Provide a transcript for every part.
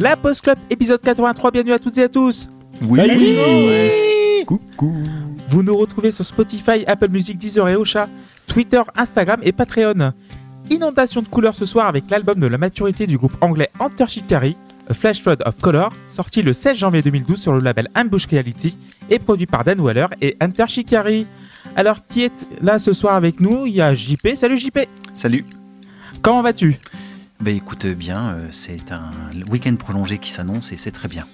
La Post Club, épisode 83, bienvenue à toutes et à tous Oui. Salut Coucou. Vous nous retrouvez sur Spotify, Apple Music, Deezer et Ocha, Twitter, Instagram et Patreon. Inondation de couleurs ce soir avec l'album de la maturité du groupe anglais Enter Shikari, A Flash Flood of Color, sorti le 16 janvier 2012 sur le label Ambush Reality et produit par Dan Waller et Enter Shikari. Alors, qui est là ce soir avec nous? Il y a JP. Salut JP Salut. Comment vas-tu? Bah écoute bien, euh, c'est un week-end prolongé qui s'annonce et c'est très bien.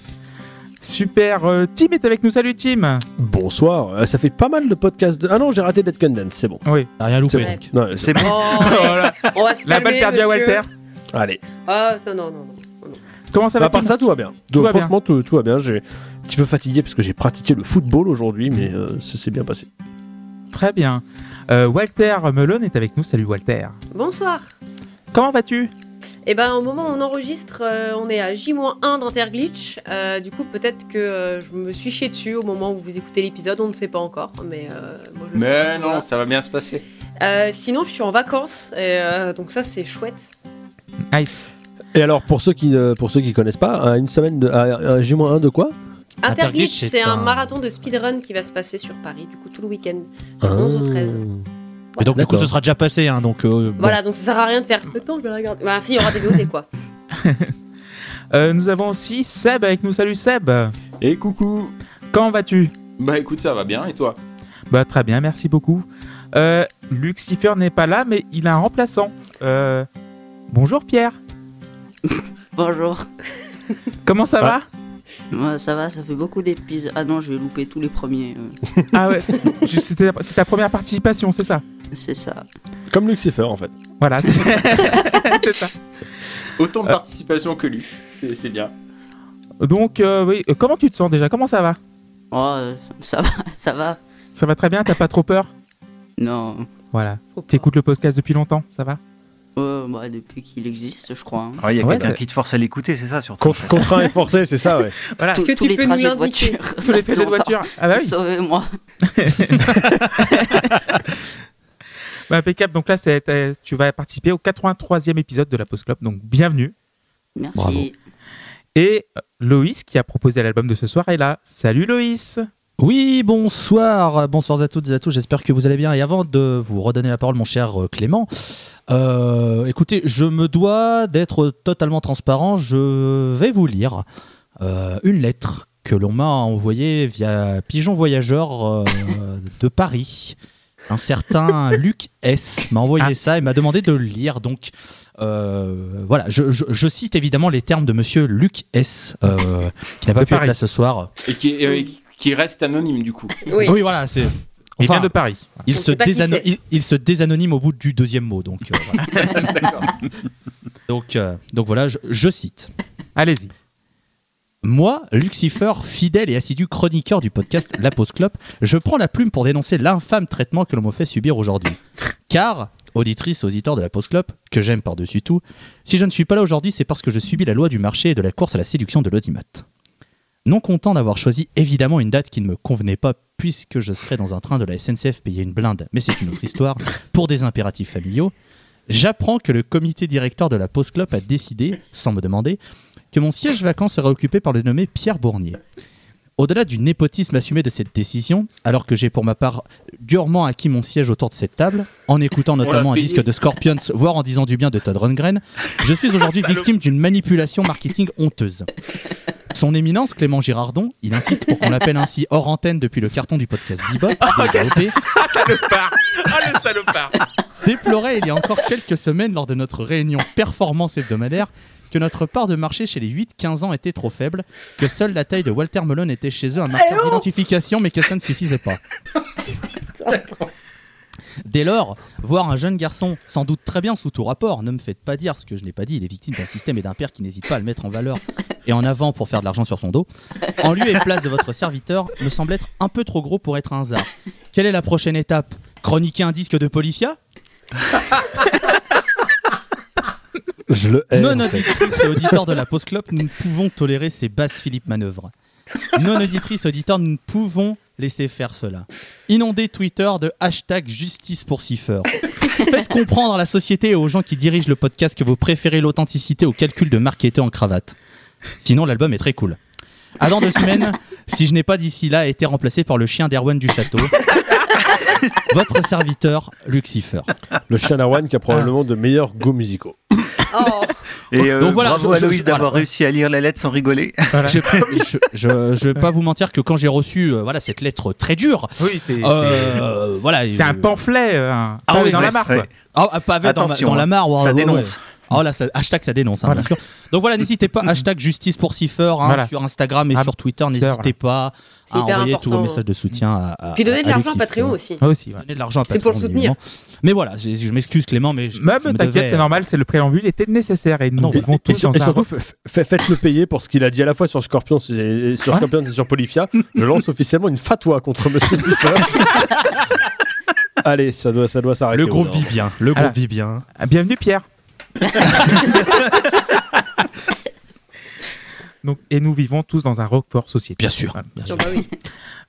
Super, euh, Tim est avec nous. Salut Tim Bonsoir, Euh, ça fait pas mal de podcasts. De... Ah non, j'ai raté Dead Condense, c'est bon. Oui. T'as rien loupé. C'est bon. Ouais, C'est bon. Oh, Voilà. on va se La balle perdue à. Walter. Allez. Ah, non, non, non, non. non. Comment ça Bah, va à part Tim ça, tout va bien. Tout Donc, va bien. franchement, tout, tout va bien. J'ai un petit peu fatigué parce que j'ai pratiqué le football aujourd'hui, mais euh, ça s'est bien passé. Très bien. Euh, Walter Melon est avec nous. Salut Walter. Bonsoir. Comment vas-tu? Eh ben, au moment où on enregistre, euh, on est à J-1 d'Interglitch. Euh, du coup, peut-être que euh, je me suis chié dessus au moment où vous écoutez l'épisode, on ne sait pas encore. Mais, euh, moi, je sais Mais non, ça va bien se passer. Euh, sinon, je suis en vacances, et, euh, donc ça, c'est chouette. Nice. Et alors, pour ceux qui ne pour ceux qui connaissent pas, à une semaine de. à un J-1 de quoi? Interglitch, c'est un... un- marathon de speedrun qui va se passer sur Paris, du coup, tout le week-end, du 11 au 13. Et donc, du coup, ce sera déjà passé. Hein, donc, euh, bon. Voilà, donc ça sert à rien de faire. Maintenant, je vais la regarder. Bah, si, il y aura des VOD, quoi. Euh, nous avons aussi Seb avec nous. Salut Seb. Et coucou Comment vas-tu? Bah écoute, ça va bien, et toi? Bah très bien, merci beaucoup. Euh, Lucifer n'est pas là, mais il a un remplaçant. Euh, bonjour Pierre. Bonjour. Comment ça va? Moi, ça va, ça fait beaucoup d'épisodes. Ah non, j'ai loupé tous les premiers. euh, Ah ouais. je- c'est ta première participation, c'est ça? C'est ça. Comme Lucifer, en fait. Voilà. C'est c'est ça. Autant de Euh. participation que lui, c'est bien. Donc euh, oui. euh, Comment tu te sens déjà? Comment ça va? Oh, ça va, ça va. Ça va très bien? T'as pas trop peur? Non. Voilà. T'écoutes le podcast depuis longtemps, ça va? Euh, bah, depuis qu'il existe, je crois. hein. Ouais, Il y a Ouais, quelqu'un qui te force à l'écouter, c'est ça surtout. Contre, contraint et forcé, c'est ça, ouais. Voilà. Tous, que tous tu les peux nous de voiture. Tous les trajets de voiture? Ah bah oui. Sauvez-moi. Bah, impeccable. Donc là, c'est- tu vas participer au 83e épisode de la Post Club. Donc bienvenue. Merci. Bravo. Et euh, Loïs, qui a proposé l'album de ce soir, est là. Salut Loïs Oui, bonsoir. Bonsoir à toutes et à tous. J'espère que vous allez bien. Et avant de vous redonner la parole, mon cher euh, Clément, euh, écoutez, je me dois d'être totalement transparent. Je vais vous lire euh, une lettre que l'on m'a envoyée via Pigeon Voyageur euh, de Paris. Un certain Luc S m'a envoyé Ah. ça et m'a demandé de le lire. Donc, euh, voilà, je, je- je cite évidemment les termes de monsieur Luc S, euh, qui n'a pas De pu être là ce soir. Et qui, euh, qui- reste anonyme du coup. Oui. Oui, voilà, c'est. Il Enfin, vient de Paris. il se, désano- il, il désanonyme au bout du deuxième mot. Donc, euh, voilà. donc, euh, donc voilà, je, je cite. Allez-y. Moi, Lucifer, fidèle et assidu chroniqueur du podcast La Pause Clope, je prends la plume pour dénoncer l'infâme traitement que l'on me fait subir aujourd'hui. Car, auditrice, auditeur de La Pause Clope, que j'aime par-dessus tout, si je ne suis pas là aujourd'hui, c'est parce que je subis la loi du marché et de la course à la séduction de l'audimat. Non content d'avoir choisi évidemment une date qui ne me convenait pas puisque je serais dans un train de la SNCF payé une blinde, mais c'est une autre histoire, pour des impératifs familiaux, j'apprends que le comité directeur de la Pause Club a décidé, sans me demander, que mon siège vacant serait occupé par le nommé Pierre Bournier. Au-delà du népotisme assumé de cette décision, alors que j'ai pour ma part durement acquis mon siège autour de cette table, en écoutant notamment un disque de Scorpions, voire en disant du bien de Todd Rundgren, je suis aujourd'hui victime d'une manipulation marketing honteuse. Son éminence, Clément Girardon, il insiste pour qu'on l'appelle ainsi hors antenne depuis le carton du podcast Bebop, Ah, salopard. Ah, le salopard. Déplorait il y a encore quelques semaines lors de notre réunion performance hebdomadaire que notre part de marché chez les 8-15 ans était trop faible, que seule la taille de Walter Melon était chez eux un marqueur d'identification mais que ça ne suffisait pas. Dès lors, voir un jeune garçon, sans doute très bien sous tout rapport, ne me faites pas dire ce que je n'ai pas dit, il est victime d'un système et d'un père qui n'hésite pas à le mettre en valeur et en avant pour faire de l'argent sur son dos, en lieu et place de votre serviteur, me semble être un peu trop gros pour être un hasard. Quelle est la prochaine étape? Chroniquer un disque de Polyphia? Je le hais. Non auditrice et auditeur de la Pause Club, nous ne pouvons tolérer ces basses Philippe manœuvres. Non auditrice auditeur, nous ne pouvons laisser faire cela. Inonder Twitter de hashtag justice pour Cipher. Faites comprendre à la société et aux gens qui dirigent le podcast que vous préférez l'authenticité au calcul de marketer en cravate. Sinon, l'album est très cool. À dans deux semaines, si je n'ai pas d'ici là été remplacé par le chien d'Erwan du château. Votre serviteur, Lucifer. Le chien d'Arwan qui a probablement de meilleurs goûts musicaux. Oh, Et euh, Donc voilà, bravo je- à Loïs d'avoir voilà. réussi à lire la lettre sans rigoler. Je, je, je- je vais pas vous mentir que quand j'ai reçu euh, voilà, cette lettre très dure, Oui, c'est euh, voilà, c'est un euh, pamphlet euh, un Ah pavé oui, dans la mare. Ah, ah, pavé dans, dans la hein. mare. Ça ouais, dénonce. Oh là, ça- hashtag ça dénonce, hein, Voilà. bien sûr. Donc voilà, n'hésitez pas, hashtag justice pour Cipher hein, Voilà. sur Instagram et Ah, sur Twitter. N'hésitez pas C'est à hyper envoyer tous vos messages de soutien à, à- Puis donner de à l'argent à Lucifer. Patreon aussi. Moi aussi. ouais. Donner de l'argent à C'est pour le soutenir. évidemment. Mais voilà, je, je m'excuse Clément, mais je, Même, me t'inquiète, devais- c'est normal, c'est le préambule était nécessaire et nous Non, vivons Et, tous sur- dans et un surtout, rock. f- f- faites-le payer pour ce qu'il a dit à la fois sur Scorpion et, sur, Ouais. Scorpion et sur Polyphia. Je lance officiellement une fatwa contre Monsieur Zipper. Allez, ça doit, ça doit s'arrêter. Le groupe vit bien. Le groupe vit bien. Ah, Bienvenue Pierre. donc, et nous vivons tous dans un Rockford Society. Bien sûr. Voilà. bien sûr. Oh, bah oui.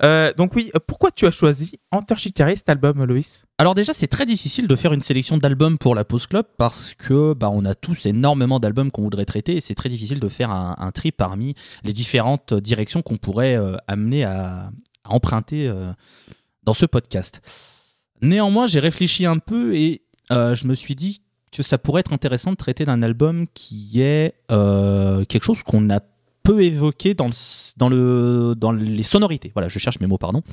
Euh, donc oui, euh, pourquoi tu as choisi Enter Shikari, cet album, Loïs? Alors déjà, c'est très difficile de faire une sélection d'albums pour la Pause Club parce que bah, on a tous énormément d'albums qu'on voudrait traiter et c'est très difficile de faire un, un tri parmi les différentes directions qu'on pourrait euh, amener à, à emprunter euh, dans ce podcast. Néanmoins, j'ai réfléchi un peu et euh, je me suis dit que ça pourrait être intéressant de traiter d'un album qui est euh, quelque chose qu'on a peu évoqué dans, le, dans, le, dans les sonorités. Voilà, je cherche mes mots, pardon.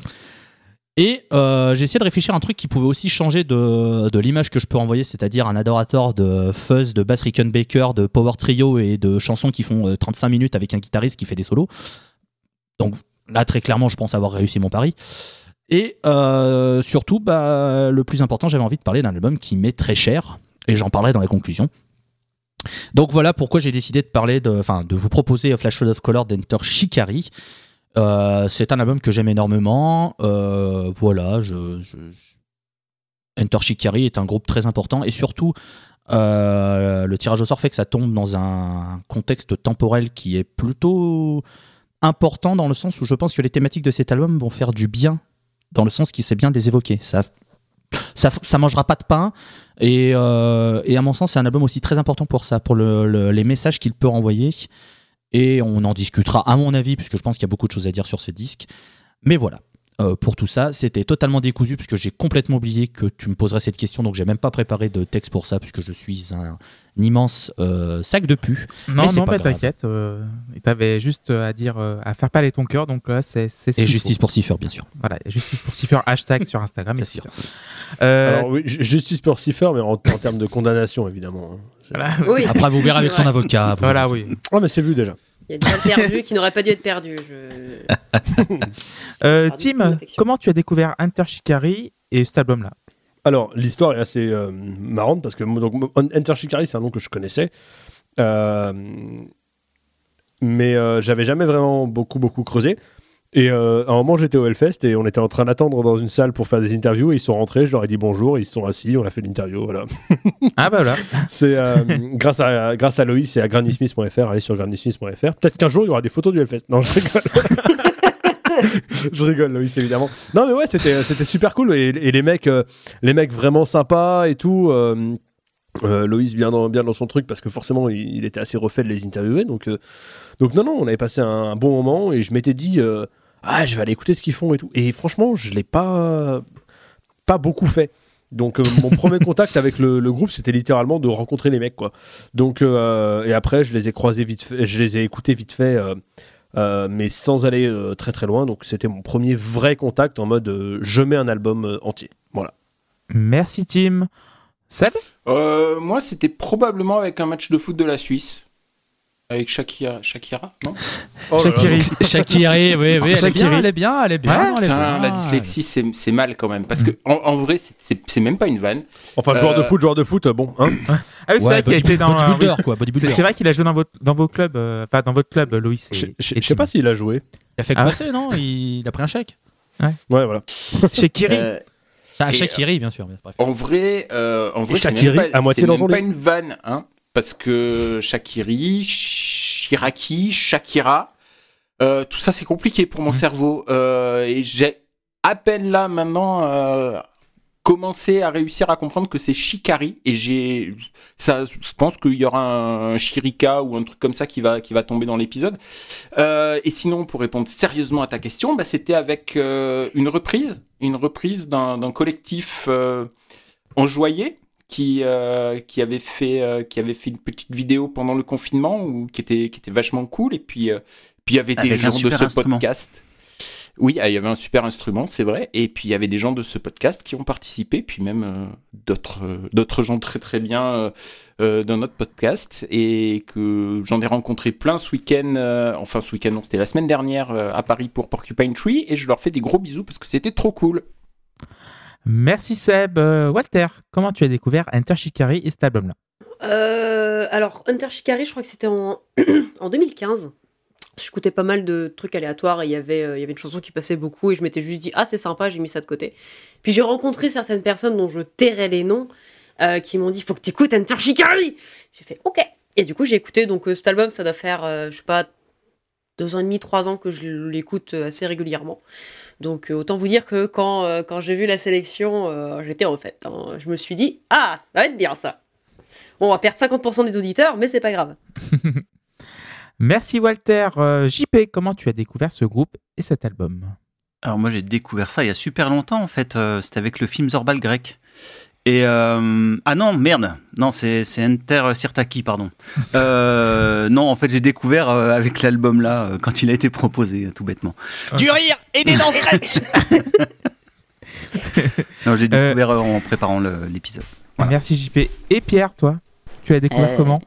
Et euh, j'ai essayé de réfléchir à un truc qui pouvait aussi changer de, de l'image que je peux envoyer, c'est-à-dire un adorateur de fuzz, de bass Rickenbacker, de power trio et de chansons qui font euh, 35 minutes avec un guitariste qui fait des solos. Donc là, très clairement, je pense avoir réussi mon pari. Et euh, surtout, bah, le plus important, j'avais envie de parler d'un album qui m'est très cher, et j'en parlerai dans la conclusion. Donc voilà pourquoi j'ai décidé de parler de, enfin, de vous proposer Flash Flood of Color d'Enter Shikari. Euh, c'est un album que j'aime énormément. Euh, voilà, Enter Shikari est un groupe très important et surtout euh, le tirage au sort fait que ça tombe dans un contexte temporel qui est plutôt important dans le sens où je pense que les thématiques de cet album vont faire du bien dans le sens qui sait bien de les évoquer. Ça, ça, ça mangera pas de pain et, euh, et à mon sens c'est un album aussi très important pour ça, pour le- le- les messages qu'il peut renvoyer et on en discutera à mon avis puisque je pense qu'il y a beaucoup de choses à dire sur ce disque. Mais voilà. Euh, pour tout ça, c'était totalement décousu puisque j'ai complètement oublié que tu me poserais cette question, donc j'ai même pas préparé de texte pour ça puisque je suis un, un immense euh, sac de pu. Non, Mais non, pas mais grave. t'inquiète. Euh, T'avais juste euh, à dire, euh, à faire parler ton cœur, donc là, c'est c'est ce Et justice faut. pour Cipher, bien sûr. Voilà, justice pour Cipher, hashtag sur Instagram. Bien sûr. Euh, Alors oui, ju- justice pour Cipher, mais en, en termes de condamnation, évidemment. hein. C'est- voilà. Oui. Après, vous verrez avec son avocat. vous- Voilà, oui. Ah, mais c'est vu déjà. Il y a des perdues qui n'auraient pas dû être perdues. Je... Euh, Tim, comment tu as découvert Enter Shikari et cet album-là? Alors, l'histoire est assez euh, marrante parce que donc, Shikari, c'est un nom que je connaissais. Euh, mais euh, j'avais jamais vraiment beaucoup, beaucoup creusé. Et euh, à un moment, j'étais au Hellfest et on était en train d'attendre dans une salle pour faire des interviews. Et ils sont rentrés, je leur ai dit bonjour, ils se sont assis, on a fait l'interview. Voilà. Ah bah voilà. C'est euh, grâce, à, grâce à Loïs et à granny-smith.fr. Allez sur granny-smith.fr. Peut-être qu'un jour, il y aura des photos du Hellfest. Non, je rigole. je rigole, Loïs, évidemment. Non, mais ouais, c'était c'était super cool. Et, et les, mecs, euh, les mecs vraiment sympas et tout. euh, euh, Loïs bien dans, bien dans son truc parce que forcément il, il était assez refait de les interviewer donc, euh, donc non non on avait passé un, un bon moment et je m'étais dit euh, ah je vais aller écouter ce qu'ils font et tout. Et franchement je l'ai pas pas beaucoup fait. Donc euh, mon premier contact avec le, le groupe c'était littéralement de rencontrer les mecs quoi. Donc euh, et après je les ai croisés vite fait je les ai écoutés vite fait euh, euh, mais sans aller euh, très très loin. Donc c'était mon premier vrai contact en mode euh, je mets un album euh, entier. Voilà. Merci, Tim. Seb? Euh, moi, c'était probablement avec un match de foot de la Suisse. Avec Shakira, Shakira non Oh Shakiri. Shakiri, oui, oui, elle est Shakiri. bien, elle est bien, elle est bien. Ouais, elle est Putain, bien. la dyslexie, c'est c'est mal quand même. Parce que, en, en vrai, c'est- c'est c'est même pas une vanne. Enfin, joueur de Euh, foot, joueur de foot, bon. Hein Ah oui, c'est Ouais, vrai qu'il a body- été dans. bodybuilder, oui. quoi, C'est bodybuilder. c'est vrai qu'il a joué dans votre, dans vos clubs, euh, enfin dans votre club, Loïs. Je sais pas s'il a joué. Il a fait Ah procès, non? Il... il a pris un chèque. Ouais, voilà. Chez Kiri. Euh, Ah, Shakiri, bien sûr. en vrai, euh, en vrai c'est même pas, à moitié c'est dans même ton pas lit. une vanne. Hein, parce que Shakiri, Shiraki, Shakira, euh, tout ça c'est compliqué pour mon cerveau. Euh, et j'ai à peine là maintenant, euh, commencé à réussir à comprendre que c'est Shikari. Et j'ai ça je pense qu'il y aura un, Shirika ou un truc comme ça qui va qui va tomber dans l'épisode. Et sinon pour répondre sérieusement à ta question bah, c'était avec une reprise une reprise d'un collectif enjoyé qui euh, qui avait fait euh, qui avait fait une petite vidéo pendant le confinement ou qui était qui était vachement cool et puis euh, puis il y avait des Avec gens de ce instrument. podcast oui, ah, il y avait un super instrument, c'est vrai. Et puis il y avait des gens de ce podcast qui ont participé, puis même d'autres d'autres gens très très bien dans notre podcast. Et que j'en ai rencontré plein ce week-end, enfin ce week-end, non, c'était la semaine dernière à Paris pour Porcupine Tree. Et je leur fais des gros bisous parce que c'était trop cool. Merci Seb. Euh, Walter, comment tu as découvert Enter Shikari et cet album-là? Euh, alors, Hunter Shikari, je crois que c'était en, en 2015. J'écoutais pas mal de trucs aléatoires et il y avait, euh, il y avait une chanson qui passait beaucoup et je m'étais juste dit ah c'est sympa j'ai mis ça de côté. Puis j'ai rencontré certaines personnes dont je tairais les noms qui m'ont dit faut que t'écoutes Enter Shikari. J'ai fait ok et du coup j'ai écouté donc cet album ça doit faire je sais pas deux ans et demi trois ans que je l'écoute assez régulièrement. Donc euh, autant vous dire que quand euh, quand j'ai vu la sélection euh, j'étais en fait hein. je me suis dit ah ça va être bien ça. Bon, on va perdre 50% des auditeurs, mais c'est pas grave. Merci Walter. Euh, JP, comment tu as découvert ce groupe et cet album? Alors moi j'ai découvert ça il y a super longtemps en fait, euh, c'était avec le film Zorbal grec. Et euh, ah non merde, non c'est c'est Enter Sirtaki pardon. Euh, non en fait j'ai découvert euh, avec l'album là euh, quand il a été proposé tout bêtement. Du rire et des danses Non j'ai découvert euh, en préparant l'épisode. Voilà. Merci JP. Et Pierre, toi, tu as découvert Euh, comment?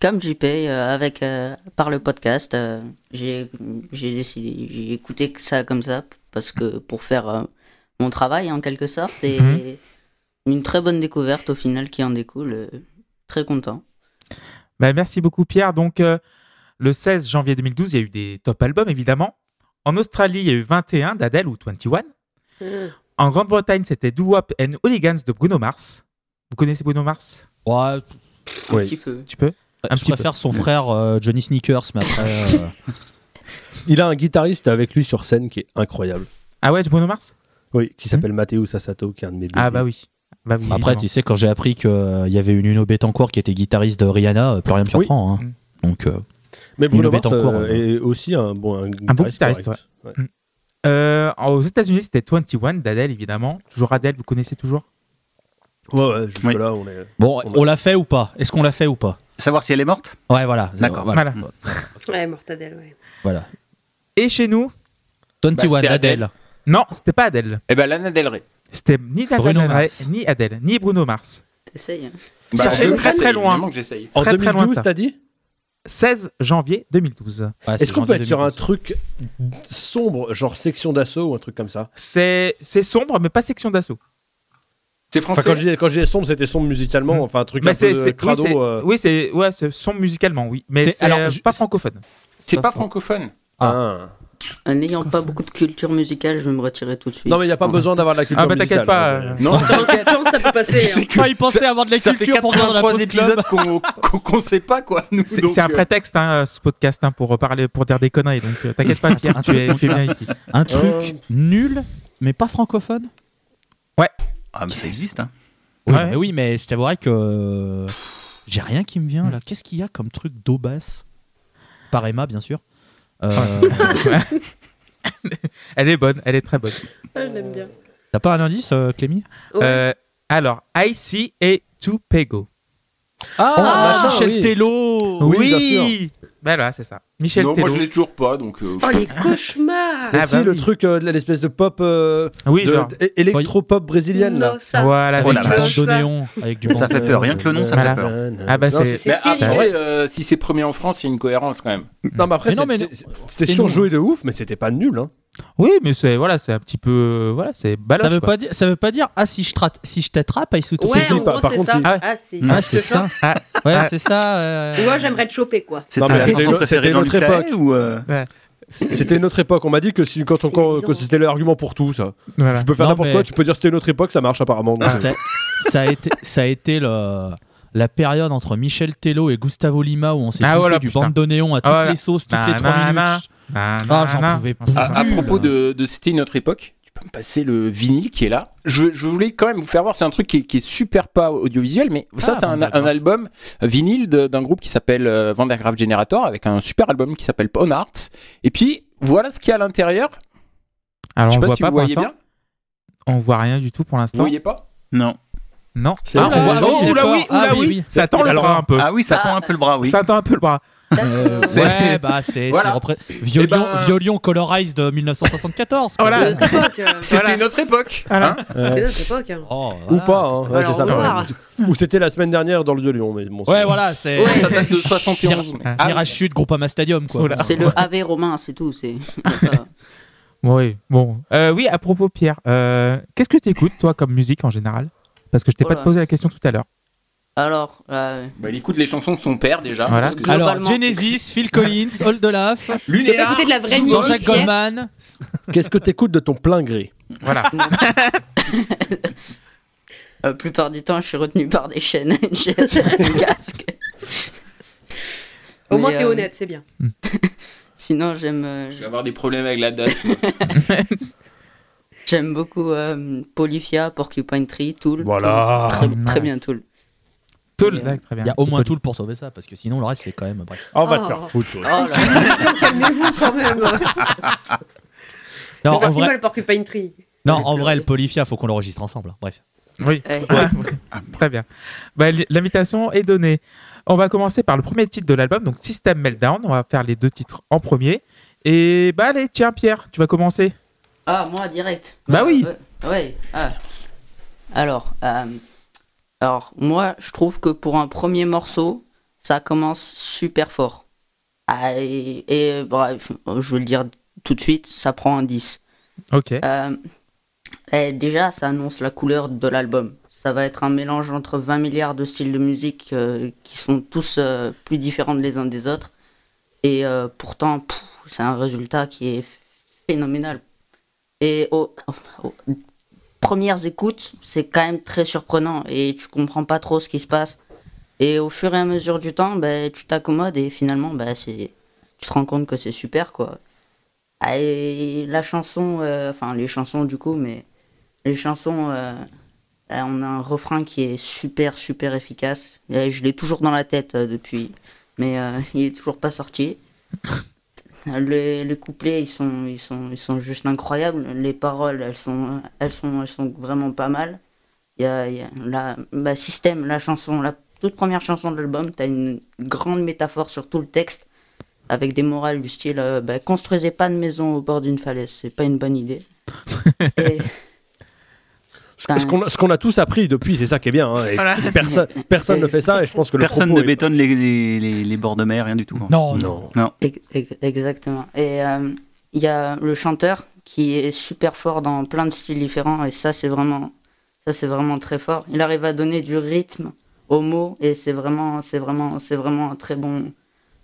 Comme JP, euh, avec, euh, par le podcast, euh, j'ai j'ai décidé, j'ai écouté ça comme ça, parce que pour faire euh, mon travail en quelque sorte, et Mhm. Une très bonne découverte au final qui en découle. euh, très content. Bah, Merci beaucoup Pierre. Donc euh, le 16 janvier 2012, il y a eu des top albums évidemment. En Australie, il y a eu 21 d'Adèle ou 21. En Grande-Bretagne, c'était Do Wop and Hooligans de Bruno Mars. Vous connaissez Bruno Mars? Ouais, Un Oui. petit peu. Tu peux? Un je petit préfère son frère euh, Johnny Sneakers, mais après. euh, Il a un guitariste avec lui sur scène qui est incroyable. Ah ouais, Bruno Mars? Oui, qui s'appelle Matteo Sassato, qui est un de mes Ah bah oui. Bah oui, Après, évidemment. tu sais, quand j'ai appris qu'il y avait une Nuno Betancourt qui était guitariste de Rihanna, euh, plus rien me Oui. surprend. hein. Mm. Donc, euh, Mais Bruno Mars euh, euh, est aussi un bon, un bon guitariste. Ouais. Euh, aux États-Unis, c'était 21 d'Adèle évidemment. Toujours Adèle, vous connaissez toujours? Ouais, ouais, jusque-là, on est. bon, on l'a fait ou pas? Est-ce qu'on l'a fait ou pas? Savoir si elle est morte? Ouais, voilà. D'accord. Voilà. Voilà. Ouais, Mortadelle, ouais. voilà. Et chez nous? 21 Bah, Adèle. Non, c'était pas Adèle. Eh ben Lana Del Rey. C'était ni Mars. ni Adèle, ni Bruno Mars. T'essayes. hein. Bah, Cherchez très, très loin. que. En Très, très loin de 2012, ça. t'as dit 16 janvier 2012. Ouais, c'est Est-ce qu'on peut être sur un 2012. truc sombre, genre section d'assaut ou un truc comme ça C'est c'est sombre, mais pas section d'assaut. C'est Enfin, français. quand je disais, quand je disais sombre, c'était sombre musicalement, Mm. enfin un truc Mais un c'est peu c'est- crado. oui, c'est euh. oui, c'est ouais, sombre musicalement, oui, mais C'est- alors, euh, je- pas francophone. C'est pas francophone. Ah. En n'ayant pas beaucoup de culture musicale, je vais me retirer tout de suite. Non, mais il n'y a pas besoin d'avoir de la culture Ah bah t'inquiète musicale, pas. hein, Non, ça peut passer. hein. Ah, il pensait avoir de la ça culture dans la 83 pause club. épisodes qu'on qu'on qu'on sait pas quoi. C'est un euh, prétexte hein, ce podcast hein, pour parler pour dire des conneries, donc euh, t'inquiète pas Pierre, tu es, tu es bien ici. Un truc Euh. nul, mais pas francophone. Ah mais ça existe hein. Oui, Ouais. mais oui, mais je t'avouerais que j'ai rien qui me vient là. Qu'est-ce qu'il y a comme truc d'eau basse Par Emma, bien sûr. Euh, Elle est bonne, elle est très bonne. Ah, je l'aime bien. T'as pas un indice, euh, Clémy? Ouais. Euh, alors, IC et Tupego. Ah, machin, Michel oui. Tello Oui, bien Ben voilà, c'est ça. Michel non, Tello. moi je l'ai toujours pas donc. euh, Oh, les cauchemars Mais Ah, si, bah le oui. truc euh, de l'espèce de pop. euh, Oui, de- genre. électro-pop brésilienne, là. Ça. Voilà, Oh c'est la Avec ça. du vache. bande de néon. Avec du Ça fait peur, rien que le nom ça Voilà. fait peur. Ah bah c'est. C'est Mais après, euh, si c'est premier en France, il y a une cohérence quand même. Non, mais après, c'est- c'est- c'est- c'était C'est surjoué de ouf, mais c'était pas nul. Hein. Oui, mais c'est voilà, c'est un petit peu voilà, c'est baloche. Ça veut, quoi. pas dire, ça veut pas dire ah si je, traite, si je t'attrape, I shoot Ouais, si, en par- gros, par c'est contre, ça. si. Ah. Ah, si. Ah c'est ça. Ah, Ouais Ah. c'est ça. euh. Moi, j'aimerais te choper, quoi. La c'était chanson préférée dans le époque. ou euh, C'était une autre époque. On m'a dit que si, quand, on, quand- que c'était l'argument pour tout, ça. voilà. Tu peux faire Non, n'importe mais- quoi, tu peux dire c'était une autre époque, ça marche apparemment. Ah, ça, ça a été, ça a été le- la période entre Michel Tello et Gustavo Lima où on s'est Ah, voilà, du putain. bande de néon à toutes Ah, voilà. les sauces, toutes Na, les 3 na, minutes. na. Na, Ah, j'en na. pouvais plus. À, propos de, de c'était une autre époque, tu passer le vinyle qui est là. Je, je voulais quand même vous faire voir, c'est un truc qui est, qui est super pas audiovisuel, mais ça, Ah, c'est un, album vinyle d'un groupe qui s'appelle euh, Vandergraaf Generator avec un super album qui s'appelle Pawn Arts. Et puis, voilà ce qu'il y a à l'intérieur. Alors je sais on pas voit si pas vous voyez bien. On voit rien du tout pour Vous l'instant. voyez pas? Non. Non. C'est- Ah, on voit- oui, oh, oula oui, oula Ah, oui, oui. oui. Ça tend le bras un peu. Ah oui, ça tend un peu le bras, oui. Ça tend un peu le bras. C'est- Ouais, bah c'est Voilà. repré- Violion, ben- Violion Colorized de 1974. quoi. Voilà. C'était notre époque. euh, C'était Voilà. notre époque. Voilà. hein. C'était notre époque. hein. Oh, Ou voilà. pas, hein. Ouais, c'est ça. Ou c'était la semaine dernière dans le de Lyon. Mais bon, c'est- Ouais, voilà, c'est Ça date de 71. mais- Ah, Ah, Sud, Groupama Stadium, quoi. C'est le AV romain, c'est tout. C'est Oui, bon. Euh, oui, à propos, Pierre, euh, qu'est-ce que tu écoutes, toi, comme musique en général? Parce que je t'ai pas Voilà. posé la question tout à l'heure. Alors, euh, bah, il écoute les chansons de son père déjà. Voilà. parce que- Alors. Genesis, Phil Collins, Old Olaf, Jean-Jacques Goldman. Qu'est-ce que t'écoutes de ton plein gré Voilà. la plupart du temps, je suis retenu par des chaînes. J'ai j'ai un casque. Au moins, t'es euh, honnête, c'est bien. Sinon, j'aime euh, Je vais avoir des problèmes avec la DAS. j'aime beaucoup euh, Polyphia, Porcupine Tree, Tool. Voilà. Très, bien, Tool. Tool, Et, euh, d'accord, très bien. Il y a au moins Tool. tout pour sauver ça, parce que sinon le reste c'est quand même. Bref. On va Oh. te faire foutre. toi. Oh Calmez-vous quand même. C'est pas si vrai, mal, Porcupine Tree. non, en vrai, le Polyphia, faut qu'on l'enregistre ensemble. hein. Bref. Oui, Ouais. Ouais, très bien. Bah, L'invitation est donnée. On va commencer par le premier titre de l'album, donc System Meltdown. On va faire les deux titres en premier. Et bah allez, tiens Pierre, tu vas commencer. Ah, moi, direct. Bah oui. Ouais. ouais. Ah. Alors, euh, alors, moi, je trouve que pour un premier morceau, ça commence super fort. Ah, et, et, bref, je vais le dire tout de suite, ça prend un 10. Ok. Euh, et déjà, ça annonce la couleur de l'album. Ça va être un mélange entre 20 milliards de styles de musique euh, qui sont tous euh, plus différents les uns des autres. Et pourtant, c'est un résultat qui est phénoménal. Et aux, aux premières écoutes, c'est quand même très surprenant et tu comprends pas trop ce qui se passe. Et au fur et à mesure du temps, ben, tu t'accommodes et finalement, ben, c'est, tu te rends compte que c'est super quoi. Ah, Et la chanson, euh, enfin les chansons du coup, mais les chansons, euh, euh, on a un refrain qui est super super efficace. Et je l'ai toujours dans la tête depuis, mais il est toujours pas sorti. Les, les couplets, ils sont, ils, sont, ils sont juste incroyables. Les paroles, elles sont, elles sont, elles sont vraiment pas mal. Il y a, y a la, bah, Système, la chanson, la toute première chanson de l'album, tu as une grande métaphore sur tout le texte, avec des morales du style euh, bah, construisez pas de maison au bord d'une falaise, c'est pas une bonne idée. Et- Ce, qu'on a, ce qu'on a tous appris depuis, c'est ça qui est bien. hein, et Personne, personne ne fait ça et je pense que le Personne propos ne est- bétonne les, les, les- les bords de mer, rien du tout. hein. Non, non. Non. Ex- ex- Exactement. Et euh, il y a le chanteur qui est super fort dans plein de styles différents et ça c'est vraiment ça c'est vraiment très fort. Il arrive à donner du rythme aux mots et c'est vraiment c'est vraiment c'est vraiment un très bon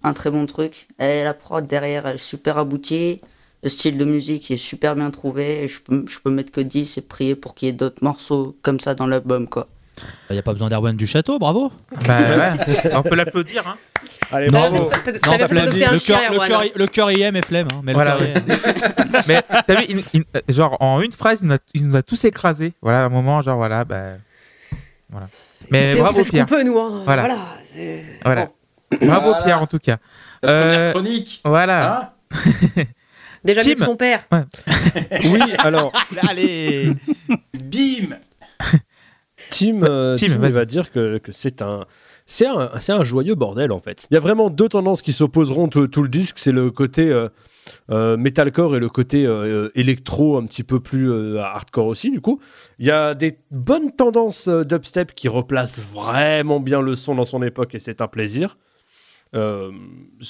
un très bon truc. Et la prod derrière elle est super aboutie. Le style de musique est super bien trouvé et je peux, je peux mettre que 10 et prier pour qu'il y ait d'autres morceaux comme ça dans l'album quoi. Il n'y a pas besoin d'Erwan du château, bravo. Bah ouais, on peut l'applaudir. Hein. Allez, Non, bravo. T'as- t'as- Non, ça Le cœur, le Erwan. cœur, le cœur y aime et flemme. hein, mais le Voilà. Mais t'as vu, il- il- genre en une phrase, il nous, a, il nous a tous écrasés. Voilà, à un moment, genre voilà, bah. Voilà. Mais bravo Pierre. peut, nous. hein. Voilà. Voilà. c'est- Voilà. Bon. Bravo Voilà. Pierre en tout cas. Euh, chronique. Voilà. Hein? Déjà mieux Tim. que son père. Oui, alors, Allez. Bim Tim, euh, Tim, Tim, va dire que, que c'est un. C'est un, c'est un joyeux bordel en fait. Il y a vraiment deux tendances qui s'opposeront tout, tout le disque. C'est le côté euh, euh, metalcore et le côté euh, électro un petit peu plus euh, hardcore aussi du coup. Il y a des bonnes tendances euh, dubstep qui replacent vraiment bien le son dans son époque et c'est un plaisir. Euh,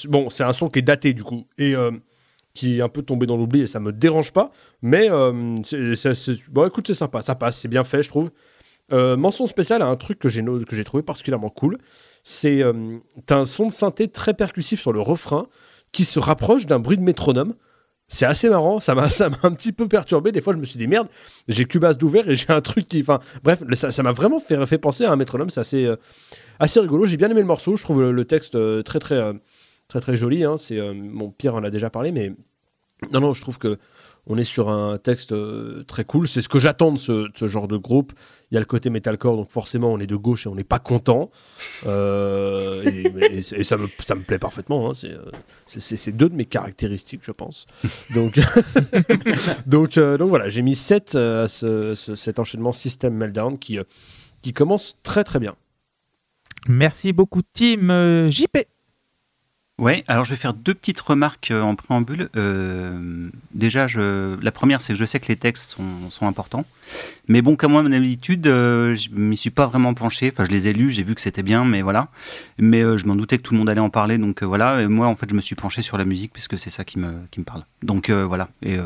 bon, c'est un son qui est daté du coup et euh, qui est un peu tombé dans l'oubli et ça me dérange pas. Mais euh, écoute, c'est sympa, ça passe, c'est bien fait, je trouve. Euh, mention spéciale à un truc que j'ai trouvé particulièrement cool. C'est euh, un son de synthé très percussif sur le refrain qui se rapproche d'un bruit de métronome. C'est assez marrant, ça m'a un petit peu perturbé. Des fois, je me suis dit merde, j'ai Cubase d'ouvert et j'ai un truc qui, enfin, bref, ça m'a vraiment fait, fait penser à un métronome. C'est assez assez rigolo. J'ai bien aimé le morceau. Je trouve le, texte très très très très joli. hein. C'est euh, mon Pierre en a déjà parlé, mais non non, je trouve que On est sur un texte euh, très cool. C'est ce que j'attends de ce, genre de groupe. Il y a le côté metalcore, donc forcément on est de gauche et on n'est pas content. Euh, et, ça, me, ça me plaît parfaitement. hein. C'est, euh, deux de mes caractéristiques, je pense. Donc, donc, euh, donc voilà, j'ai mis 7 à ce- ce- cet enchaînement System Meltdown qui, euh, qui commence très très bien. Merci beaucoup, Team euh, JP. Ouais, alors je vais faire deux petites remarques euh, en préambule. Euh, déjà, je, la première, c'est que je sais que les textes sont, sont importants. Mais bon, comme moi, mon habitude, euh, je m'y suis pas vraiment penché. Enfin, je les ai lus, j'ai vu que c'était bien, mais voilà. Mais euh, je m'en doutais que tout le monde allait en parler, donc voilà. Et moi, en fait, je me suis penché sur la musique, puisque c'est ça qui me, qui me parle. Donc voilà. Et,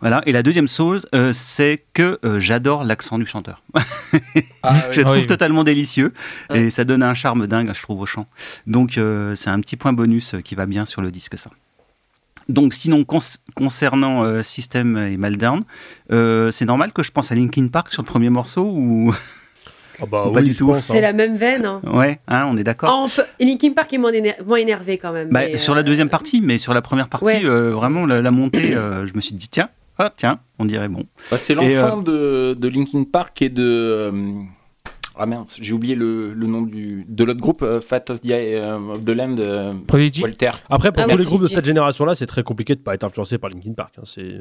voilà. Et la deuxième chose, c'est que j'adore l'accent du chanteur. je le trouve Oui. totalement délicieux. Et ça donne un charme dingue, je trouve, au chant. Donc c'est un petit point bonus euh, qui va bien sur le disque ça. Donc sinon concernant euh, System et Meltdown, euh, c'est normal que je pense à Linkin Park sur le premier morceau ou Ah bah Ou pas oui, du tout. C'est hein. la même veine. hein. ouais, hein, on est d'accord. Peut- Linkin Park est moins, éner- moins énervé quand même. Bah, mais, sur la euh, deuxième partie, mais sur la première partie, Ouais. euh, vraiment la, la montée, euh, je me suis dit tiens, ah, tiens, on dirait bon. Bah, c'est l'enfant de, de Linkin Park et de. Ah merde, j'ai oublié le, le nom du, de l'autre groupe, euh, Fat of the, euh, of the Land, Prodigy. Walter. Après, pour Ah tous oui, les groupes de cette génération-là, c'est très compliqué de pas être influencé par Linkin Park. hein. C'est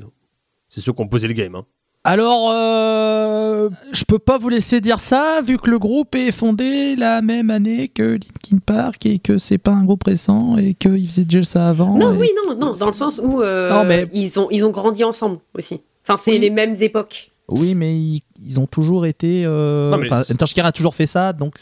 c'est ceux qui ont posé le game. hein. Alors, euh, je peux pas vous laisser dire ça, vu que le groupe est fondé la même année que Linkin Park et que c'est pas un groupe récent et qu'ils faisaient déjà ça avant. Non, et- oui, non, non, dans le sens où euh, Non, mais- ils, ont, ils ont grandi ensemble aussi. Enfin, c'est Oui. les mêmes époques. Oui, mais ils, ils ont toujours été. Euh... Non, mais a toujours fait ça, donc.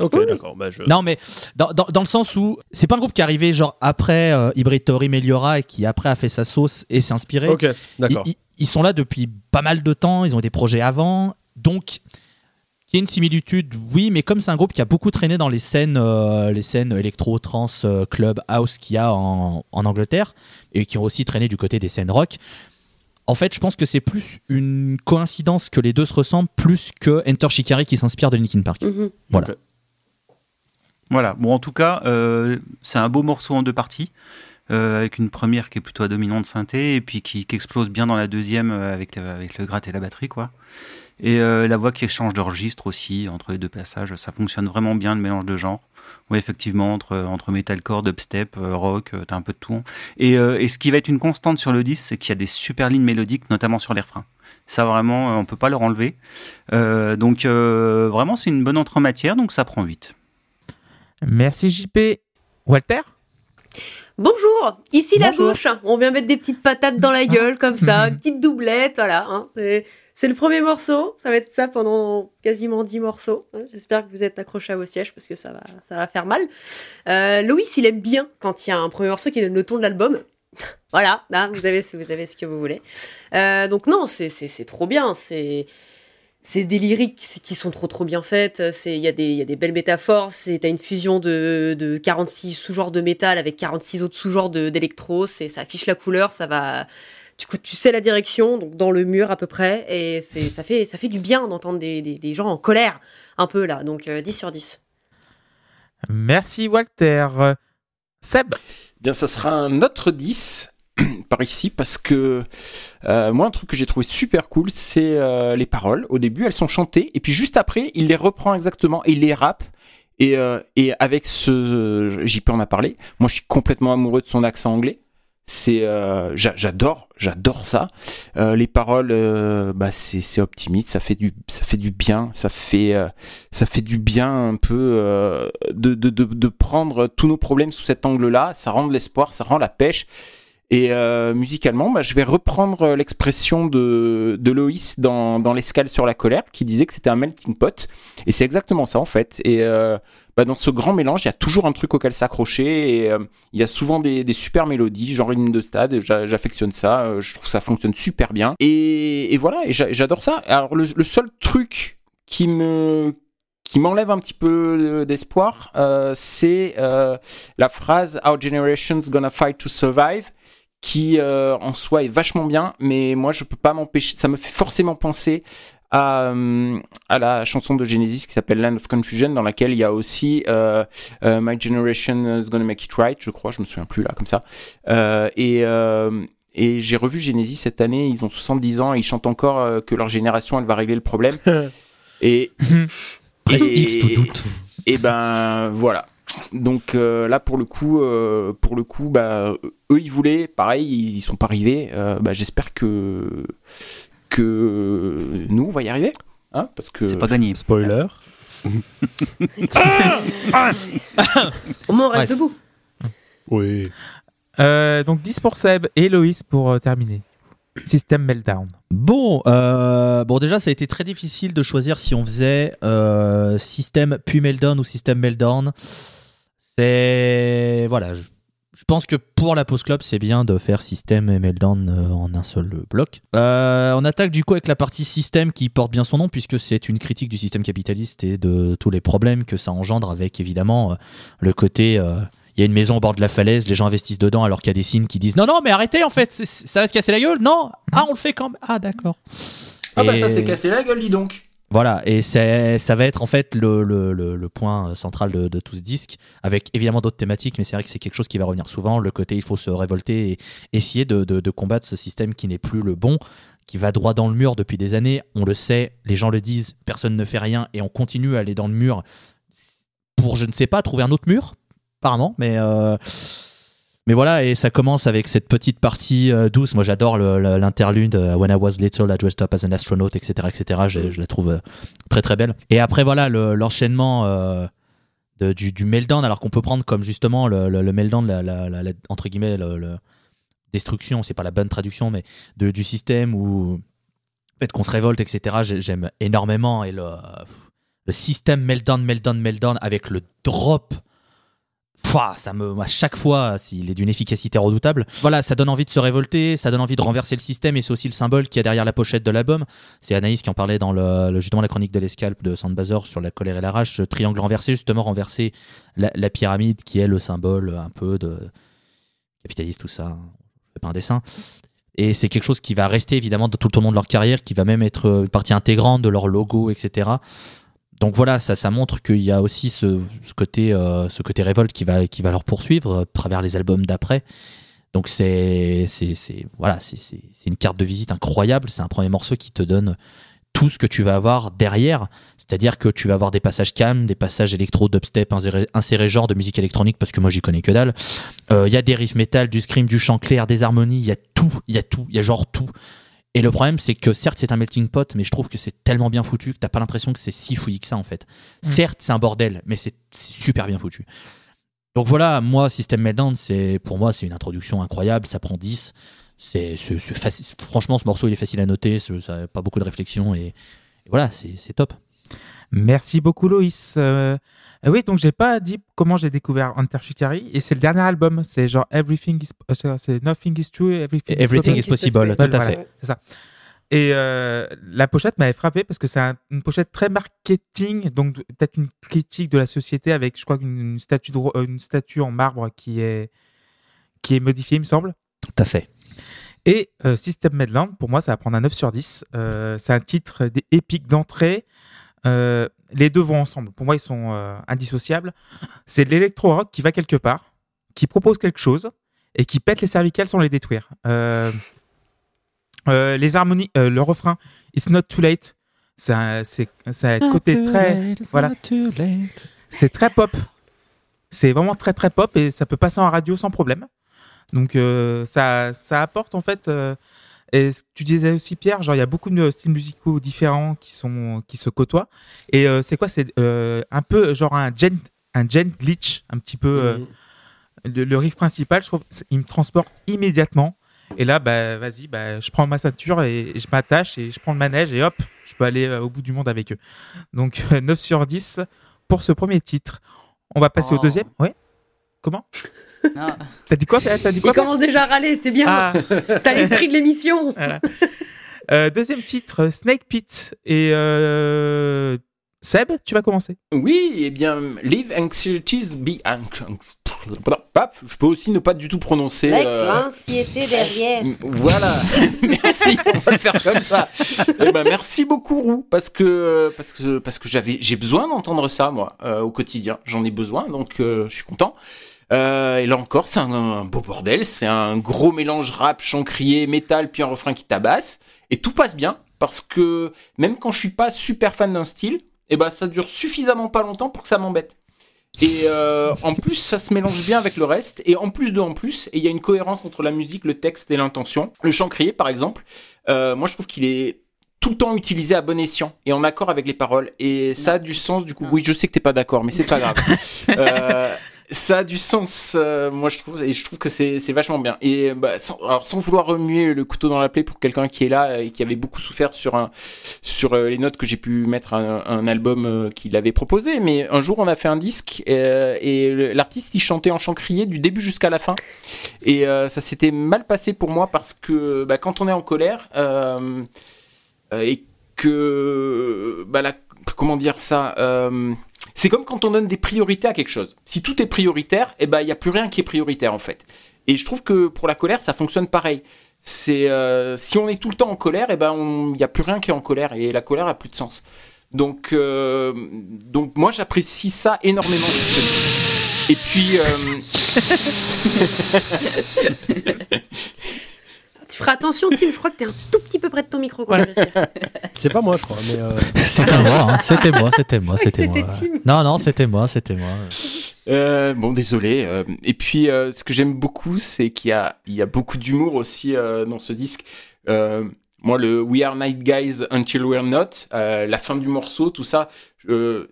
Ok, Oui. d'accord. Bah, je... Non, mais dans, dans, dans le sens où c'est pas un groupe qui est arrivé genre après euh, Hybrid Theory Meliora et qui après a fait sa sauce et s'est inspiré. Ok, d'accord. Ils, ils- ils sont là depuis pas mal de temps, ils ont des projets avant, donc il y a une similitude, oui, mais comme c'est un groupe qui a beaucoup traîné dans les scènes, euh, les scènes électro, trans, euh, club, house qu'il y a en, en Angleterre et qui ont aussi traîné du côté des scènes rock. En fait, je pense que c'est plus une coïncidence que les deux se ressemblent, plus que Enter Shikari qui s'inspire de Linkin Park. Mhm. Voilà. Voilà, bon en tout cas, euh, c'est un beau morceau en deux parties, euh, avec une première qui est plutôt à dominante synthé, et puis qui, qui explose bien dans la deuxième euh, avec, le- avec le gratte et la batterie, quoi. Et euh, la voix qui change de registre aussi entre les deux passages, ça fonctionne vraiment bien le mélange de genres. Oui, effectivement, entre, entre metalcore, dubstep, euh, rock, euh, t'as un peu de tout. Et, euh, et ce qui va être une constante sur le disque, c'est qu'il y a des super lignes mélodiques, notamment sur les refrains. Ça, vraiment, euh, on peut pas leur enlever. Euh, donc, euh, vraiment, c'est une bonne entrée en matière, donc ça prend 8. Merci JP. Walter? Bonjour, ici la gauche. On vient mettre des petites patates dans la gueule comme ça, une petite doublette, voilà. hein, c'est, le premier morceau. Ça va être ça pendant quasiment 10 morceaux. hein. J'espère que vous êtes accrochés à vos sièges parce que ça va, ça va faire mal. Euh, Loïs, il aime bien quand il y a un premier morceau qui donne le ton de l'album. voilà, là, vous avez, vous avez ce que vous voulez. Euh, donc non, c'est, trop bien. C'est c'est des lyriques qui sont trop trop bien faites. Il y a des y a des belles métaphores. T'as une fusion de, de 46 sous-genres de métal avec 46 autres sous-genres d'électro. Ça affiche la couleur. Ça va. Tu, tu sais la direction donc dans le mur à peu près et c'est ça fait ça fait du bien d'entendre des, des, des gens en colère un peu là. Donc euh, 10 sur 10. Merci Walter. Seb Bien, ça sera un autre 10 par ici parce que euh, moi un truc que j'ai trouvé super cool c'est euh, les paroles au début elles sont chantées et puis juste après il les reprend exactement et il les rappe et, euh, et avec ce JP en a parlé moi je suis complètement amoureux de son accent anglais c'est euh, j'a- j'adore j'adore ça Euh, les paroles euh, bah c'est c'est optimiste ça fait du ça fait du bien ça fait euh, ça fait du bien un peu euh, de, de, de, de prendre tous nos problèmes sous cet angle-là. Ça rend de l'espoir, ça rend la pêche. Et euh, musicalement, bah, je vais reprendre l'expression de, de Loïs dans, dans l'escale sur la colère, qui disait que c'était un melting pot. Et c'est exactement ça en fait. Et bah, dans ce grand mélange, il y a toujours un truc auquel s'accrocher. Et euh, il y a souvent des, super mélodies, genre une de stade. J'a- J'affectionne ça. euh, Je trouve ça fonctionne super bien. Et, voilà, j'adore ça. Alors le, seul truc qui me qui m'enlève un petit peu euh, d'espoir, c'est la phrase Our generation's gonna fight to survive, qui en soi est vachement bien, mais moi je peux pas m'empêcher, ça me fait forcément penser à, euh, à la chanson de Genesis qui s'appelle Land of Confusion, dans laquelle il y a aussi euh, euh, My generation is gonna make it right, je crois, je me souviens plus là comme ça, Euh, et euh, Et j'ai revu Genesis cette année, ils ont 70 ans et ils chantent encore euh, que leur génération, elle va régler le problème. et, et- X tout doute. et ben voilà. Donc euh, là pour le coup, euh, pour le coup, bah, eux ils voulaient, pareil, ils y sont pas arrivés. Euh, bah, J'espère que que nous on va y arriver, hein, parce que C'est pas gagné. Spoiler. Au moins, on reste Bref. debout. Oui. Euh, donc 10 pour Seb et Loïs pour euh, terminer. System Meltdown. Bon, euh, bon déjà ça a été très difficile de choisir si on faisait euh, système puis Meltdown ou système Meltdown. C'est voilà, je, je pense que pour la Pause Club c'est bien de faire système et Meltdown euh, en un seul bloc. Euh, on attaque du coup avec la partie système qui porte bien son nom puisque c'est une critique du système capitaliste et de tous les problèmes que ça engendre avec évidemment euh, le côté euh, il y a une maison au bord de la falaise, les gens investissent dedans alors qu'il y a des signes qui disent non non mais arrêtez en fait, ça va se casser la gueule, non ah on le fait quand même, ah d'accord. ah bah ça s'est cassé la gueule, dis donc. Voilà, et ça va être en fait le, le, le, point central de, tout ce disque, avec évidemment d'autres thématiques, mais c'est vrai que c'est quelque chose qui va revenir souvent, le côté il faut se révolter et essayer de, de, de combattre ce système qui n'est plus le bon, qui va droit dans le mur depuis des années, on le sait, les gens le disent, personne ne fait rien, et on continue à aller dans le mur pour, je ne sais pas, trouver un autre mur, apparemment, mais... euh, mais voilà, et ça commence avec cette petite partie euh, douce. Moi, j'adore l'interlude euh, When I was little, I dressed up as an astronaut, etc., etc. Je, la trouve euh, très très belle. Et après, voilà, le- l'enchaînement du, du meltdown, alors qu'on peut prendre comme justement le, le, meltdown, la, la- la- la- entre guillemets, le, le- destruction, c'est pas la bonne traduction, mais du système le fait qu'on se révolte, etc. j'ai- J'aime énormément et le, le système meltdown, meltdown, meltdown avec le drop. Pouah, ça me, à chaque fois, s'il est d'une efficacité redoutable. Voilà, ça donne envie de se révolter, ça donne envie de renverser le système et c'est aussi le symbole qu'il y a derrière la pochette de l'album. C'est Anaïs qui en parlait dans le, justement la chronique de l'escalpe de Sandbazor sur la colère et la rage. Ce triangle renversé, justement renverser la, pyramide qui est le symbole un peu de capitaliste, tout ça. Je fais pas un dessin. Et c'est quelque chose qui va rester évidemment de tout le long de leur carrière, qui va même être euh, une partie intégrante de leur logo, etc. Donc voilà, ça, ça montre qu'il y a aussi ce, ce côté, euh, ce côté révolte qui va, qui va leur poursuivre euh, à travers les albums d'après. Donc c'est, c'est, voilà, c'est, une carte de visite incroyable. C'est un premier morceau qui te donne tout ce que tu vas avoir derrière. C'est-à-dire que tu vas avoir des passages calmes, des passages électro, dubstep, insérés, insérés genre de musique électronique parce que moi j'y connais que dalle. Euh, Il y a des riffs métal, du scream, du chant clair, des harmonies. Il y a tout, il y a tout, il y a genre tout. Et le problème, c'est que certes, c'est un melting pot, mais je trouve que c'est tellement bien foutu que t'as pas l'impression que c'est si fouillis que ça, en fait. Mm. Certes, c'est un bordel, mais c'est super bien foutu. Donc voilà, moi, System Meltdown, c'est, pour moi, c'est une introduction incroyable, ça prend 10. C'est, franchement, ce morceau, il est facile à noter, ça n'a pas beaucoup de réflexion, et, et voilà, c'est c'est top. Merci beaucoup Loïs. Euh, euh, oui, donc j'ai pas dit comment j'ai découvert Hunter Shikari et c'est le dernier album, c'est genre Everything is euh, c'est- Nothing is true, Everything, Everything is is possible, tout à voilà. fait. C'est ça. Et euh, la pochette m'avait frappé parce que c'est un- une pochette très marketing, donc peut-être une critique de la société avec, je crois, une, statue, de, une statue en marbre qui est, qui est modifiée, il me semble. Tout à fait. Et euh, System Medland, pour moi, ça va prendre un 9 sur 10. Euh, c'est un titre des épiques d'entrée. Euh, les deux vont ensemble. Pour moi, ils sont euh, indissociables. C'est de l'électro-rock qui va quelque part, qui propose quelque chose et qui pète les cervicales sans les détruire. Euh, les harmonies, le refrain, It's not too late. C'est un, c'est, c'est un côté très. voilà. C'est très pop. C'est vraiment très très pop et ça peut passer en radio sans problème. Donc ça, ça apporte en fait. Et ce que tu disais aussi Pierre, genre il y a beaucoup de styles musicaux différents qui sont qui se côtoient. Et euh, c'est quoi C'est euh, un peu genre un gen un gen glitch un petit peu. euh, le, le riff principal, je trouve, il me transporte immédiatement. Et là, bah, vas-y, bah, je prends ma ceinture et, et je m'attache et je prends le manège et hop, je peux aller au bout du monde avec eux. Donc 9 sur 10 pour ce premier titre. On va passer au Oh. deuxième. Ouais. Comment? Ah, T'as dit quoi T'as dit Il quoi Pierre commence déjà à râler, c'est bien. Ah, T'as l'esprit de l'émission. voilà. Euh, deuxième titre, Snake Pit. Et euh, Seb, tu vas commencer. Oui, eh bien, Live Anxieties Be Je peux aussi ne pas du tout prononcer. euh, l'anxiété derrière. Voilà, merci, on va le faire comme ça. Eh ben, merci beaucoup Roux, parce que parce que parce que j'avais j'ai besoin d'entendre ça moi euh, au quotidien. J'en ai besoin, donc euh, je suis content. Euh, et là encore, c'est un, un beau bordel. C'est un gros mélange rap, chant crié, métal, puis un refrain qui tabasse. Et tout passe bien parce que même quand je suis pas super fan d'un style, eh ben ça dure suffisamment pas longtemps pour que ça m'embête. Et euh, en plus, ça se mélange bien avec le reste. Et en plus de en plus, il y a une cohérence entre la musique, le texte et l'intention. Le chant crié, par exemple, euh, moi je trouve qu'il est tout le temps utilisé à bon escient et en accord avec les paroles. Et ça a du sens du coup. Non. Oui, je sais que t'es pas d'accord, mais c'est pas grave. Euh, ça a du sens, euh, moi je trouve, et je trouve que c'est vachement bien. Et bah, sans, alors, sans vouloir remuer le couteau dans la plaie pour quelqu'un qui est là et qui avait beaucoup souffert sur un, sur euh, les notes que j'ai pu mettre à un, album euh, qu'il avait proposé, mais un jour on a fait un disque euh, et l'artiste il chantait en chant crié du début jusqu'à la fin. Et euh, ça s'était mal passé pour moi parce que bah, quand on est en colère euh, euh, et que bah, la- comment dire ça euh, c'est comme quand on donne des priorités à quelque chose. Si tout est prioritaire, eh ben il y a plus rien qui est prioritaire en fait. Et je trouve que pour la colère, ça fonctionne pareil. C'est euh, si on est tout le temps en colère, eh ben il y a plus rien qui est en colère et la colère a plus de sens. Donc euh, donc moi j'apprécie ça énormément. Et puis euh, Tu feras attention, Tim, je crois que t'es un tout petit peu près de ton micro quand respires. C'est pas moi, je crois, mais. euh, C'était moi, hein, c'était moi, c'était moi, c'était moi. Non, non, c'était moi, c'était moi. Euh, bon, désolé. euh, et puis, euh, ce que j'aime beaucoup, c'est qu'il y a, il y a beaucoup d'humour aussi euh, dans ce disque. Moi, le We Are Night Guys Until We're Not, euh, la fin du morceau, tout ça, voilà,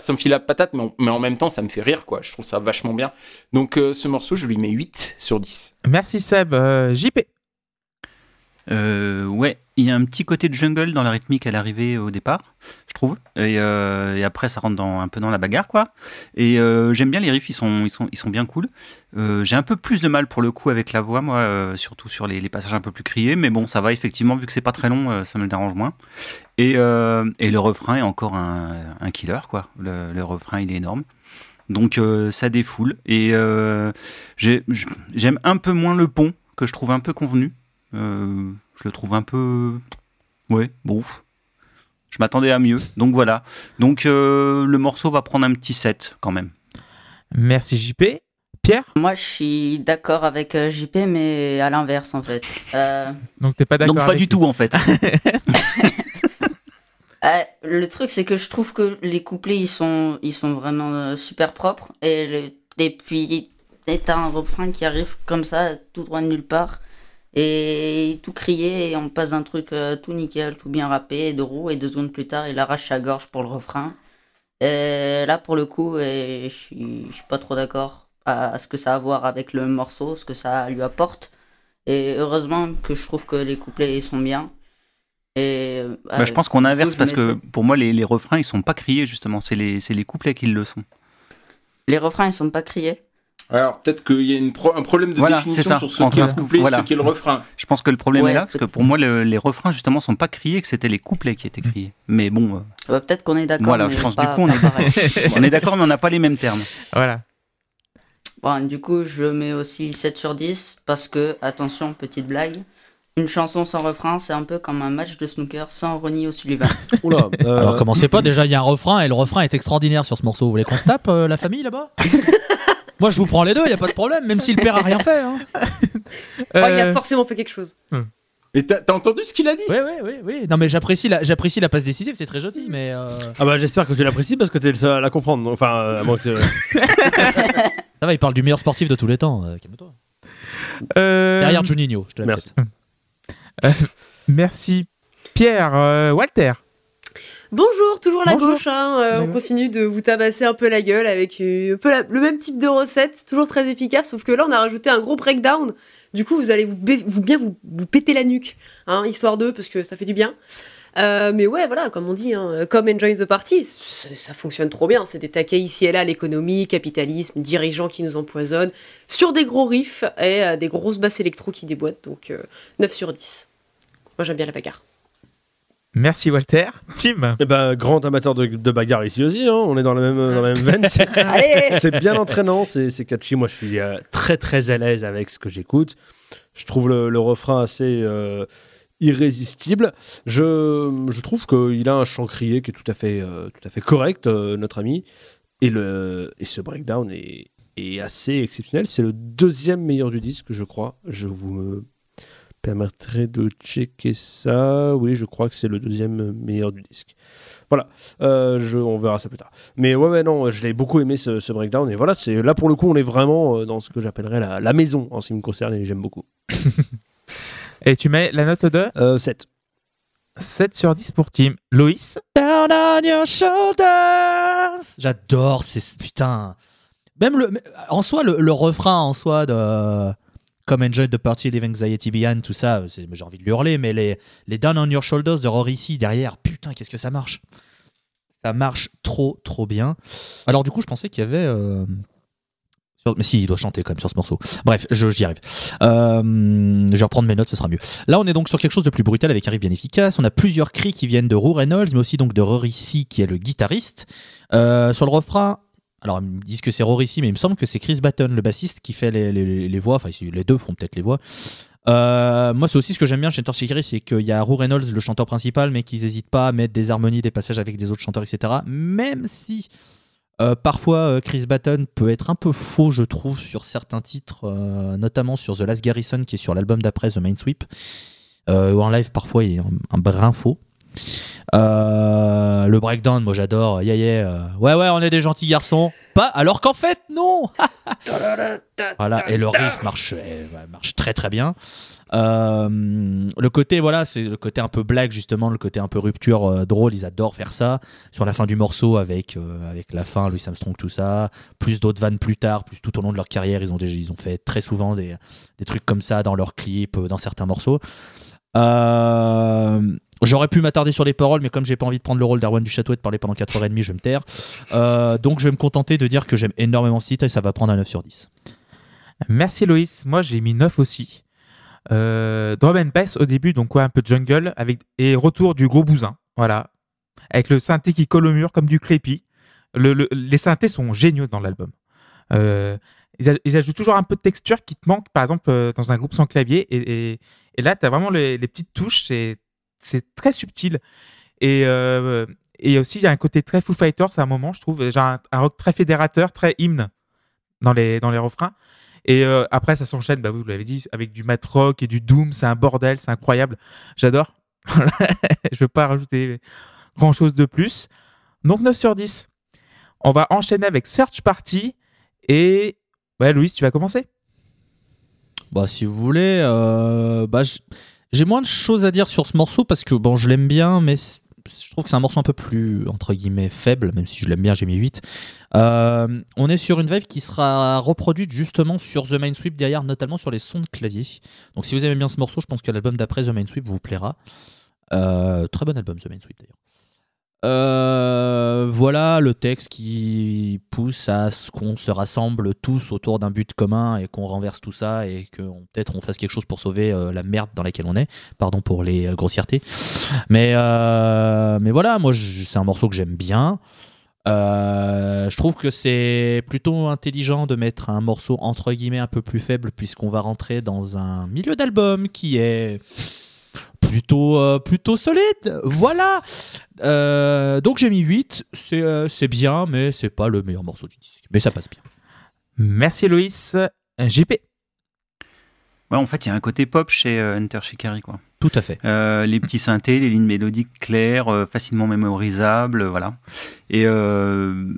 ça me file la patate, mais en, mais en même temps, ça me fait rire, quoi. Je trouve ça vachement bien. Donc, euh, ce morceau, je lui mets 8 sur 10. Merci Seb. Euh, JP. Euh, ouais, il y a un petit côté de jungle dans la rythmique à l'arrivée au départ, je trouve. Et, euh, après, ça rentre un peu dans la bagarre, quoi. Et euh, j'aime bien les riffs, ils sont, bien cool. J'ai un peu plus de mal pour le coup avec la voix, moi, surtout sur les, passages un peu plus criés. Mais bon, ça va effectivement, vu que c'est pas très long, ça me dérange moins. Et, le refrain est encore un, killer, quoi. Le, refrain, il est énorme. Donc ça défoule. Et j'ai- j'aime un peu moins le pont, que je trouve un peu convenu. Euh, je le trouve un peu. Ouais, bon. Je m'attendais à mieux. Donc voilà. Donc euh, le morceau va prendre un petit 7 quand même. Merci JP. Pierre? Moi, je suis d'accord avec euh, JP, mais à l'inverse, en fait. Euh, Donc t'es pas d'accord Donc pas avec du tout en fait. euh, le truc, c'est que je trouve que les couplets, ils sont, ils sont vraiment euh, super propres. Et, le- et puis, t'as un refrain qui arrive comme ça, tout droit de nulle part. Et tout crié, et on passe d'un truc euh, tout nickel, tout bien rappé, de roue, et deux secondes plus tard, il arrache sa gorge pour le refrain. Et là, pour le coup, je suis pas trop d'accord à, à ce que ça a à voir avec le morceau, ce que ça lui apporte. Et heureusement que je trouve que les couplets ils sont bien. Et euh, Bah, je pense qu'on inverse parce que pour moi les, les refrains ils sont pas criés justement. C'est les, c'est les couplets qui le sont. les refrains ils sont pas criés. Alors, peut-être qu'il y a une pro- un problème de Voilà, définition c'est ça. sur ce qu'est un couplet voilà. et ce qu'est le refrain. Je pense que le problème Ouais, est là parce que pour moi le- les refrains justement sont pas criés, que c'était les couplets qui étaient criés. Mais bon, euh, Bah, Peut-être qu'on est d'accord. Voilà, je pense pas, du coup, on pas est- pareil. on est d'accord mais on n'a pas les mêmes termes. Voilà. Bon, du coup, je mets aussi 7 sur 10 parce que, attention, petite blague, une chanson sans refrain, c'est un peu comme un match de snooker sans Ronnie O'Sullivan. Oula. euh, Alors commencez pas, déjà il y a un refrain et le refrain est extraordinaire sur ce morceau. Vous voulez qu'on se tape euh, la famille là-bas Moi je vous prends les deux, il y a pas de problème, même si le père a rien fait. Hein. Oh, il a forcément fait quelque chose. Et t'as t'as entendu ce qu'il a dit? Oui, oui, oui, oui. Non mais j'apprécie la, j'apprécie la passe décisive, c'est très gentil, mais euh, Ah bah j'espère que tu l'apprécies parce que t'es le seul à la comprendre. Enfin, euh, à moins que ça va, il parle du meilleur sportif de tous les temps. euh, calme-toi. euh, Derrière Juninho, je te Merci. L'accepte. Merci. Pierre. euh, Walter. Bonjour, toujours la Bonjour. gauche. hein, euh, on continue de vous tabasser un peu la gueule avec euh, un peu la- le même type de recette, toujours très efficace, sauf que là on a rajouté un gros breakdown. Du coup, vous allez vous, bien vous, vous péter la nuque, hein, histoire d'eux, parce que ça fait du bien. Euh, mais ouais, voilà, comme on dit, hein, comme Enjoy the Party, ça fonctionne trop bien. C'est des taquets ici et là, l'économie, capitalisme, dirigeants qui nous empoisonnent, sur des gros riffs et euh, des grosses basses électro qui déboîtent. Donc euh, 9 sur 10. Moi j'aime bien la bagarre. Merci Walter. Tim. Eh ben, grand amateur de, de bagarre ici aussi, hein. on est dans la même, dans la même veine. C'est- bien entraînant, c'est c'est catchy. Moi, je suis euh, très très à l'aise avec ce que j'écoute. Je trouve le, le refrain assez euh, irrésistible. Je, je trouve qu'il a un chant crié qui est tout à fait, euh, tout à fait correct, euh, notre ami. et, le, et ce breakdown est, est assez exceptionnel. C'est le deuxième meilleur du disque, je crois. Je vous me permettrai de checker ça. Oui, je crois que c'est le deuxième meilleur du disque. Voilà, Euh, je, on verra ça plus tard. Mais ouais, ouais, non, je l'ai beaucoup aimé ce, ce breakdown. Et voilà, c'est là pour le coup, on est vraiment euh, dans ce que j'appellerais la, la maison en ce qui me concerne et j'aime beaucoup. Et tu mets la note de? Euh, 7. 7 sur 10 pour Tim. Loïs? Down on your shoulders. J'adore ces putain. Même le en soi le, le refrain en soi de Come enjoy the party, leave anxiety behind, tout ça, j'ai envie de lui hurler, mais les, les Down on your shoulders de Rory C derrière, putain, qu'est-ce que ça marche Ça marche trop, trop bien. Alors du coup, je pensais qu'il y avait. euh, Mais si, il doit chanter quand même sur ce morceau. Bref, j'y arrive. Euh, je vais reprendre mes notes, ce sera mieux. Là, on est donc sur quelque chose de plus brutal avec un riff bien efficace. On a plusieurs cris qui viennent de Roo Reynolds, mais aussi donc de Rory C, qui est le guitariste. Euh, sur le refrain, alors ils me disent que c'est Rory C, mais il me semble que c'est Chris Batten, le bassiste, qui fait les, voix. Enfin, les deux font peut-être les voix. Euh, moi, c'est aussi ce que j'aime bien chez Torchikiri, c'est qu'il y a Roo Reynolds, le chanteur principal, mais qu'ils n'hésitent pas à mettre des harmonies, des passages avec des autres chanteurs, etc. Même si euh, parfois euh, Chris Batten peut être un peu faux, je trouve, sur certains titres, notamment sur The Last Garrison, qui est sur l'album d'après, The Main Sweep. Ou en live, parfois, il est un, un brin faux. Euh, le breakdown, moi j'adore. Yeah, yeah, euh, ouais, ouais, on est des gentils garçons. Pas, alors qu'en fait, non Voilà, et le riff marche, euh, marche très très bien. Euh, le côté, voilà, c'est le côté un peu blague, justement, le côté un peu rupture euh, drôle, ils adorent faire ça. Sur la fin du morceau, avec, avec la fin, Louis Armstrong, tout ça, plus d'autres vannes plus tard, plus tout au long de leur carrière, ils ont, déjà, ils ont fait très souvent des, des trucs comme ça dans leurs clips, dans certains morceaux. Euh, J'aurais pu m'attarder sur les paroles, mais comme j'ai pas envie de prendre le rôle d'Erwan du Château et de parler pendant 4h30, je vais me taire. Euh, donc je vais me contenter de dire que j'aime énormément ce titre et ça va prendre un 9 sur 10. Merci Loïs. Moi, j'ai mis 9 aussi. Euh, drum and bass au début, donc quoi, un peu jungle, avec, et retour du gros bousin. Voilà. Avec le synthé qui colle au mur comme du crépi. Le, le- les synthés sont géniaux dans l'album. Euh, ils, ajoutent toujours un peu de texture qui te manque, par exemple, euh, dans un groupe sans clavier. Et, et, là, tu as vraiment les, les petites touches. C'est très subtil. Et, euh, et aussi, il y a un côté très Foo Fighters à un moment, je trouve. Genre un, rock très fédérateur, très hymne dans les, dans les refrains. Et euh, après, ça s'enchaîne, bah, vous l'avez dit, avec du mat rock et du doom. C'est un bordel, c'est incroyable. J'adore. je veux pas rajouter grand chose de plus. Donc 9 sur 10. On va enchaîner avec Search Party. Et ouais, Louis, tu vas commencer. Bah, si vous voulez, euh, bah, j'ai moins de choses à dire sur ce morceau parce que bon, je l'aime bien, mais je trouve que c'est un morceau un peu plus entre guillemets faible, même si je l'aime bien, j'ai mis 8. Euh, on est sur une vibe qui sera reproduite justement sur The Main Sweep derrière, notamment sur les sons de clavier. Donc si vous aimez bien ce morceau, je pense que l'album d'après The Main Sweep vous plaira. Euh, très bon album The Main Sweep d'ailleurs. Euh, voilà le texte qui pousse à ce qu'on se rassemble tous autour d'un but commun et qu'on renverse tout ça et que peut-être on fasse quelque chose pour sauver euh, la merde dans laquelle on est. Pardon pour les euh, grossièretés. Mais, mais voilà, moi c'est un morceau que j'aime bien. Je trouve que c'est plutôt intelligent de mettre un morceau entre guillemets un peu plus faible puisqu'on va rentrer dans un milieu d'album qui est plutôt euh, plutôt solide. Voilà. Euh, donc j'ai mis 8, c'est euh, c'est bien mais c'est pas le meilleur morceau du disque. Mais ça passe bien. Merci Loïs. JP. Ouais, en fait, il y a un côté pop chez Enter Shikari, quoi. Tout à fait. Euh, les petits synthés, les lignes mélodiques claires, euh, facilement mémorisables, euh, voilà. Et euh,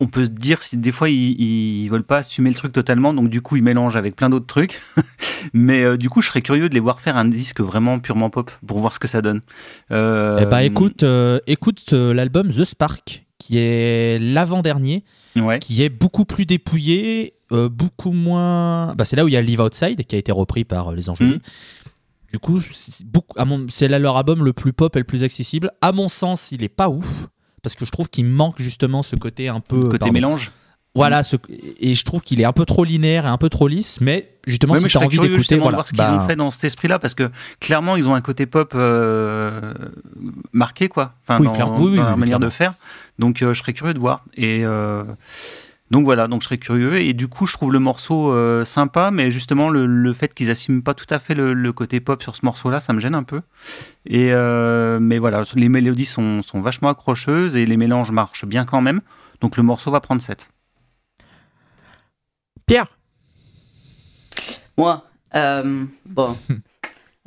on peut se dire si des fois ils, ils veulent pas assumer le truc totalement, donc du coup ils mélangent avec plein d'autres trucs. Mais euh, du coup, je serais curieux de les voir faire un disque vraiment purement pop pour voir ce que ça donne. Euh, Eh bah écoute, euh, écoute l'album The Spark, qui est l'avant-dernier, ouais. qui est beaucoup plus dépouillé, beaucoup moins. Bah, c'est là où il y a Live Outside, qui a été repris par les Angeliers. Mhm. Du coup, beaucoup- c'est là leur album le plus pop et le plus accessible. À mon sens, il est pas ouf. Parce que je trouve qu'il manque justement ce côté un peu. Côté pardon. mélange. Voilà, ce- et je trouve qu'il est un peu trop linéaire et un peu trop lisse, mais justement, Ouais, si mais tu as envie d'écouter, justement de voilà. voir ce qu'ils bah, ont fait dans cet esprit-là, parce que clairement, ils ont un côté pop euh, marqué, quoi. Enfin, Oui, dans, clairement. Oui, oui, dans leur oui, manière clairement. de faire. Donc, euh, je serais curieux de voir. Et euh, donc voilà, donc je serais curieux. Et du coup, je trouve le morceau euh, sympa, mais justement, le, le fait qu'ils assument pas tout à fait le, le côté pop sur ce morceau-là, ça me gêne un peu. Et euh, mais voilà, les mélodies sont, sont vachement accrocheuses et les mélanges marchent bien quand même. Donc le morceau va prendre 7. Pierre? Moi, euh, bon,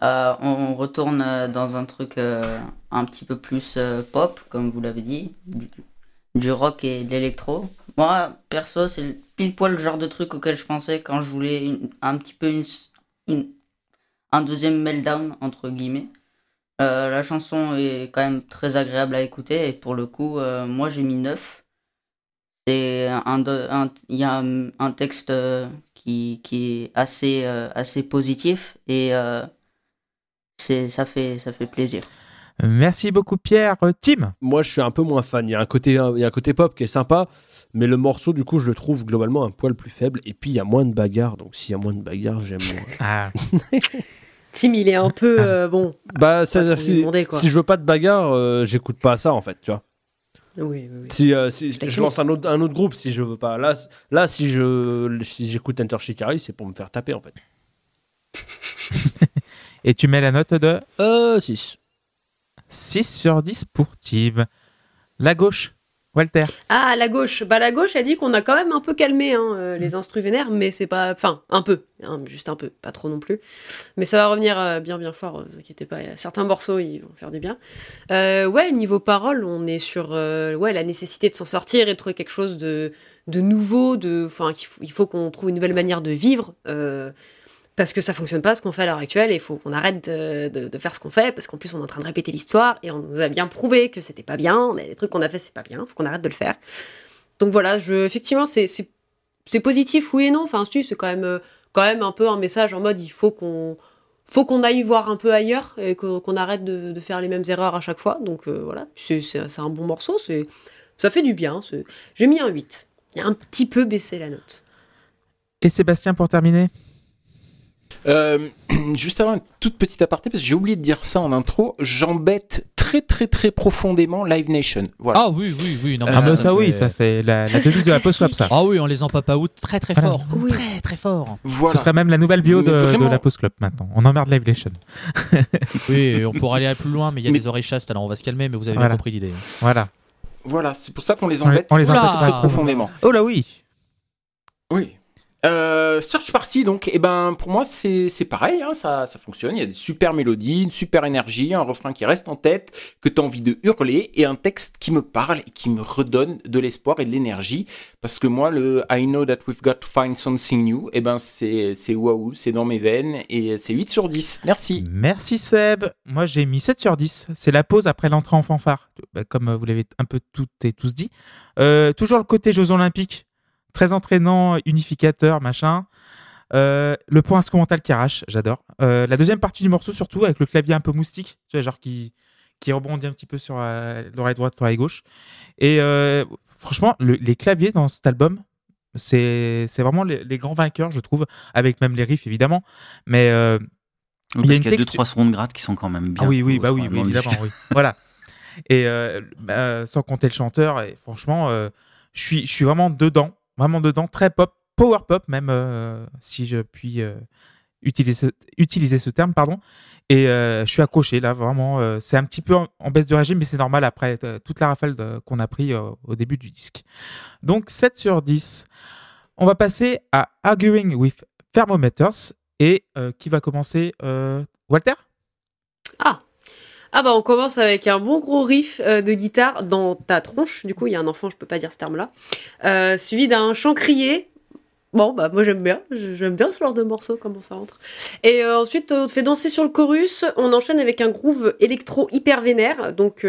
Euh, on retourne dans un truc euh, un petit peu plus euh, pop, comme vous l'avez dit, du, du rock et de l'électro. Moi, perso, c'est le- pile poil le genre de truc auquel je pensais quand je voulais un petit peu une, un deuxième meltdown, entre guillemets. Euh, la chanson est quand même très agréable à écouter et pour le coup, euh, moi j'ai mis 9. C'est un, y a un, texte euh, qui, qui est assez, assez positif et c'est, ça, fait, ça fait plaisir. Merci beaucoup Pierre. Euh, Tim Moi, je suis un peu moins fan. Il y a un côté, il y a un côté pop qui est sympa, mais le morceau, du coup, je le trouve globalement un poil plus faible. Et puis, il y a moins de bagarres. Donc, s'il y a moins de bagarres, j'aime moins. Ah, Tim, il est un peu euh, bon. bah, ça, si, demander, si je veux pas de bagarre, euh, j'écoute pas ça, en fait, tu vois. Oui, oui, oui. Si, euh, si- Je lance un autre, un autre groupe, si je veux pas. Là, si je si j'écoute Enter Shikari, c'est pour me faire taper, en fait. Et tu mets la note de Euh, 6. 6 sur 10 pour Tim. La gauche, Walter. Ah, la gauche. Bah, la gauche a dit qu'on a quand même un peu calmé hein, euh, les instrus vénères, mais c'est pas. Enfin, un peu. hein, juste un peu. Pas trop non plus. Mais ça va revenir euh, bien, bien fort. euh, vous inquiétez pas. Certains morceaux, ils vont faire du bien. Euh, ouais, niveau parole, on est sur euh, ouais, la nécessité de s'en sortir et de trouver quelque chose de, de nouveau. De, enfin, faut- il faut qu'on trouve une nouvelle manière de vivre. euh, parce que ça fonctionne pas ce qu'on fait à l'heure actuelle et il faut qu'on arrête de, faire ce qu'on fait parce qu'en plus on est en train de répéter l'histoire et on nous a bien prouvé que c'était pas bien, on a des trucs qu'on a fait c'est pas bien, faut qu'on arrête de le faire. Donc voilà, je, effectivement c'est, c'est, c'est positif oui et non, enfin c'est quand même, euh, quand même un peu un message en mode il faut qu'on, faut qu'on aille voir un peu ailleurs et qu'on, arrête de, faire les mêmes erreurs à chaque fois. Donc euh, voilà, c'est, c'est, c'est un bon morceau, c'est, ça fait du bien. c'est- J'ai mis un 8. Il a un petit peu baissé la note. Et Sébastien pour terminer? Euh, juste avant, une toute petite aparté, parce que j'ai oublié de dire ça en intro, j'embête très très très profondément Live Nation. Voilà. Ah oui, oui, oui. Non, mais Ah bah ça, ça oui, ça c'est la, Ça, devise de la post club classique. ça. Ah oui, on les en papa out très très Voilà. fort. Oui. Très très fort. voilà. Ce serait même la nouvelle bio de, la post club maintenant. On emmerde Livelation. Oui, et on pourra aller plus loin, mais il y a Mais- des oreilles chastes, alors on va se calmer, mais vous avez Voilà. bien compris l'idée. Voilà. Voilà, c'est pour ça qu'on les On les- embête on les embête très profondément. Oh là oui. Oui. Euh, Search Party, donc, eh ben, pour moi, c'est pareil, hein, ça, ça fonctionne. Il y a des super mélodies, une super énergie, un refrain qui reste en tête, que tu as envie de hurler, et un texte qui me parle et qui me redonne de l'espoir et de l'énergie. Parce que moi, le I know that we've got to find something new, eh ben, c'est waouh, c'est dans mes veines, et c'est 8 sur 10. Merci. Merci Seb. Moi j'ai mis 7 sur 10. C'est la pause après l'entrée en fanfare. Bah, comme vous l'avez un peu toutes et tous dit. Euh, toujours le côté Jeux Olympiques. Très entraînant, unificateur, machin. Euh, le point instrumental qui arrache, j'adore. Euh, la deuxième partie du morceau surtout avec le clavier un peu moustique, tu vois, genre qui, qui rebondit un petit peu sur euh, l'oreille droite, l'oreille gauche. Et franchement, le- les claviers dans cet album, c'est vraiment les, les grands vainqueurs, je trouve, avec même les riffs évidemment. Mais Oui, Il y a une y a textu- 2-3 secondes grattes qui sont quand même bien. ah oui, oui, bah oui, oui, évidemment, oui. Voilà. Et bah, sans compter le chanteur, et franchement, je suis, je suis vraiment dedans, vraiment dedans, très pop, power pop même, euh, si je puis euh, utiliser, ce, utiliser ce terme, pardon. Et euh, je suis accroché là, vraiment. c'est un petit peu en, en baisse de régime, mais c'est normal après toute la rafale qu'on a pris au début du disque. Donc 7 sur 10. On va passer à Arguing with Thermometers. Et qui va commencer Walter? Ah Ah bah on commence avec un bon gros riff euh, de guitare dans ta tronche, du coup il y a un enfant, je peux pas dire ce terme-là, euh, suivi d'un chant crié. Bon bah moi j'aime bien, j'aime bien ce genre de morceau, comment ça entre. Et euh, ensuite on te fait danser sur le chorus, on enchaîne avec un groove électro hyper vénère, donc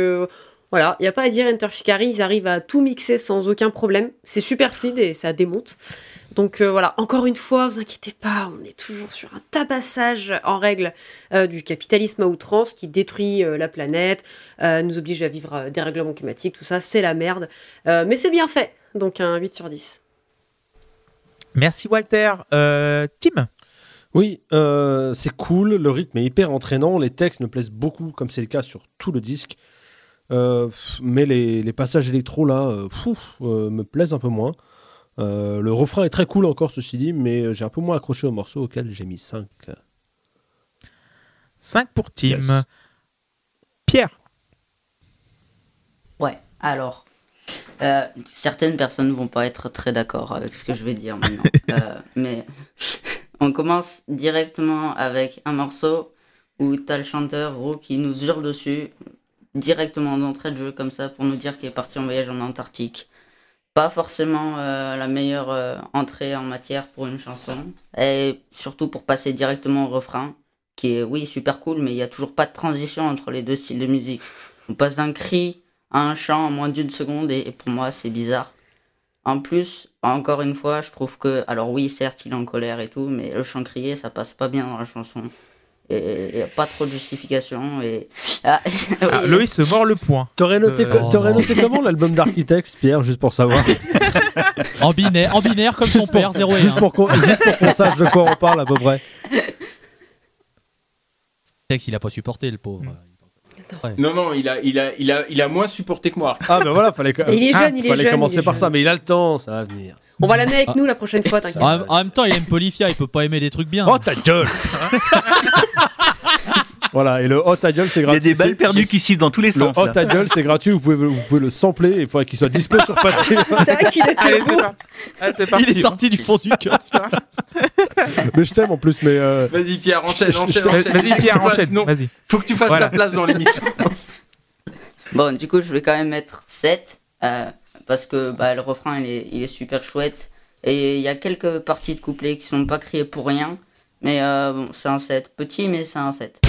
voilà, il n'y a pas à dire, Enter Shikari, ils arrivent à tout mixer sans aucun problème, c'est super fluide et ça démonte. Donc euh, voilà, encore une fois, vous inquiétez pas, on est toujours sur un tabassage en règle euh, du capitalisme à outrance qui détruit euh, la planète, euh, nous oblige à vivre euh, des règlements climatiques, tout ça, c'est la merde. Euh, mais c'est bien fait, donc un 8 sur 10. Merci Walter. Euh, Tim? Oui, euh, c'est cool, le rythme est hyper entraînant, les textes me plaisent beaucoup, comme c'est le cas sur tout le disque. Euh, mais les, les passages électro là, euh, euh, me plaisent un peu moins. Euh, le refrain est très cool encore, ceci dit, mais j'ai un peu moins accroché au morceau auquel j'ai mis 5. 5 pour Tim. Yes. Pierre Ouais, alors. Euh, certaines personnes vont pas être très d'accord avec ce que je vais dire maintenant. Euh, mais on commence directement avec un morceau où t'as le chanteur Ro qui nous hurle dessus directement d'entrée de jeu comme ça pour nous dire qu'il est parti en voyage en Antarctique. Pas forcément euh, la meilleure euh, entrée en matière pour une chanson. Et surtout pour passer directement au refrain, qui est oui super cool, mais il y a toujours pas de transition entre les deux styles de musique. On passe d'un cri à un chant en moins d'une seconde et, et pour moi c'est bizarre. En plus, encore une fois, je trouve que, alors oui, certes, il est en colère et tout, mais le chant crié, ça passe pas bien dans la chanson. Et il n'y a pas trop de justification. Et... Ah, oui, Ah, mais- Loïs se mord le point. T'aurais noté, Euh, co- t'aurais noté comment l'album d'Architects, Pierre, juste pour savoir En binaire, en binaire comme son Juste pour- père, 0 et Juste 1. pour qu'on juste pour qu'on sache de quoi on parle à peu près. Tex, il a pas supporté le pauvre. Non, non, il a, il, a, il, a, il a moins supporté que moi. Ah ben voilà, fallait, Et il est Ah, jeune, il est fallait jeune, commencer il est par jeune. ça, mais il a le temps, ça va venir. On va l'amener avec Ah. nous la prochaine fois, t'inquiète. En, en même temps, il aime Polyphia, il peut pas aimer des trucs bien. Oh ta gueule Voilà, et le hot ta gueule c'est Il y a gratuit. des balles perdues qui sifflent dans tous les Le sens. hot là. ta gueule c'est gratuit, vous pouvez, vous pouvez le sampler, il faudrait qu'il soit dispo sur Patreon. C'est vrai qu'il Allez, beau. c'est parti. Allez, c'est parti. il est sorti du fond du cœur. mais je t'aime en plus, mais euh, Vas-y, Pierre, enchaîne, enchaîne. Vas-y, Pierre, enchaîne. Sinon, Vas-y. faut que tu fasses Voilà. ta place dans l'émission. Bon, du coup, je vais quand même mettre 7 euh, parce que bah, le refrain il est, il est super chouette et il y a quelques parties de couplets qui sont pas criées pour rien. Mais euh, bon, c'est un 7. Petit, mais c'est un 7.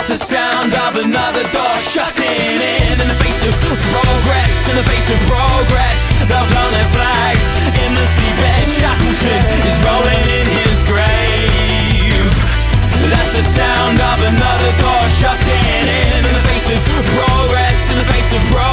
That's the sound of another door shutting in the face of progress. They'll plant flags in the seabed Shackleton is rolling in his grave. That's the sound of another door shutting in. In the face of progress, in the face of progress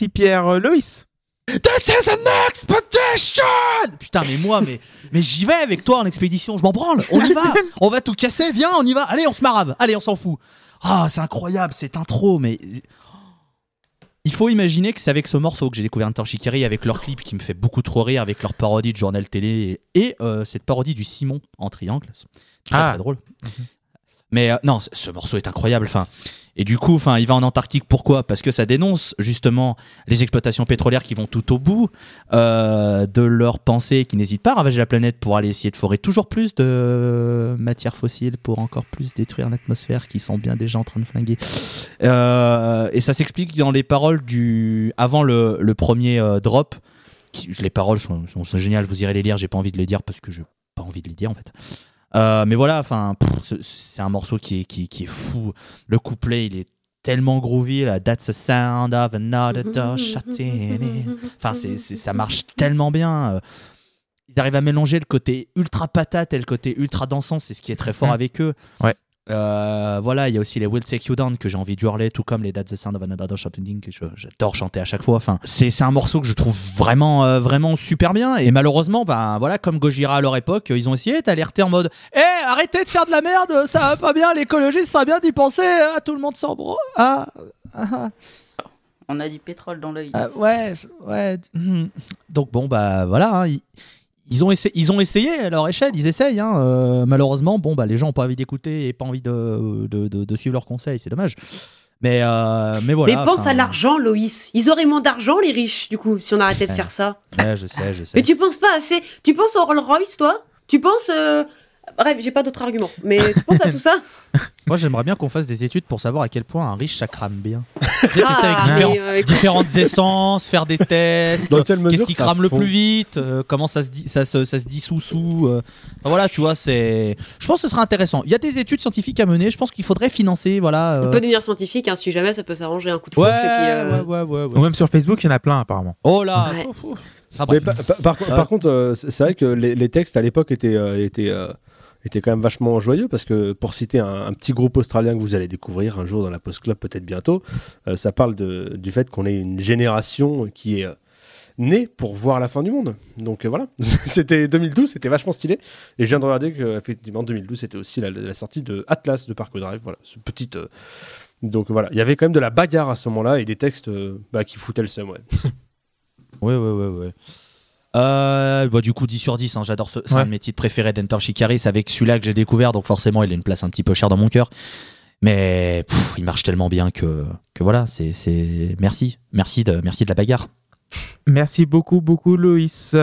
Merci Pierre. Euh, Loïs This is an expedition Putain, mais moi, mais, mais j'y vais avec toi en expédition, je m'en branle, on y va, on va tout casser, viens, on y va, allez, on se marave, allez, on s'en fout. Ah, c'est incroyable, cette intro, mais. Il faut imaginer que c'est avec ce morceau que j'ai découvert Hunter Shikari, avec leur clip qui me fait beaucoup trop rire, avec leur parodie de journal télé et euh, cette parodie du Simon en triangle. Très, Ah. très drôle. Mais euh, non, ce morceau est incroyable. Enfin, et du coup, enfin, il va en Antarctique. Pourquoi? Parce que ça dénonce justement les exploitations pétrolières qui vont tout au bout euh, de leurs pensées, qui n'hésitent pas à ravager la planète pour aller essayer de forer toujours plus de matières fossiles pour encore plus détruire l'atmosphère, qui sont bien déjà en train de flinguer. Euh, et ça s'explique dans les paroles du avant le, premier euh, drop. les paroles sont géniales. Vous irez les lire. J'ai pas envie de les dire parce que j'ai pas envie de les dire en fait. Euh, mais voilà, enfin, c'est- un morceau qui est, qui, qui est fou. Le couplet, il est tellement groovy. Là, That's the sound of another door shutting in. Enfin, c'est, ça marche tellement bien. Euh, Ils arrivent à mélanger le côté ultra patate et le côté ultra dansant. C'est ce qui est très fort Mm. avec eux. Ouais. Euh, voilà, il y a aussi les Will Take You Down que j'ai envie de hurler, tout comme les That's the Sound of Another Door Shutting que j'adore chanter à chaque fois. Enfin, c'est un morceau que je trouve vraiment, euh, vraiment super bien. Et malheureusement, ben voilà, comme Gojira à leur époque, ils ont essayé d'alerter en mode, Eh, arrêtez de faire de la merde, ça va pas bien, l'écologie, ça va bien d'y penser, ah, tout le monde s'en bro. Ah, ah, ah. On a du pétrole dans l'œil. Ah, ouais, ouais. hmm. Donc bon, bah voilà, hein, ils ont essayé, ils ont essayé à leur échelle, ils essayent. hein, euh, malheureusement, bon, bah les gens ont pas envie d'écouter et pas envie de, de, de- de suivre leurs conseils, c'est dommage. Mais, euh, mais voilà. Mais pense à l'argent, Loïs. Ils auraient moins d'argent, les riches, du coup, si on arrêtait de faire ça. Ouais, je sais, je sais. Mais tu penses pas assez. Tu penses au Rolls Royce, toi? Tu penses. euh, Bref, j'ai pas d'autres arguments. Mais tu penses à tout ça Moi, j'aimerais bien qu'on fasse des études pour savoir à quel point un riche ça crame bien. Tester avec Ah, différents- euh, écoute, différentes essences, faire des tests. Dans quelle mesure Qu'est-ce qui ça crame le fond plus vite euh, Comment ça se, dit, ça, se, ça se dissout sous euh. Enfin, Voilà, tu vois, c'est. Je pense que ce serait intéressant. Il y a des études scientifiques à mener. Je pense qu'il faudrait financer. Voilà. On peut devenir scientifique, hein, si jamais ça peut s'arranger un coup de Ouais, fourche. et puis, euh, ouais, ouais, ouais, ouais. Ou même sur Facebook, il y en a plein apparemment. Oh là. Ouais. ouf, ouf. Enfin, Mais bref. par, par- par- par contre, euh, c'est c'est vrai que les, les textes à l'époque étaient, euh, étaient, euh, étaient quand même vachement joyeux parce que pour citer un, petit groupe australien que vous allez découvrir un jour dans la Post Club, peut-être bientôt, euh, ça parle du fait qu'on est une génération qui est euh, née pour voir la fin du monde. Donc euh, voilà, c'était 2012, c'était vachement stylé. Et je viens de regarder que effectivement 2012 c'était aussi la, sortie de Atlas de Park Drive. Voilà, ce petit. euh, donc voilà, il y avait quand même de la bagarre à ce moment-là et des textes bah, qui foutaient le seum. Ouais. Ouais, ouais, ouais, ouais. Euh, bah, du coup, 10 sur 10, hein, j'adore ce. C'est Ouais. un de mes titres préférés d'Enter Shikari. C'est avec celui-là que j'ai découvert, donc forcément, il a une place un petit peu chère dans mon cœur. Mais pff, il marche tellement bien que, que voilà, c'est. c'est- Merci. Merci de, merci de la bagarre. Merci beaucoup, beaucoup, Loïs.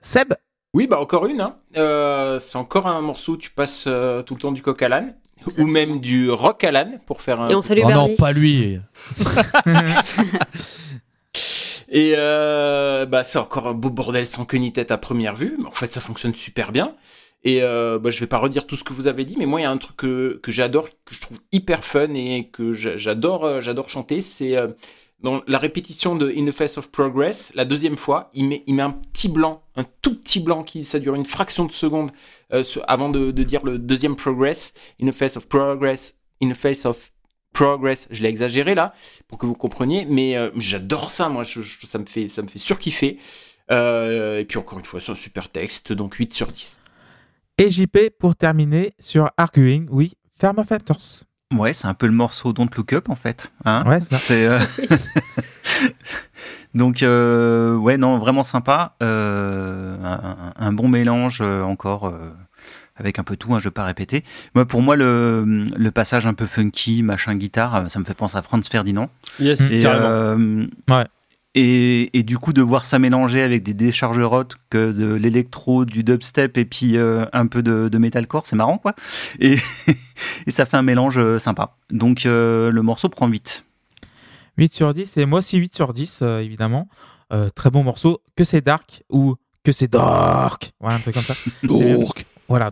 Seb? Oui, bah encore une. Hein. Euh, c'est encore un morceau, tu passes euh, tout le temps du coq à l'âne, ou même du rock à l'âne pour faire un. Et on salue oh non, pas lui. Et euh, bah, c'est encore un beau bordel sans queue ni tête à première vue, mais en fait ça fonctionne super bien. Et euh, bah, je vais pas redire tout ce que vous avez dit, mais moi il y a un truc que, que j'adore, que je trouve hyper fun et que j'a- j'adore euh, j'adore chanter, c'est euh, dans la répétition de In the Face of Progress, la deuxième fois, il met, il met un petit blanc, un tout petit blanc qui ça dure une fraction de seconde avant de, de dire le deuxième Progress, In the Face of Progress, In the Face of Progress, je l'ai exagéré là pour que vous compreniez, mais euh, j'adore ça, moi, je, je- ça me fait, ça me fait surkiffer. Euh, et puis encore une fois, c'est un super texte, donc 8 sur 10. et JP pour terminer sur Arguing, oui, Hunters. Ouais, c'est un peu le morceau Don't Look Up en fait. Hein Ouais, c'est ça. C'est, euh, Donc, euh, ouais, non, vraiment sympa. Euh, un, un bon mélange euh, encore euh, avec un peu tout, hein, je vais pas répéter. Moi, pour moi, le, le passage un peu funky, machin guitare, euh, ça me fait penser à Franz Ferdinand. Yes, Et, euh, Ouais. Et, et du coup, de voir ça mélanger avec des décharges rock, que de l'électro, du dubstep et puis euh, un peu de, de metalcore, c'est marrant quoi. Et, et ça fait un mélange euh, sympa. Donc euh, le morceau prend 8. 8 sur 10, et moi aussi 8 sur 10, euh, évidemment. Euh, très bon morceau. Que c'est dark ou que c'est dark. Voilà, un truc comme ça. Dork. Voilà.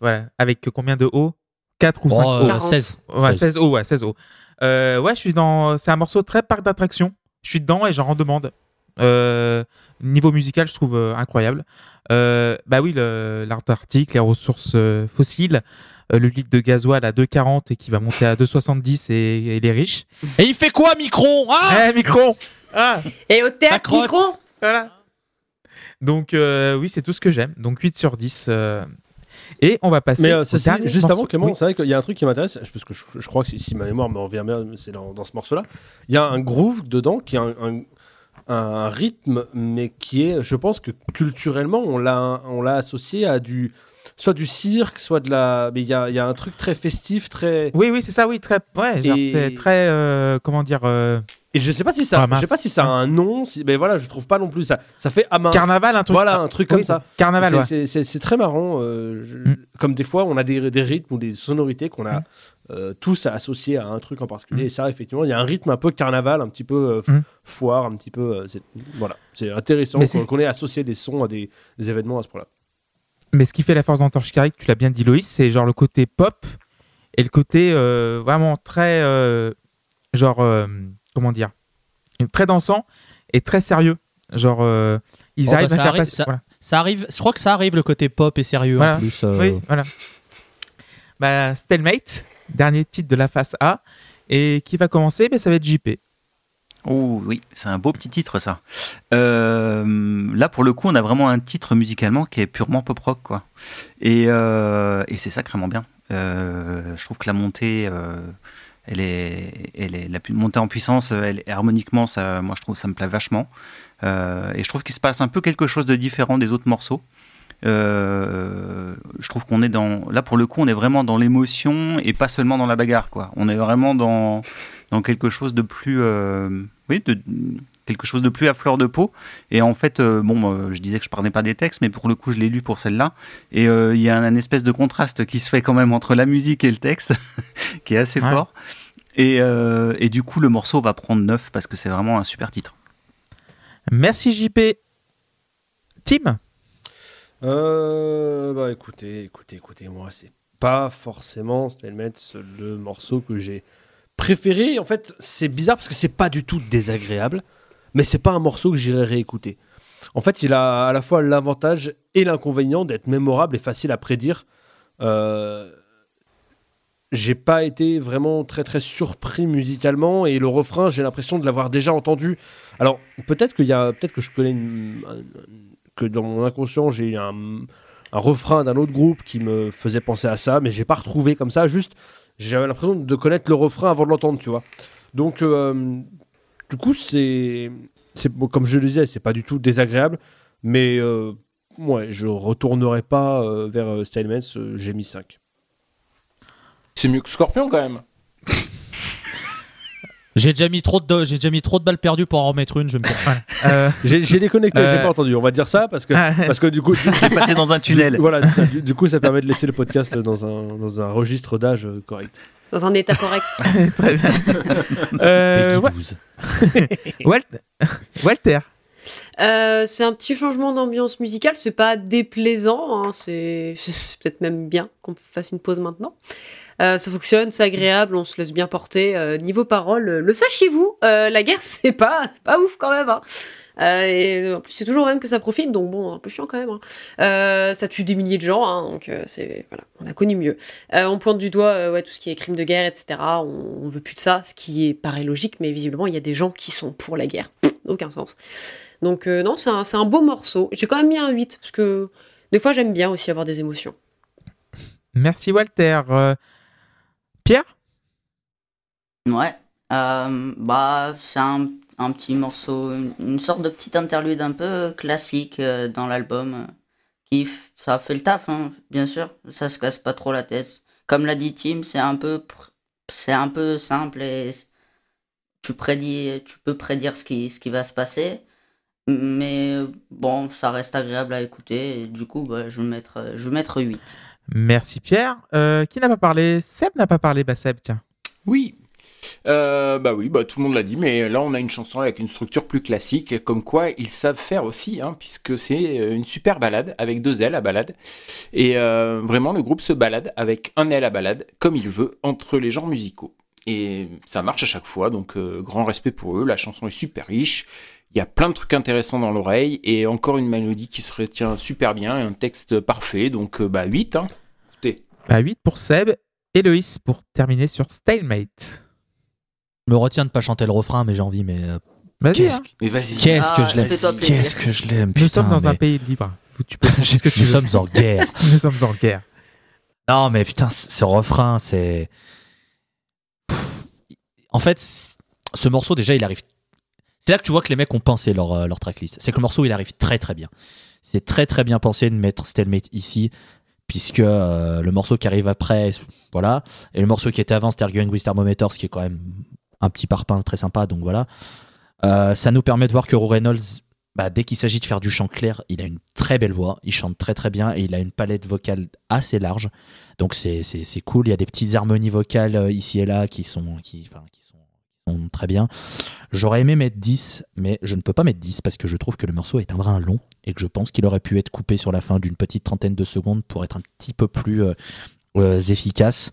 Voilà. Avec combien de O? 4 ou 5 Oh, O euh, 40. 16. Ouais, 16. 16 O, ouais, 16 O. Euh, ouais, je suis dans. C'est un morceau très parc d'attractions. Je suis dedans et j'en demande. Euh, niveau musical, je trouve euh, incroyable. Euh, bah oui, le- l'Antarctique, les ressources euh, fossiles, euh, le litre de gasoil à 2,40 et qui va monter à 2,70 et, et les riches. Et il fait quoi, Micron? Ah Eh, Micron Ah Et au théâtre. Micron? Voilà. Donc euh, oui, c'est tout ce que j'aime. Donc 8 sur 10. Et on va passer Mais euh, ceci- juste morceau. avant, Clément, Oui. c'est vrai qu'il y a un truc qui m'intéresse, parce que je, je crois que si, ma mémoire me revient bien, c'est dans, dans ce morceau-là. Il y a un groove dedans qui a un, un- un rythme, mais qui est, je pense que culturellement, on l'a on l'a associé à du. Soit du cirque, soit de la. Mais il y a, y a un truc très festif, très. Oui, oui, c'est ça, oui, très. Ouais, c'est très. euh, comment dire euh, Et je sais pas si ça, Ah, je sais pas si ça a un nom, si, mais voilà, je trouve pas non plus ça. Ça fait à main. Carnaval, un truc. Voilà, un truc Oui, comme ça. Carnaval, C'est- ouais. très marrant. euh, je- Mm. Comme des fois, on a des, des rythmes ou des sonorités qu'on a Mm. euh, tous associés à un truc en particulier. Mm. Et ça, effectivement, il y a un rythme un peu carnaval, un petit peu euh, Mm. foire, un petit peu. euh, voilà, c'est intéressant qu'on ait associé des sons à des, des événements à ce point-là. Mais ce qui fait la force d'Antorchikari, tu l'as bien dit Loïs, c'est genre le côté pop et le côté vraiment très genre comment dire très dansant et très sérieux. Genre euh, ils Oh, bah, arrivent ça à faire arrive, passer. ça- Voilà. Ça arrive, je crois que ça arrive le côté pop et sérieux Voilà. en plus. euh, Oui, voilà. Bah, Stalemate, dernier titre de la face A et qui va commencer, ben, ça va être JP. Oh oui, c'est un beau petit titre ça. Euh, là pour le coup, on a vraiment un titre musicalement qui est purement pop rock quoi. Et, euh, et c'est sacrément bien. Euh, je trouve que la montée, euh, elle est, elle est montée en puissance, elle, harmoniquement, ça, moi je trouve ça me plaît vachement. Euh, et je trouve qu'il se passe un peu quelque chose de différent des autres morceaux. Euh, je trouve qu'on est dans, là pour le coup, on est vraiment dans l'émotion et pas seulement dans la bagarre. On est vraiment dans quelque chose de plus, euh, oui, de, quelque chose de plus à fleur de peau. Et en fait, euh, bon, euh, je disais que je parlais pas des textes, mais pour le coup, je l'ai lu pour celle-là. Et euh, il y a un, un espèce de contraste qui se fait quand même entre la musique et le texte, qui est assez Ouais. fort. Et, euh, et du coup, le morceau va prendre 9 parce que c'est vraiment un super titre. Merci JP. Tim? Euh, bah écoutez, écoutez, écoutez, moi, c'est pas forcément Stalemate le morceau que j'ai préféré. En fait, c'est bizarre parce que c'est pas du tout désagréable, mais c'est pas un morceau que j'irai réécouter. En fait, il a à la fois l'avantage et l'inconvénient d'être mémorable et facile à prédire. Euh, j'ai pas été vraiment très très surpris musicalement et le refrain, j'ai l'impression de l'avoir déjà entendu. Alors peut-être qu'il y a, peut-être que je connais que dans mon inconscient j'ai un, un refrain d'un autre groupe qui me faisait penser à ça, mais j'ai pas retrouvé comme ça. Juste, j'avais l'impression de connaître le refrain avant de l'entendre, tu vois. Donc, euh, du coup, c'est, comme je le disais, c'est pas du tout désagréable, mais euh, ouais, je retournerai pas euh, vers euh, Stalemate, euh, j'ai mis 5. C'est mieux que Scorpion quand même. J'ai déjà mis trop de, j'ai déjà mis trop de balles perdues pour en remettre une. Je vais me dire. Euh, J'ai, j'ai déconnecté, j'ai Euh. pas entendu. On va dire ça parce que, parce que du coup, du, J'ai passé dans un tunnel. du- voilà, ça, du, du coup, ça permet de laisser le podcast dans un, dans un registre d'âge correct. Dans un état correct. Très bien. Euh, Peggy ouais, 12. Walt- Walter. Euh, c'est un petit changement d'ambiance musicale, c'est pas déplaisant, hein, c'est c'est peut-être même bien qu'on fasse une pause maintenant. Euh, ça fonctionne, c'est agréable, on se laisse bien porter. Euh, niveau parole, le sachiez-vous, euh, la guerre c'est pas, c'est pas ouf quand même. Hein. Euh, et en plus c'est toujours même que ça profite, donc bon, un peu chiant quand même. hein. Euh, ça tue des milliers de gens, hein, donc euh, c'est voilà, on a connu mieux. Euh, on pointe du doigt euh, ouais, tout ce qui est crime de guerre, etc. On, on veut plus de ça, ce qui est paraît logique, mais visiblement il y a des gens qui sont pour la guerre, aucun sens. Donc euh, non, c'est un, c'est un beau morceau. J'ai quand même mis un 8, parce que des fois j'aime bien aussi avoir des émotions. Merci Walter. Euh, Pierre? Ouais. Euh, bah, c'est un, un petit morceau, une, une sorte de petit interlude un peu classique euh, dans l'album. euh, qui, ça fait le taf, hein, bien sûr. Ça se casse pas trop la tête. Comme l'a dit Tim, c'est un peu, c'est un peu simple et tu prédis, tu peux prédire ce qui, ce qui va se passer. Mais bon, ça reste agréable à écouter. Et du coup, bah, je vais mettre, je vais mettre 8. Merci Pierre. Euh, qui n'a pas parlé? Seb n'a pas parlé. Bah Seb, tiens. Oui. Euh, bah oui, bah tout le monde l'a dit, mais là on a une chanson avec une structure plus classique, comme quoi ils savent faire aussi, hein, puisque c'est euh, une super balade avec deux L à balade. Et euh, vraiment, le groupe se balade avec un L à balade, comme il veut, entre les genres musicaux. Et ça marche à chaque fois, donc euh, grand respect pour eux. La chanson est super riche. Il y a plein de trucs intéressants dans l'oreille et encore une mélodie qui se retient super bien et un texte parfait. Donc, bah, 8. Hein. Écoutez. Bah, 8 pour Seb. Et Loïs pour terminer sur Stalemate. Je me retiens de pas chanter le refrain, mais j'ai envie, mais. euh, Vas-y, Qu'est-ce hein. que, Mais vas-y. qu'est-ce que Ah, je l'aime? fais-toi plaisir. Qu'est-ce que je l'aime Nous putain, sommes dans un mais- pays libre. Où Tu peux faire ce que tu Nous veux. sommes en guerre. Nous sommes en guerre. Non, mais putain, ce ce refrain, c'est. En fait, c- ce morceau, déjà, il arrive. C'est là que tu vois que les mecs ont pensé leur, euh, leur tracklist. C'est que le morceau, il arrive très très bien. C'est très très bien pensé de mettre Stalemate ici, puisque euh, le morceau qui arrive après, voilà, et le morceau qui était avant, c'était Arguing with Thermometers, qui est quand même un petit parpaing très sympa, donc voilà. Euh, ça nous permet de voir que Roe Reynolds, bah, dès qu'il s'agit de faire du chant clair, il a une très belle voix, il chante très très bien et il a une palette vocale assez large. Donc c'est cool. Il y a des petites harmonies vocales euh, ici et là qui sont, très bien. J'aurais aimé mettre 10, mais je ne peux pas mettre 10 parce que je trouve que le morceau est un brin long et que je pense qu'il aurait pu être coupé sur la fin d'une petite trentaine de secondes pour être un petit peu plus euh, efficace.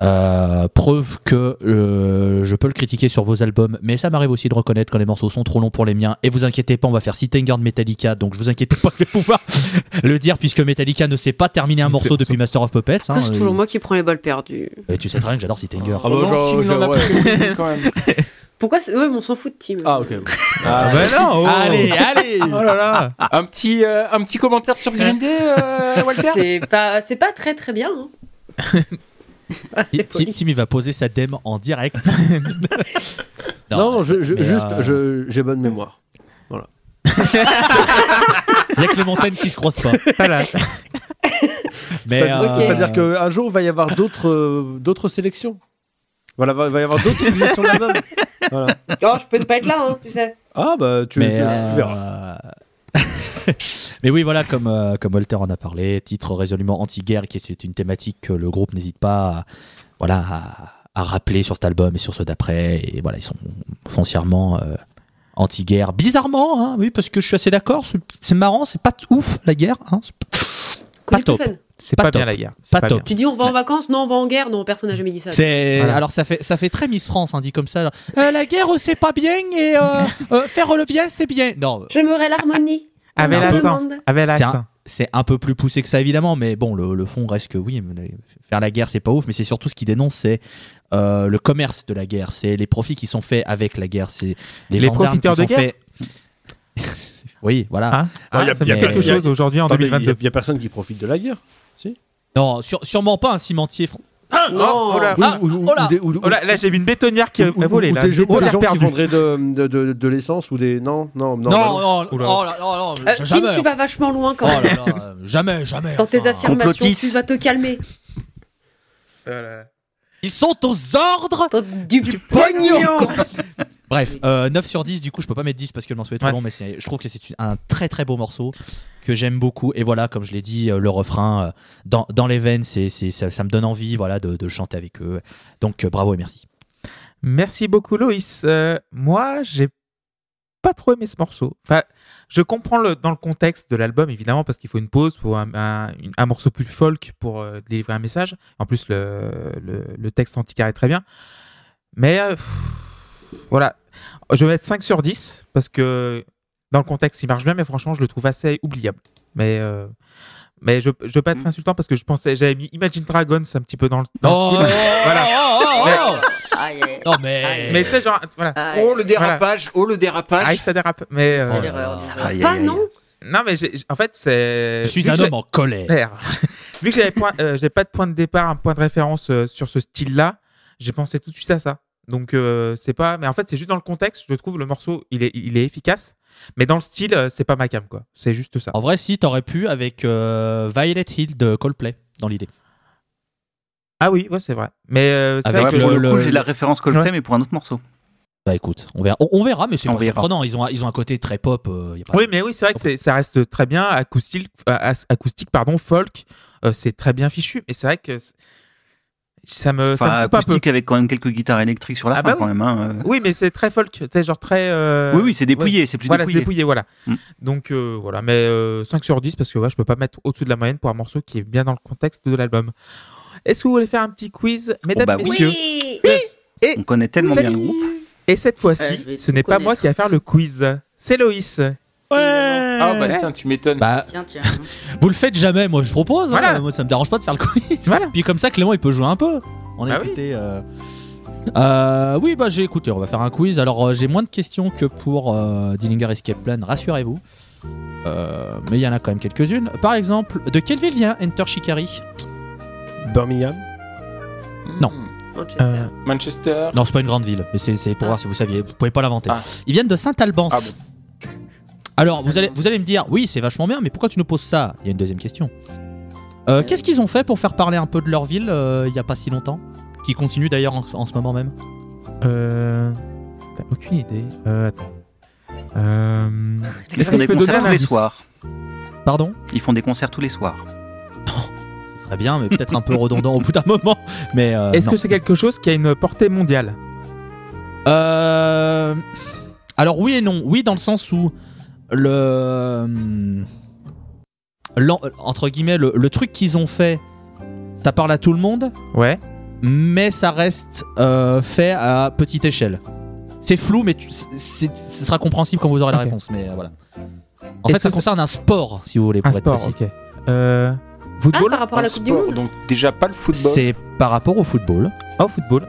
Euh, preuve que euh, je peux le critiquer sur vos albums, mais ça m'arrive aussi de reconnaître quand les morceaux sont trop longs pour les miens. Et vous inquiétez pas, on va faire Sitanger de Metallica, donc je vous inquiétez pas, je vais pouvoir le dire puisque Metallica ne sait pas terminer un morceau depuis Master of Puppets. hein. C'est toujours moi qui prends les balles perdues. Et tu sais très bien que j'adore Sitanger. Ah bah, je- tu je- n'en as ouais. pas quand même. Pourquoi Ouais, mais on s'en fout de Tim. Ah, ok. Ah, bah non. oh. Allez, allez Oh là là. Un petit, euh, un petit commentaire sur Green Day, euh, Walter? C'est pas, c'est pas très très bien. hein. Ah, Tim, il va poser sa dème en direct. Non, je, je- mais, juste, euh, j'ai bonne mémoire. Il y a que les montagnes qui se croisent pas. Voilà. Mais, C'est-à-dire euh, qu'un jour, il va y avoir d'autres euh, d'autres sélections. Voilà, il va y avoir d'autres suggestions d'albums. Voilà. Oh, je peux ne pas être là, hein, tu sais. Ah, bah, tu, tu euh, verras. mais oui, voilà, comme, euh, comme Walter en a parlé, titre résolument anti-guerre, qui est une thématique que le groupe n'hésite pas à, voilà, à, à rappeler sur cet album et sur ceux d'après. Et voilà, ils sont foncièrement euh, anti-guerre. Bizarrement, hein, oui, parce que je suis assez d'accord, c'est marrant, c'est pas ouf la guerre. Hein, pas- top. C'est Pas pas, top. bien la guerre. Pas pas top. bien. Tu dis on va en vacances Non, on va en guerre Non, personne n'a jamais dit ça. C'est Voilà. alors ça fait ça fait très Miss France, hein, dit comme ça. Euh, la guerre c'est pas bien et euh, euh, faire le bien c'est bien. Non, J'aimerais l'harmonie. Avec l'accent. Avec c'est l'accent. un, c'est un peu plus poussé que ça évidemment, mais bon, le, le fond reste que oui, faire la guerre c'est pas ouf, mais c'est surtout ce qui dénonce, c'est euh, le commerce de la guerre, c'est les profits qui sont faits avec la guerre, c'est les, Les profiteurs qui de sont guerre faits. oui, voilà. Hein Ah, y a- ça y a me dit quelque- y chose aujourd'hui en Attendez, Il 2022. n'y a, personne qui profite de la guerre. Non, sur- sûrement pas un cimentier. Non. oh là. Ou- Ah, oh là. Oh là, j'ai vu une bétonnière qui a ou- ou- volé là. des, gens- Bétonnière gens qui vendraient de, de, de, de l'essence ou des. Non, non, non. Non, non, oh Euh, jamais. tu vas vachement loin quand Oh même. là, jamais, jamais. Dans tes affirmations, tu vas te calmer. Ils sont aux ordres du, pognon Bref, euh, 9 sur 10, du coup je peux pas mettre 10 parce que le morceau est trop Ouais. long, mais je trouve que c'est un très très beau morceau que j'aime beaucoup. Et voilà, comme je l'ai dit, euh, le refrain euh, dans, dans les veines, c'est, ça, ça me donne envie voilà, de, chanter avec eux. Donc euh, bravo et merci. Merci beaucoup Loïs. Euh, moi, j'ai pas trop aimé ce morceau. Enfin, je comprends le, dans le contexte de l'album évidemment parce qu'il faut une pause, pour un, un- morceau plus folk pour euh, délivrer un message. En plus, le, le, le texte anticarré est très bien. Mais pff, voilà, je vais mettre 5 sur 10 parce que dans le contexte il marche bien, mais franchement, je le trouve assez oubliable. Mais euh, mais je, je veux pas être insultant parce que je pensais j'avais mis Imagine Dragons un petit peu dans le, dans le style. Voilà. Non mais... Mais tu sais genre voilà. Oh le dérapage, oh le dérapage. Ah, ça dérape. Mais euh, C'est l'erreur. Ça Aïe, va pas, non? Non, mais en fait, c'est. Je suis vu un homme en colère. Vu que j'avais point, euh, pas de point de départ, un point de référence euh, sur ce style-là, j'ai pensé tout de suite à ça. Donc euh, c'est pas, mais en fait c'est juste dans le contexte. Je trouve le morceau, il est, il est efficace, mais dans le style, euh, c'est pas ma cam quoi. C'est juste ça. En vrai, si, t'aurais pu avec euh, Violet Hill de Coldplay dans l'idée. Ah oui, ouais, c'est vrai. Mais euh, c'est Avec vrai que pour le- le, j'ai la référence Coldplay, Ouais. mais pour un autre morceau. Bah écoute, on verra, on, on verra mais c'est On pas verra. surprenant. Ils ont, un- ils ont un côté très pop. euh, y a pas- Oui, mais oui, c'est vrai que c'est- ça reste très bien acoustique, acoustique pardon, folk. euh, c'est très bien fichu, mais c'est vrai que c'est- ça me, ça Enfin, me coupe un peu. acoustique avec quand même quelques guitares électriques sur la Ah fin bah quand même. hein, euh. Oui, mais c'est très folk, sais, genre très. euh, Oui, oui, c'est ouais. dépouillé, c'est plus Voilà, c'est dépouillé. dépouillé, voilà. Mm. Donc euh, voilà, mais euh, 5 sur 10 parce que ouais, je peux pas mettre au-dessus de la moyenne pour un morceau qui est bien dans le contexte de l'album. Est-ce que vous voulez faire un petit quiz, mesdames, bah oui. messieurs Oui Et On connaît tellement cette- bien le groupe. Et cette Ouais, fois-ci, vais ce n'est pas moi qui va faire le quiz. c'est Loïs. Ah bah Ouais. tiens, tu m'étonnes. Bah, Tiens, tiens. vous le faites jamais, moi je propose. hein. Voilà. Moi ça me dérange pas de faire le quiz. Voilà. Puis comme ça, Clément il peut jouer un peu. On a Ah oui. écouté. euh, euh, oui, bah j'ai écouté. On va faire un quiz. Alors euh, j'ai moins de questions que pour euh, Dillinger Escape Plan, rassurez-vous. Euh, mais il y en a quand même quelques-unes. Par exemple, de quelle ville vient Enter Shikari? Birmingham. non. Manchester. Euh, Manchester. Non, c'est pas une grande ville, mais c'est c'est pour voir si vous saviez. Vous pouvez pas l'inventer. Ah. Ils viennent de Saint-Albans. Ah Alors, vous allez, vous allez me dire, oui, c'est vachement bien, mais pourquoi tu nous poses ça? Il y a une deuxième question. Euh, Qu'est-ce qu'ils ont fait pour faire parler un peu de leur ville euh, il y a pas si longtemps? Qui continue d'ailleurs en, en ce moment même? Euh. T'as aucune idée. Euh, attends. Euh. Ils Est-ce des tu peux donner tous les soirs. Pardon? Ils font des concerts tous les soirs. Ce serait bien, mais peut-être un peu redondant au bout d'un moment. Mais euh, Est-ce non. que c'est quelque chose qui a une portée mondiale? Euh, Alors oui et non. Oui dans le sens où le l'en- entre guillemets le, le truc qu'ils ont fait, ça parle à tout le monde, Ouais. mais ça reste euh, fait à petite échelle. C'est flou, mais tu- ce sera compréhensible quand vous aurez la réponse. Mais euh, voilà. En fait, ça concerne un sport, si vous voulez, pour Un être sport, précis. Euh. Ah, Football par rapport à la Coupe du Monde donc déjà pas le football. C'est par rapport au football. Oh, football.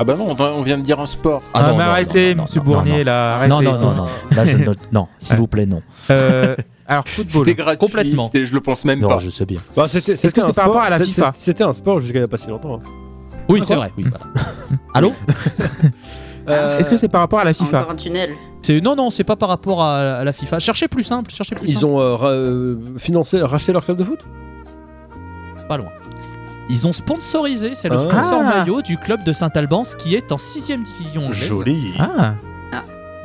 Ah bah non, on vient de dire un sport. Ah Ah, non, mais non, arrêtez, non, non, monsieur non, Bournier, non, là, arrêtez. Non, non, non, non. Là, je note. Non, s'il vous plaît, non. Euh, alors, football. C'était gratuit. Complètement. Je le pense même Non, pas. je sais bien. Bah, c'était, Est-ce que c'est un par rapport sport- à la FIFA C'était un sport jusqu'à il n'y a pas si longtemps. hein. Oui, Ah, c'est vrai. Oui, voilà. Allô Euh, Est-ce que c'est par rapport à la FIFA Encore un tunnel. C'est non, non, c'est pas par rapport à, à la FIFA. Cherchez plus simple. Cherchez plus Ils simple. ont euh, ra- euh, financé, racheté leur club de foot? Pas loin. Ils ont sponsorisé, c'est le Ah. sponsor Ah. maillot du club de Saint-Albans qui est en 6ème division anglaise. Joli. Ah,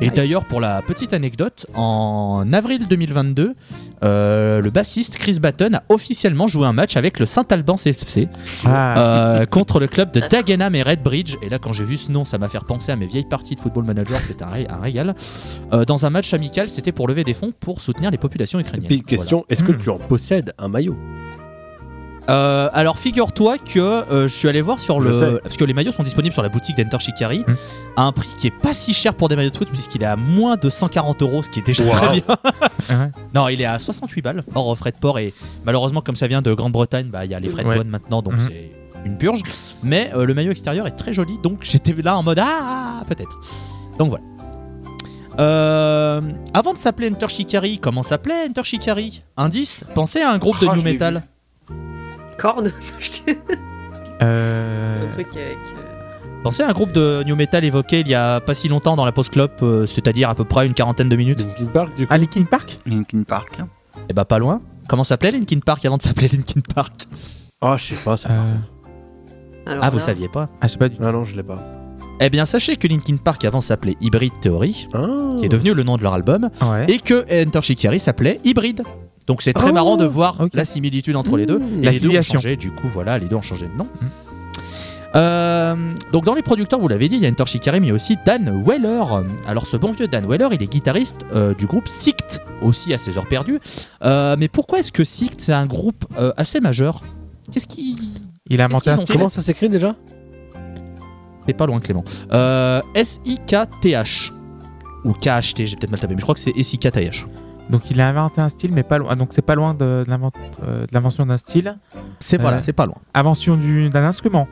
Et Nice. d'ailleurs, pour la petite anecdote, en avril 2022, euh, le bassiste Chris Batten a officiellement joué un match avec le Saint-Albans FC ah. euh, contre le club de Dagenham et Redbridge. Et là, quand j'ai vu ce nom, ça m'a fait penser à mes vieilles parties de football manager. C'était un, ré- un régal. Euh, dans un match amical, c'était pour lever des fonds pour soutenir les populations Et ukrainiennes. puis, question est-ce que Hmm. tu en possèdes un maillot? Euh, alors figure-toi que euh, je suis allé voir sur Je le sais. parce que les maillots sont disponibles sur la boutique d'Enter Shikari Hmm. à un prix qui est pas si cher pour des maillots de foot puisqu'il est à moins de 140 euros ce qui est déjà Wow. très bien. Ouais. non il est à 68 balles hors frais de port et malheureusement comme ça vient de Grande-Bretagne bah il y a les frais de Ouais. douane maintenant donc Mhm. c'est une purge mais euh, le maillot extérieur est très joli donc j'étais là en mode ah peut-être donc voilà. Euh, avant de s'appeler Enter Shikari, comment s'appelait Enter Shikari? Indice Pensez à un groupe Oh, de je new metal. Corne. Euh, Un truc avec. euh, Pensez à un groupe de new metal évoqué il y a pas si longtemps dans la post club, c'est-à-dire à peu près une quarantaine de minutes. Linkin Park, du coup Ah, Linkin Park? Linkin Park. Et bah pas loin. Comment s'appelait Linkin Park avant de s'appeler Linkin Park? Ah, je sais pas ça. Euh, alors Ah vous là, saviez pas? Ah, je sais pas du tout. Ah non, je l'ai pas. Eh bien sachez que Linkin Park avant s'appelait Hybrid Theory, Ah. qui est devenu le nom de leur album, Ouais. et que Enter Shikari s'appelait Hybrid. Donc c'est très Oh, marrant de voir ok. la similitude entre les deux. Mmh. Et La les deux ont changé, du coup voilà, les deux ont changé de nom. Mhm. Euh, donc dans les producteurs, vous l'avez dit, il y a Enter Shikari, mais il y a aussi Dan Weller. Alors ce bon vieux Dan Weller, il est guitariste euh, du groupe Sict, aussi à ses heures perdues. Euh, mais pourquoi est-ce que Sict, c'est un groupe euh, assez majeur? Qu'est-ce qui... Il a inventé un style. Comment ça s'écrit déjà? C'est pas loin Clément. Euh, S-I-K-T-H. Ou K-H-T, j'ai peut-être mal tapé, mais je crois que c'est S-I-K-T-H. Donc il a inventé un style, mais pas loin. ah, donc c'est pas loin de, de l'invent- euh, de l'invention d'un style. C'est voilà, Euh, c'est pas loin. Invention du- d'un instrument.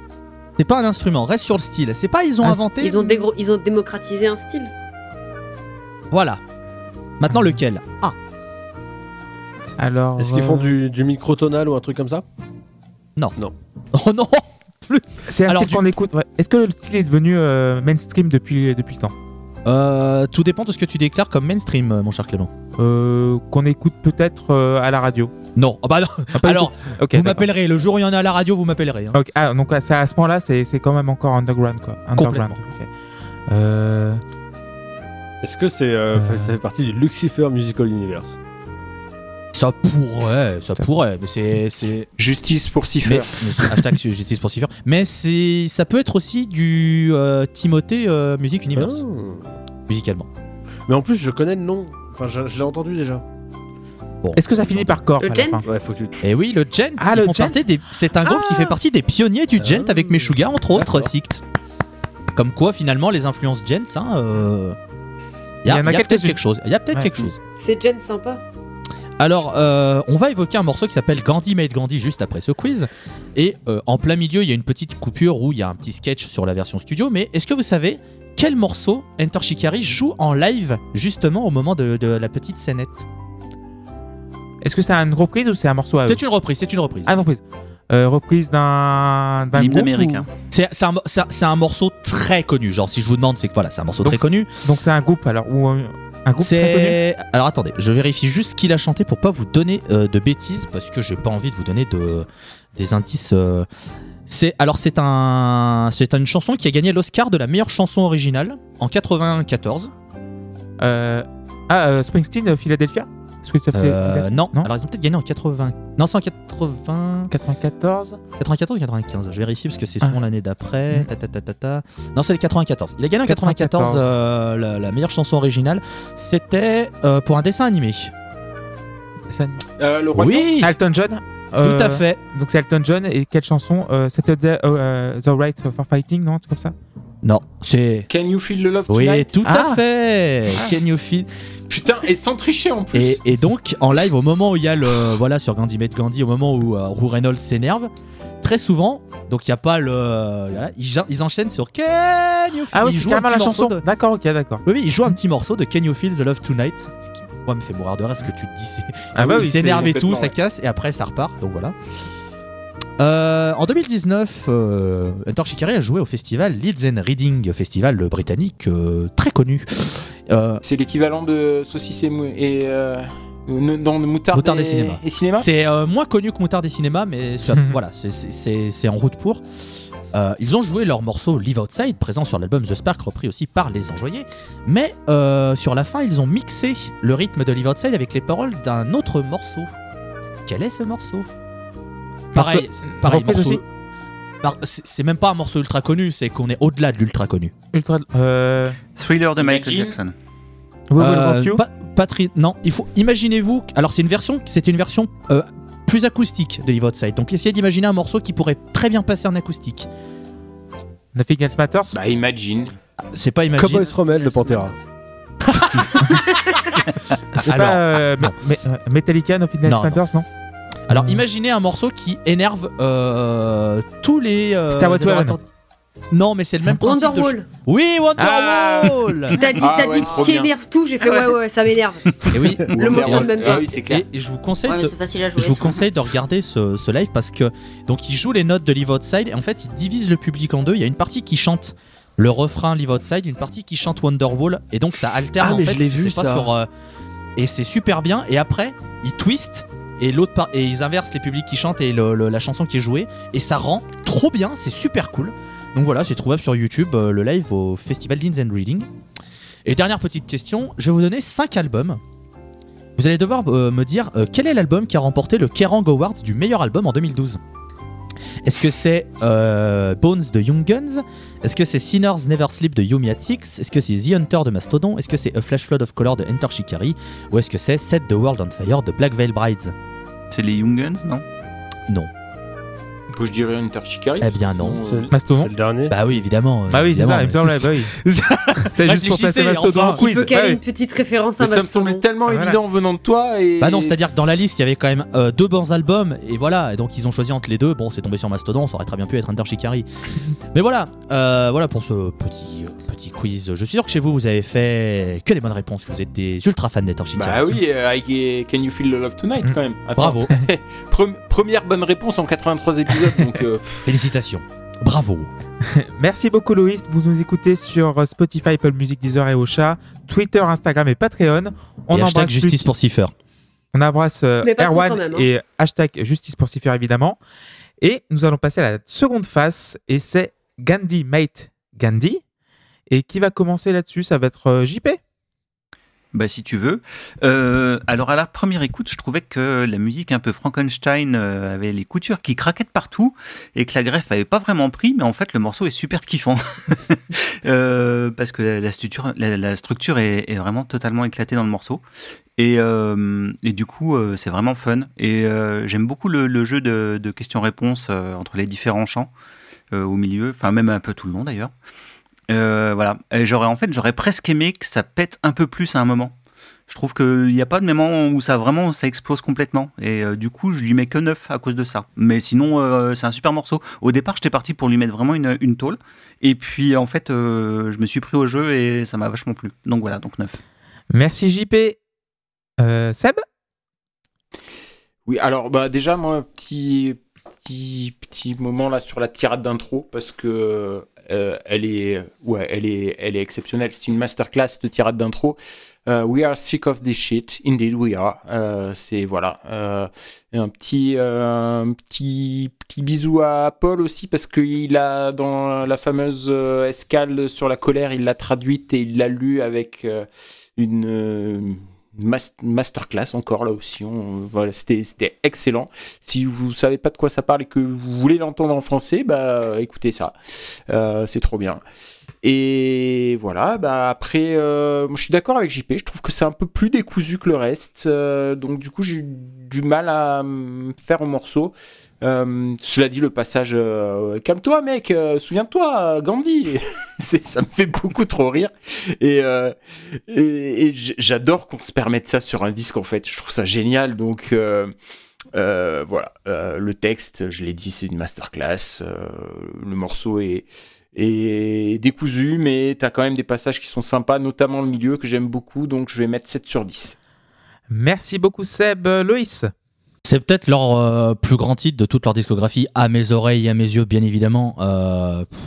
C'est pas un instrument, reste sur le style. C'est pas ils ont Ah, inventé. Ils ont, ils ont démocratisé un style. Voilà. Maintenant lequel? Ah, Alors. Est-ce qu'ils font euh, du, du microtonal ou un truc comme ça? Oh non C'est un Alors, style du- qu'on écoute. ouais. Est-ce que le style est devenu euh, mainstream depuis, depuis le temps? Euh, Tout dépend de ce que tu déclares comme mainstream, euh, mon cher Clément. Euh, Qu'on écoute peut-être euh, à la radio Non. Ah bah non. Ah, Alors, tout. Ok, vous m'appellerez. Le jour où il y en a à la radio, vous m'appellerez. hein. Ah, donc à, ça- à ce moment-là, c'est c'est quand même encore underground quoi. Underground. Euh, Est-ce que c'est euh, Euh. ça fait partie du Lucifer Musical Universe? Ça pourrait, ça, pourrait, mais c'est c'est Justice pour Cipher. hashtag justice pour Cipher. Mais c'est ça peut être aussi du euh, Timothée euh, Music Universe Ah. musicalement. Mais en plus, je connais le nom. Enfin, je, je l'ai entendu déjà. Est-ce que ça finit par corps Le gent Ouais, faut que tu. Et oui, le Gent, Ah, le font Gent partie des- c'est un groupe qui Ah. fait partie des pionniers du Gent Ah. avec Meshuga entre autres D'accord. Sict. Comme quoi finalement les influences Gent, hein, euh, Il y a, en peut-être quelque chose. Il y a peut-être Ouais. quelque chose. C'est Jen sympa. Alors, euh, on va évoquer un morceau qui s'appelle Gandhi Made Gandhi juste après ce quiz. Et euh, en plein milieu, il y a une petite coupure où il y a un petit sketch sur la version studio. Mais est-ce que vous savez quel morceau Enter Shikari joue en live justement au moment de, de la petite scénette Est-ce que c'est une reprise ou c'est un morceau à C'est une reprise, c'est une reprise. Ah, une reprise. Euh, reprise d'un groupe américain. ou- C'est un, morceau très connu. Genre, si je vous demande, c'est que voilà, c'est un morceau Donc, très connu. Donc c'est un groupe alors ou un, groupe très connu. C'est. Alors attendez, je vérifie juste qui l'a chanté pour pas vous donner euh, de bêtises parce que j'ai pas envie de vous donner de des indices. euh. C'est alors c'est un c'est une chanson qui a gagné l'Oscar de la meilleure chanson originale en 94. Euh, ah, euh, Springsteen, euh, Philadelphia? Est-ce que ça fait Euh, non. Non. alors ils ont peut-être gagné en 80. Non, c'est en 80 94 94 ou 95. Je vérifie parce que c'est souvent Ah. l'année d'après. Ta, ta, ta, ta, ta. Non, c'est le 94. Il a gagné en 94, 94. euh, la, la meilleure chanson originale. C'était euh, pour un dessin animé. Ça- Euh, le roi Oui, Elton John tout euh, à fait. Donc c'est Elton John et quelle chanson euh, C'était the, euh, the Right for Fighting, non Un truc comme ça? Non, c'est. Can you feel the love Oui, tonight tout Ah. à fait. Ah. Can you feel- Putain, et sans tricher en plus. et, et donc, en live, au moment où il y a le. Voilà, sur Gandhi Made Gandhi, au moment où, euh, où Reynolds s'énerve, très souvent, donc il n'y a pas le. voilà, ils, ils enchaînent sur Can you feel Ah oui, ils c'est jouent un carrément la petit morceau chanson. de- D'accord, ok, d'accord. Oui, oui, ils jouent un petit morceau de Can You Feel the Love Tonight Ce qui, moi, me fait mourir de rire ce que tu te dis. C'est... Ah bah il oui, s'énerve et tout, ça casse, et après ça repart, donc voilà. Euh, en 2019, euh, Hunter Shikari a joué au festival Leeds and Reading, festival britannique euh, très connu. Euh, C'est l'équivalent de saucisse et, dans le moutarde, Moutarde et, et cinéma. et cinéma. c'est euh, moins connu que Moutard des cinémas, mais ça- Mhm. voilà, c'est- en route pour. Euh, ils ont joué leur morceau Live Outside, présent sur l'album The Spark, repris aussi par Les Enjoyés. Mais euh, sur la fin, ils ont mixé le rythme de Live Outside avec les paroles d'un autre morceau. Quel est ce morceau? Pareil, pareil morceau- aussi C'est même pas un morceau ultra connu, c'est qu'on est au-delà de l'ultra connu. Ultra. Euh. Thriller de Michael Imagine. Jackson. We Will Euh, Patri- non, il faut imaginez-vous. Alors c'est une version, c'est une version euh, plus acoustique de Live Outside. Donc essayez d'imaginer un morceau qui pourrait très bien passer en acoustique. Nothing Else Matters. Bah imagine. C'est pas imagine. Cowboy Strommel de Pantera. c'est pas euh, non. Metallica, Nothing Else Non, Matters, non? Alors imaginez un morceau qui énerve euh, tous les. Euh, adorateurs- Non, mais c'est le même principe. de ch- Wonderwall. Oui, Ah. Wonderwall. T'as dit, Ah t'as ouais, dit trop qui bien. énerve tout, j'ai fait ouais, ouais, ça m'énerve. Et oui. Le morceau de même Ah pas. oui, c'est clair. Et, et je vous conseille Ouais, mais de, c'est facile à jouer. Je vous tu conseille de regarder ce, ce live parce que donc il joue les notes de Live Outside et en fait il divise le public en deux. Il y a une partie qui chante le refrain Live Outside, une partie qui chante Wonderwall et donc ça alterne Ah, en mais fait. je l'ai parce que vu, c'est pas ça. sur, euh, et c'est super bien. Et après ils twistent et l'autre et ils inversent les publics qui chantent et la chanson qui est jouée et ça rend trop bien. C'est super cool. Donc voilà, c'est trouvable sur YouTube euh, le live au festival Deans and Reading. Et dernière petite question, je vais vous donner 5 albums. Vous allez devoir euh, me dire euh, quel est l'album qui a remporté le Kerrang Award du meilleur album en 2012. Est-ce que c'est Bones de Young Guns? Est-ce que c'est Sinners Never Sleep de Yumi at Six Est-ce que c'est The Hunter de Mastodon? Est-ce que c'est A Flash Flood of Color de Enter Shikari? Ou est-ce que c'est Set the World on Fire de Black Veil Brides? C'est les Young Guns, non Non. Je dirais Hunter Shikari. Eh bien non. Euh, Mastodon. C'est le dernier. Bah oui, évidemment. Bah oui, c'est ça, il me mais semble. c'est- bah oui. C'est juste pour passer Mastodon en quiz. Une petite référence à mais ça me semblait Mastodon. tellement évident venant de toi et. Bah non, c'est-à-dire que dans la liste, il y avait quand même euh, deux bons albums, et voilà, et donc ils ont choisi entre les deux. Bon, c'est tombé sur Mastodon, ça aurait très bien pu être Hunter Shikari. Mais voilà, euh, voilà pour ce petit, euh, petit quiz. Je suis sûr que chez vous, vous avez fait que les bonnes réponses, que vous êtes des ultra fans d'Hunter Shikari. Bah oui, euh, I- Can You Feel the Love Tonight Mm. quand même? Attends. Bravo, Pre- première bonne réponse en 83 épisodes, donc euh, félicitations. Bravo. Merci beaucoup Loïs, vous nous écoutez sur euh, Spotify, Apple Music, Deezer et Ocha, Twitter, Instagram et Patreon. On et hashtag embrasse justice pour Cipher. On embrasse euh, Erwan même, hein. et hashtag justice pour Cipher évidemment. Et nous allons passer à la seconde face et c'est Gandhi Mate Gandhi. Et qui va commencer là-dessus? Ça va être euh, JP Bah si tu veux. Euh, alors à la première écoute, je trouvais que la musique un peu Frankenstein euh, avait les coutures qui craquaient partout et que la greffe avait pas vraiment pris, mais en fait le morceau est super kiffant. Parce que la, structure, la, structure est, vraiment totalement éclatée dans le morceau. Et, du coup c'est vraiment fun. Et j'aime beaucoup le, jeu de, de questions-réponses entre les différents chants au milieu, enfin même un peu tout le long d'ailleurs. Euh, voilà. Et j'aurais en fait, j'aurais presque aimé que ça pète un peu plus à un moment. Je trouve qu'il n'y a pas de moment où ça vraiment ça explose complètement. Et euh, du coup, je lui mets que 9 à cause de ça. Mais sinon, euh, c'est un super morceau. Au départ, j'étais parti pour lui mettre vraiment une, une tôle. Et puis, en fait, euh, je me suis pris au jeu et ça m'a vachement plu. Donc voilà, donc 9. Merci JP. Euh, Seb? Oui, alors bah déjà moi un petit petit petit moment là sur la tirade d'intro parce que euh, elle est ouais elle est elle est exceptionnelle. C'est une masterclass de tirade d'intro. Euh, we are sick of this shit, indeed we are. Euh, c'est voilà un petit petit petit bisou à Paul aussi parce qu'il a dans la fameuse escale sur la colère, il l'a traduite et il l'a lu avec une mas- masterclass encore là aussi. Voilà, c'était excellent. Si vous savez pas de quoi ça parle et que vous voulez l'entendre en français, bah écoutez ça. Euh, c'est trop bien. Et voilà, bah après, euh, je suis d'accord avec JP, je trouve que c'est un peu plus décousu que le reste, euh, donc du coup j'ai du mal à faire au morceau. Euh, cela dit, le passage euh, Calme-toi, mec, euh, souviens-toi, Gandhi Ça me fait beaucoup trop rire. Et, j'adore qu'on se permette ça sur un disque, en fait. Je trouve ça génial. Donc, voilà. Le texte, je l'ai dit, c'est une masterclass. Le morceau est, est décousu, mais t'as quand même des passages qui sont sympas, notamment le milieu que j'aime beaucoup. Donc, je vais mettre 7 sur 10. Merci beaucoup Seb. Loïs C'est peut-être leur euh, plus grand titre de toute leur discographie, à mes oreilles et à mes yeux, bien évidemment. Euh, pff,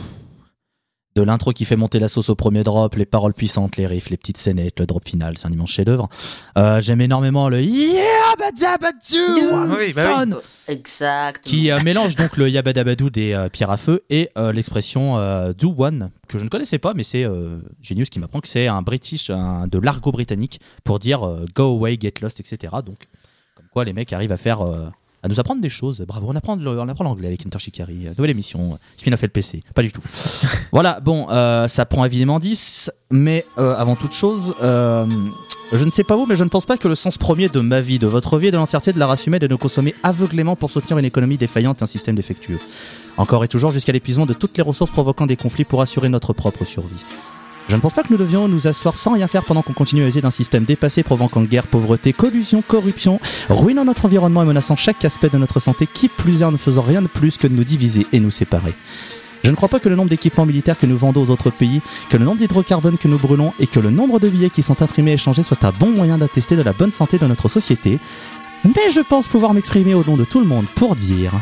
de l'intro qui fait monter la sauce au premier drop, les paroles puissantes, les riffs, les petites scénettes, le drop final, c'est un immense chef-d'œuvre. Euh, J'aime énormément le Yeah, badabadou, Oui, bah oui. Exact. qui mélange donc le yabadabadou des pierres à feu et l'expression do one que je ne connaissais pas mais c'est Genius qui m'apprend que c'est un british un- de l'argot britannique pour dire go away get lost etc donc quoi les mecs arrivent à faire euh, à nous apprendre des choses bravo on apprend le- on apprend l'anglais avec Inter Shikari Euh, nouvelle émission euh, spin-off LPC pas du tout voilà bon euh, ça prend évidemment 10 mais euh, avant toute chose euh, je ne sais pas vous, mais je ne pense pas que le sens premier de ma vie, de votre vie et de l'entièreté de la race humaine est de nous consommer aveuglément pour soutenir une économie défaillante et un système défectueux. Encore et toujours jusqu'à l'épuisement de toutes les ressources provoquant des conflits pour assurer notre propre survie. Je ne pense pas que nous devions nous asseoir sans rien faire pendant qu'on continue à user d'un système dépassé provoquant guerre, pauvreté, collusion, corruption, ruinant notre environnement et menaçant chaque aspect de notre santé, qui plus est en ne faisant rien de plus que de nous diviser et nous séparer. Je ne crois pas que le nombre d'équipements militaires que nous vendons aux autres pays, que le nombre d'hydrocarbones que nous brûlons et que le nombre de billets qui sont imprimés et échangés soit un bon moyen d'attester de la bonne santé de notre société. Mais je pense pouvoir m'exprimer au nom de tout le monde pour dire...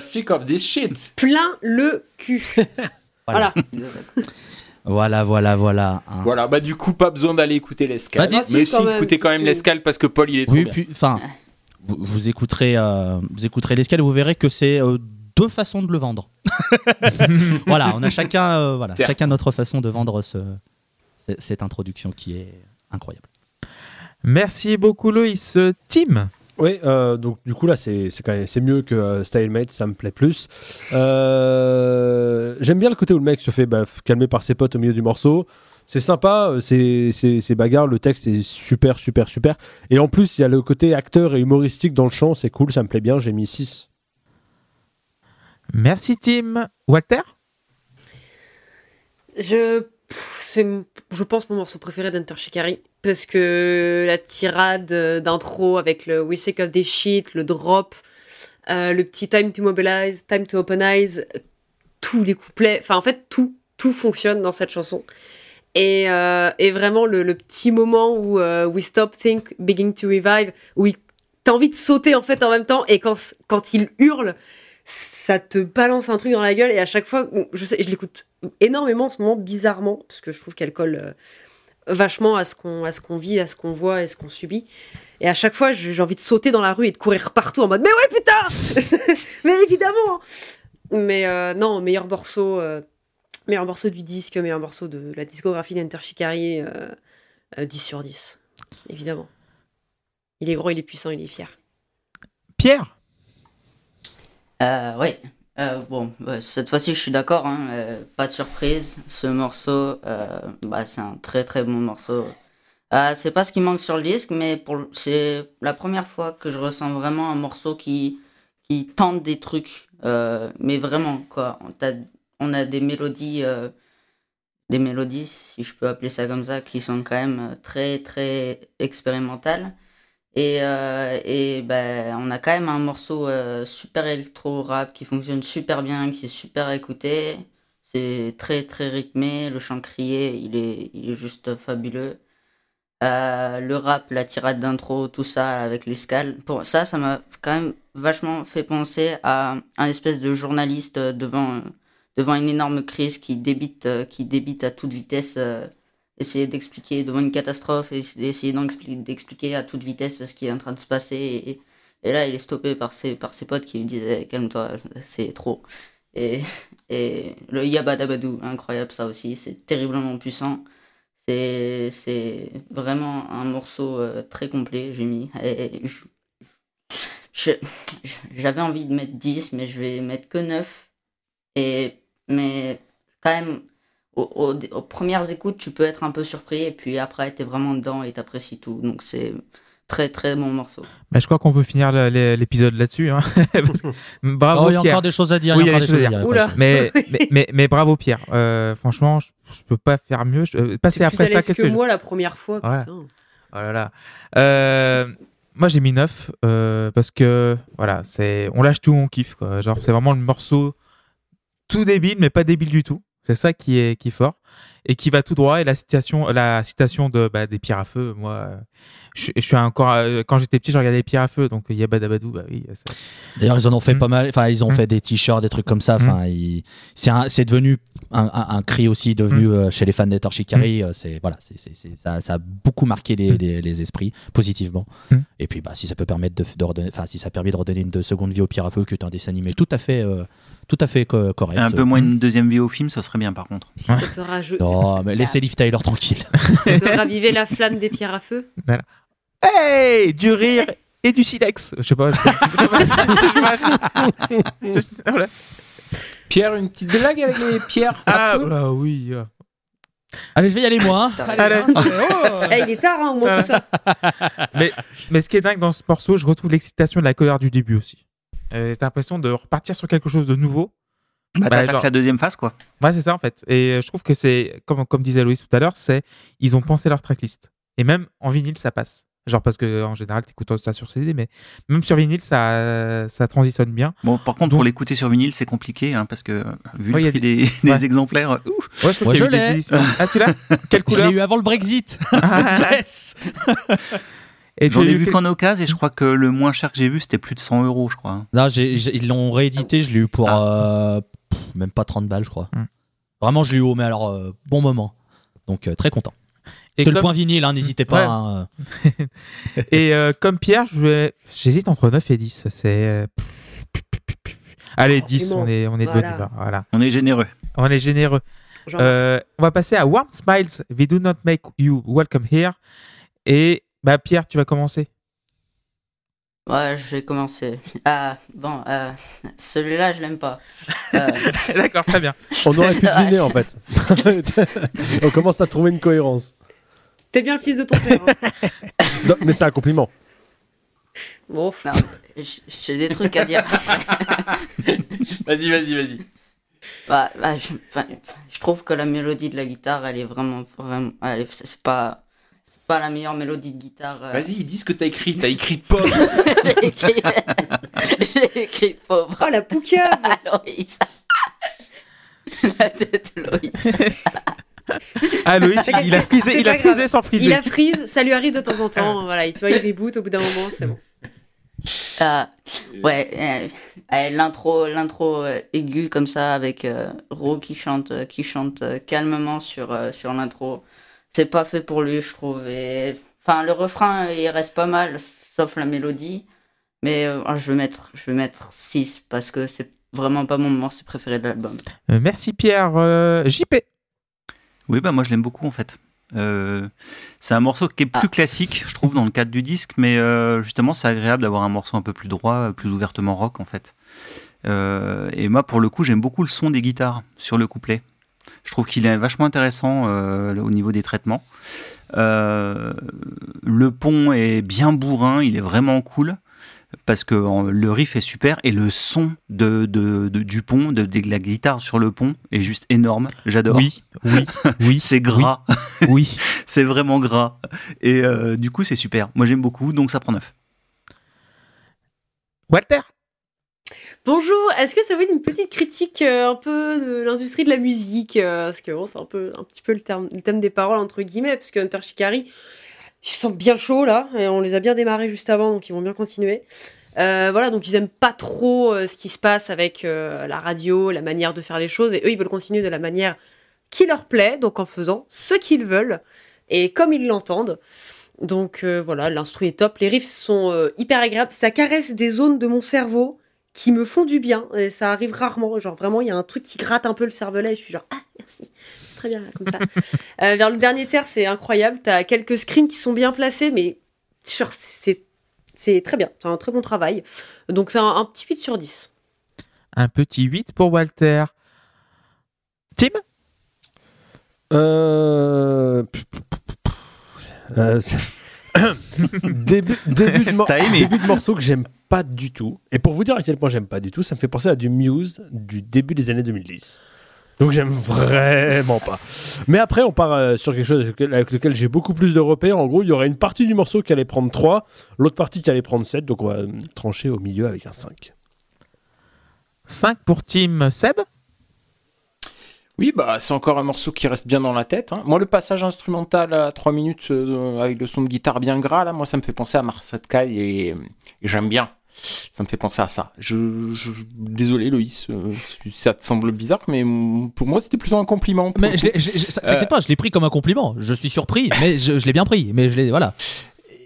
are sick of this shit. Plein le cul. voilà. Voilà, voilà, voilà. hein. Voilà, bah du coup, pas besoin d'aller écouter l'escale. Bah, mais si, si, quand même, écoutez si, quand même si. l'escale parce que Paul, il est trop Oui, bien. puis, enfin, vous, vous écouterez, euh, vous écouterez l'escale et vous verrez que c'est euh, deux façons de le vendre. voilà, on a chacun, euh, voilà, chacun notre façon de vendre ce, ce- cette introduction qui est incroyable. Merci beaucoup Loïs. Tim? Oui, euh, donc du coup là c'est c'est quand même c'est mieux que euh, Stylemate, ça me plaît plus. Euh, J'aime bien le côté où le mec se fait bah, calmer par ses potes au milieu du morceau. C'est sympa, c'est bagarre, le texte est super super super. Et en plus il y a le côté acteur et humoristique dans le chant, c'est cool, ça me plaît bien, j'ai mis 6. Merci Tim. Walter? Je, c'est, je pense, mon morceau préféré d'Hunter Shikari. Parce que la tirade euh, d'intro avec le We Sick of This Shit, le drop, euh, le petit Time to Mobilize, Time to Open Eyes, tous les couplets, enfin en fait tout, tout fonctionne dans cette chanson. Et, euh, vraiment le, petit moment où We Stop, Think, Begin to Revive, où t'as envie de sauter en fait en même temps, et quand, quand il hurle, ça te balance un truc dans la gueule, et à chaque fois, je je l'écoute énormément en ce moment, bizarrement, parce que je trouve qu'elle colle euh, vachement à ce qu'on à ce qu'on vit, à ce qu'on voit et ce qu'on subit. Et à chaque fois, j'ai j'ai envie de sauter dans la rue et de courir partout en mode Mais ouais, putain Mais évidemment Mais euh, non, meilleur morceau, euh, meilleur morceau du disque, meilleur morceau de la discographie d'Enter Shikari, euh, euh, 10 sur 10. Évidemment. Il est gros, il est puissant, il est fier. Pierre? Euh, ouais. Euh, bon, bah, cette fois-ci, je suis d'accord. hein, euh, pas de surprise. Ce morceau, euh, bah, c'est un très très bon morceau. C'est pas ce qui manque sur le disque, mais c'est la première fois que je ressens vraiment un morceau qui tente des trucs. mais vraiment, quoi. On, t'a- on a des mélodies, des mélodies, si je peux appeler ça comme ça, qui sont quand même très très expérimentales. Et, euh, et ben, on a quand même un morceau euh, super électro-rap qui fonctionne super bien, qui est super écouté. C'est très très rythmé, le chant crié, il est, il est juste fabuleux. Euh, le rap, la tirade d'intro, tout ça avec l'escale. Pour ça, ça m'a quand même vachement fait penser à un espèce de journaliste devant, devant une énorme crise qui débite, qui débite à toute vitesse. Essayer d'expliquer devant une catastrophe essayer d'expli- d'expliquer à toute vitesse ce qui est en train de se passer et, là il est stoppé par ses, par ses potes qui lui disent Eh, calme-toi c'est trop et, et le Yabadabadou incroyable ça aussi c'est terriblement puissant. C'est vraiment un morceau euh, très complet j'ai mis j'avais envie de mettre 10 mais je vais mettre que 9 et mais quand même au- au- aux, premières écoutes, tu peux être un peu surpris et puis après, t'es vraiment dedans et t'apprécies tout. Donc c'est très très bon morceau. Bah, Je crois qu'on peut finir l'épisode là-dessus. hein. Bravo Oh, il y a Pierre. encore des choses à dire. Oui, il y a encore des choses à dire. Oula. Mais, mais, mais, mais bravo Pierre. Euh, franchement, je, je peux pas faire mieux. Je, euh, passer C'est après ça, qu'est-ce que, que je- moi la première fois. Voilà. putain. Oh là là. Euh, moi j'ai mis 9 euh, parce que voilà, c'est on lâche tout, on kiffe quoi. Genre c'est vraiment le morceau tout débile mais pas débile du tout. C'est ça qui est, qui fort et qui va tout droit. Et la citation, la citation de, bah, des pierres à feu, moi, euh, je, je suis encore, euh, quand j'étais petit, je regardais les pierres à feu, donc Yabadabadou, bah oui. ça- D'ailleurs, ils en ont fait Mm. pas mal. Enfin, ils ont Mm. fait des t-shirts, des trucs comme ça. Enfin, ils- c'est devenu un, un- un cri aussi devenu Mm. euh, chez les fans d'Etor Shikari. euh, C'est voilà, c'est ça, ça a beaucoup marqué les, les, les esprits positivement. Et puis, bah, si ça peut permettre de, de redonner, enfin, si ça permet de redonner une seconde vie au Pierre à feu, qui est un dessin animé tout à fait, euh, tout à fait co- correct. Un peu moins une deuxième vie au film, ça serait bien par contre. Si ça peut, Non, mais laissez Liv Tyler tranquille. ça peut raviver la flamme des pierres à feu. Hey, du rire et du silex. Je sais pas. je- je- voilà. Pierre, une petite blague avec les pierres à Ah, feu bah oui. Allez, je vais y aller moi. hein. Allez. Eh, il est tard, hein, au moins tout ça. Mais ce qui est dingue dans ce morceau, je retrouve l'excitation de la colère du début aussi. Euh, T'as l'impression de repartir sur quelque chose de nouveau. Bah, Bah, genre- la deuxième phase, quoi. Ouais, c'est ça en fait. Et euh, je trouve que c'est, comme, comme disait Louis tout à l'heure, c'est ils ont pensé leur tracklist. Et même en vinyle, ça passe. Genre parce que en général, t'écoutes ça sur CD, mais même sur vinyle, ça, ça transitionne bien. Bon, par contre, Donc- pour l'écouter sur vinyle, c'est compliqué, hein, parce que vu Ouais, y le a prix des, des Ouais. exemplaires, ouf. Ouais, je Moi, je l'ai. éditions. Ah, tu l'as? Quelle Je couleur? l'ai eu avant le Brexit. Ah, yes. Et J'en ai eu vu qu'en occasion, et je crois que le moins cher que j'ai vu, c'était plus de 100 euros, je crois. Non, j'ai- j'ai- ils l'ont réédité, je l'ai eu pour Ah. euh, même pas 30 balles, je crois. Hmm. Vraiment, je l'ai eu au mais alors euh, bon moment. Donc euh, très content. Et C'est le point vinyle, hein, n'hésitez pas. Ouais. hein. Et euh, comme Pierre, vais... j'hésite entre 9 et 10. C'est. Allez, 10, Argument. on est, on est de bonne Voilà. humeur. Voilà. On est généreux. On est généreux. Euh, on va passer à Warm Smiles. We do not make you welcome here. Et bah, Pierre, tu vas commencer. Ouais, je vais commencer. Ah, bon, euh, celui-là, je l'aime pas. Euh, D'accord, très bien. On aurait pu deviner en fait. On commence à trouver une cohérence. T'es bien le fils de ton père. hein. Non, mais c'est un compliment. Bon, j'ai des trucs à dire. Vas-y, vas-y, vas-y. Bah, bah, je, trouve que la mélodie de la guitare, elle est vraiment, vraiment, elle est- c'est pas, pas la meilleure mélodie de guitare. euh. Vas-y, dis ce que t'as écrit. T'as écrit pop. j'ai écrit, pauvre. oh la poucave Loïs. la tête Loïs. Ah, Loïs, il, il a frisé, il a grave. frisé sans friser. Il a freeze, ça lui arrive de temps en temps. Voilà, il, tu vois, il reboot au bout d'un moment, c'est bon. Ah, ouais, euh, euh, l'intro, l'intro euh, aiguë comme ça avec euh, Ro qui chante, qui chante calmement sur euh, sur l'intro. C'est pas fait pour lui, je trouve. Et enfin, le refrain, il reste pas mal, sauf la mélodie. Mais euh, ah, je vais mettre, je vais mettre 6 parce que c'est vraiment pas mon morceau préféré de l'album. Euh, merci Pierre. Euh, JP. Oui, bah moi je l'aime beaucoup en fait. Euh, c'est un morceau qui est plus Ah. classique, je trouve, dans le cadre du disque, mais euh, justement c'est agréable d'avoir un morceau un peu plus droit, plus ouvertement rock en fait. Euh, et moi pour le coup j'aime beaucoup le son des guitares sur le couplet. Je trouve qu'il est vachement intéressant euh, au niveau des traitements. Euh, le pont est bien bourrin, il est vraiment cool parce que le riff est super et le son de, de- de- du pont, de, de la guitare sur le pont est juste énorme. J'adore. Oui, oui, oui, C'est gras. oui. c'est vraiment gras. Et euh, du coup, c'est super. Moi, j'aime beaucoup, donc ça prend 9. Walter? Bonjour, est-ce que ça vous dit une petite critique euh, un peu de l'industrie de la musique euh, Parce que bon, c'est un, peu, un petit peu le, terme, le thème des paroles, entre guillemets, parce que Hunter Shikari, ils sentent bien chauds là, et on les a bien démarrés juste avant, donc ils vont bien continuer. Euh, voilà, donc ils aiment pas trop ce qui se passe avec la radio, la manière de faire les choses, et eux, ils veulent continuer de la manière qui leur plaît, donc en faisant ce qu'ils veulent, et comme ils l'entendent. Donc voilà, l'instru est top, les riffs sont hyper agréables, ça caresse des zones de mon cerveau qui me font du bien, et ça arrive rarement, genre vraiment, il y a un truc qui gratte un peu le cervelet, et je suis genre, ah, merci, c'est très bien, comme ça. Euh, vers le dernier tiers, c'est incroyable, t'as quelques screams qui sont bien placés, mais genre, c'est c'est très bien, c'est un très bon travail. Donc c'est un, un petit 8 sur 10. Un petit 8 pour Walter. Tim? Euh... euh, c'est- début, début, de mor- T'as aimé début de morceau que j'aime pas du tout. Et pour vous dire à quel point j'aime pas du tout, ça me fait penser à du Muse du début des années 2010. Donc j'aime vraiment pas. Mais après, on part euh, sur quelque chose avec lequel- j'ai beaucoup plus de repères. En gros, il y aurait une partie du morceau qui allait prendre 3, l'autre partie qui allait prendre 7. Donc on va trancher au milieu avec un 5. 5 pour Tim Seb? Oui, bah c'est encore un morceau qui reste bien dans la tête. hein. Moi, le passage instrumental à 3 minutes euh, avec le son de guitare bien gras, là, moi, ça me fait penser à Mars Kai et, et j'aime bien. Ça me fait penser à ça. Je, je- désolé, Loïs, euh, ça te semble bizarre, mais pour moi, c'était plutôt un compliment. Mais je je- je- t'inquiète pas, je l'ai pris comme un compliment. Je suis surpris, mais je, l'ai bien pris. Mais je l'ai, voilà.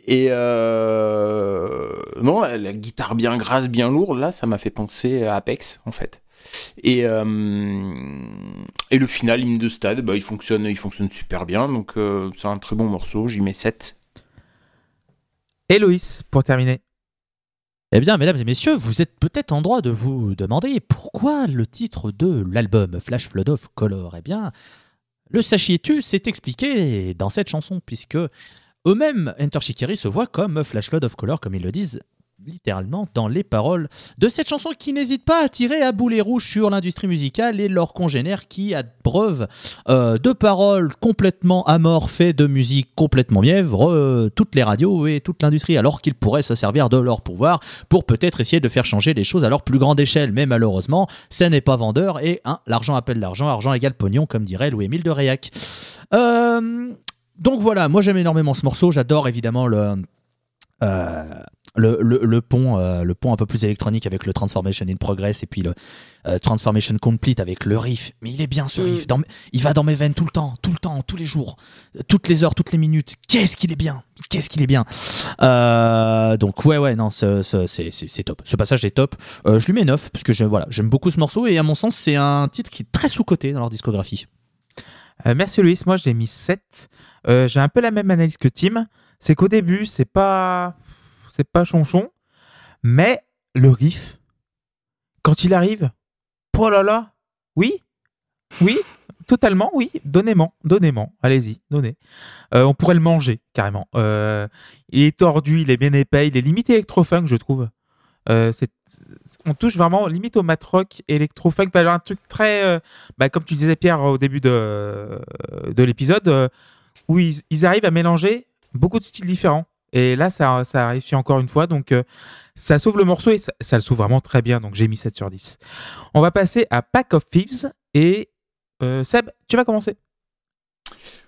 Et euh, non, la, la guitare bien grasse, bien lourde, là, ça m'a fait penser à Apex, en fait. Et, euh, et le final, hymne de stade, bah, il, fonctionne, il fonctionne super bien, donc euh, c'est un très bon morceau, j'y mets 7. Héloïse, pour terminer. Eh bien, mesdames et messieurs, vous êtes peut-être en droit de vous demander pourquoi le titre de l'album Flash Flood of Color. Eh bien, le sachiez-tu, c'est expliqué dans cette chanson, puisque eux-mêmes, Enter Shikari se voient comme Flash Flood of Color, comme ils le disent littéralement dans les paroles de cette chanson qui n'hésite pas à tirer à boulet rouge sur l'industrie musicale et leurs congénères qui abreuvent euh, de paroles complètement amorphes et de musique complètement mièvre euh, toutes les radios et toute l'industrie alors qu'ils pourraient se servir de leur pouvoir pour peut-être essayer de faire changer les choses à leur plus grande échelle. Mais malheureusement ça n'est pas vendeur et hein, l'argent appelle l'argent argent égale pognon comme dirait Louis-Émile de Réac. Euh, donc voilà moi j'aime énormément ce morceau j'adore évidemment le euh, le, le, le pont, euh, le pont un peu plus électronique avec le Transformation in Progress et puis le euh, Transformation Complete avec le riff. Mais il est bien ce Mm. riff. Dans, il va dans mes veines tout le temps, tout le temps, tous les jours, toutes les heures, toutes les minutes. Qu'est-ce qu'il est bien Qu'est-ce qu'il est bien Euh, Donc ouais, ouais, non, ce- ce- c'est c'est- c'est top. Ce passage est top. Euh, je lui mets 9 parce que je- voilà, j'aime beaucoup ce morceau et à mon sens, c'est un titre qui est très sous-coté dans leur discographie. Euh, merci Loïs, moi j'ai mis 7. Euh, j'ai un peu la même analyse que Tim. C'est qu'au début, c'est pas c'est pas chonchon, mais le riff, quand il arrive, oh là là, oui, oui, totalement, oui, donnez-moi, donnez-moi, allez-y, donnez. Euh, on pourrait le manger carrément. Euh, il est tordu, il est bien épais, il est limite électro-funk, je trouve. Euh, on touche vraiment limite au mat rock électro-funk, un truc très, bah, comme tu disais Pierre au début de, de l'épisode, où ils arrivent à mélanger beaucoup de styles différents. Et là, ça, ça a réussi encore une fois. Donc, euh, ça sauve le morceau et ça, ça le sauve vraiment très bien. Donc, j'ai mis 7 sur 10. On va passer à Pack of Thieves. Et euh, Seb, tu vas commencer.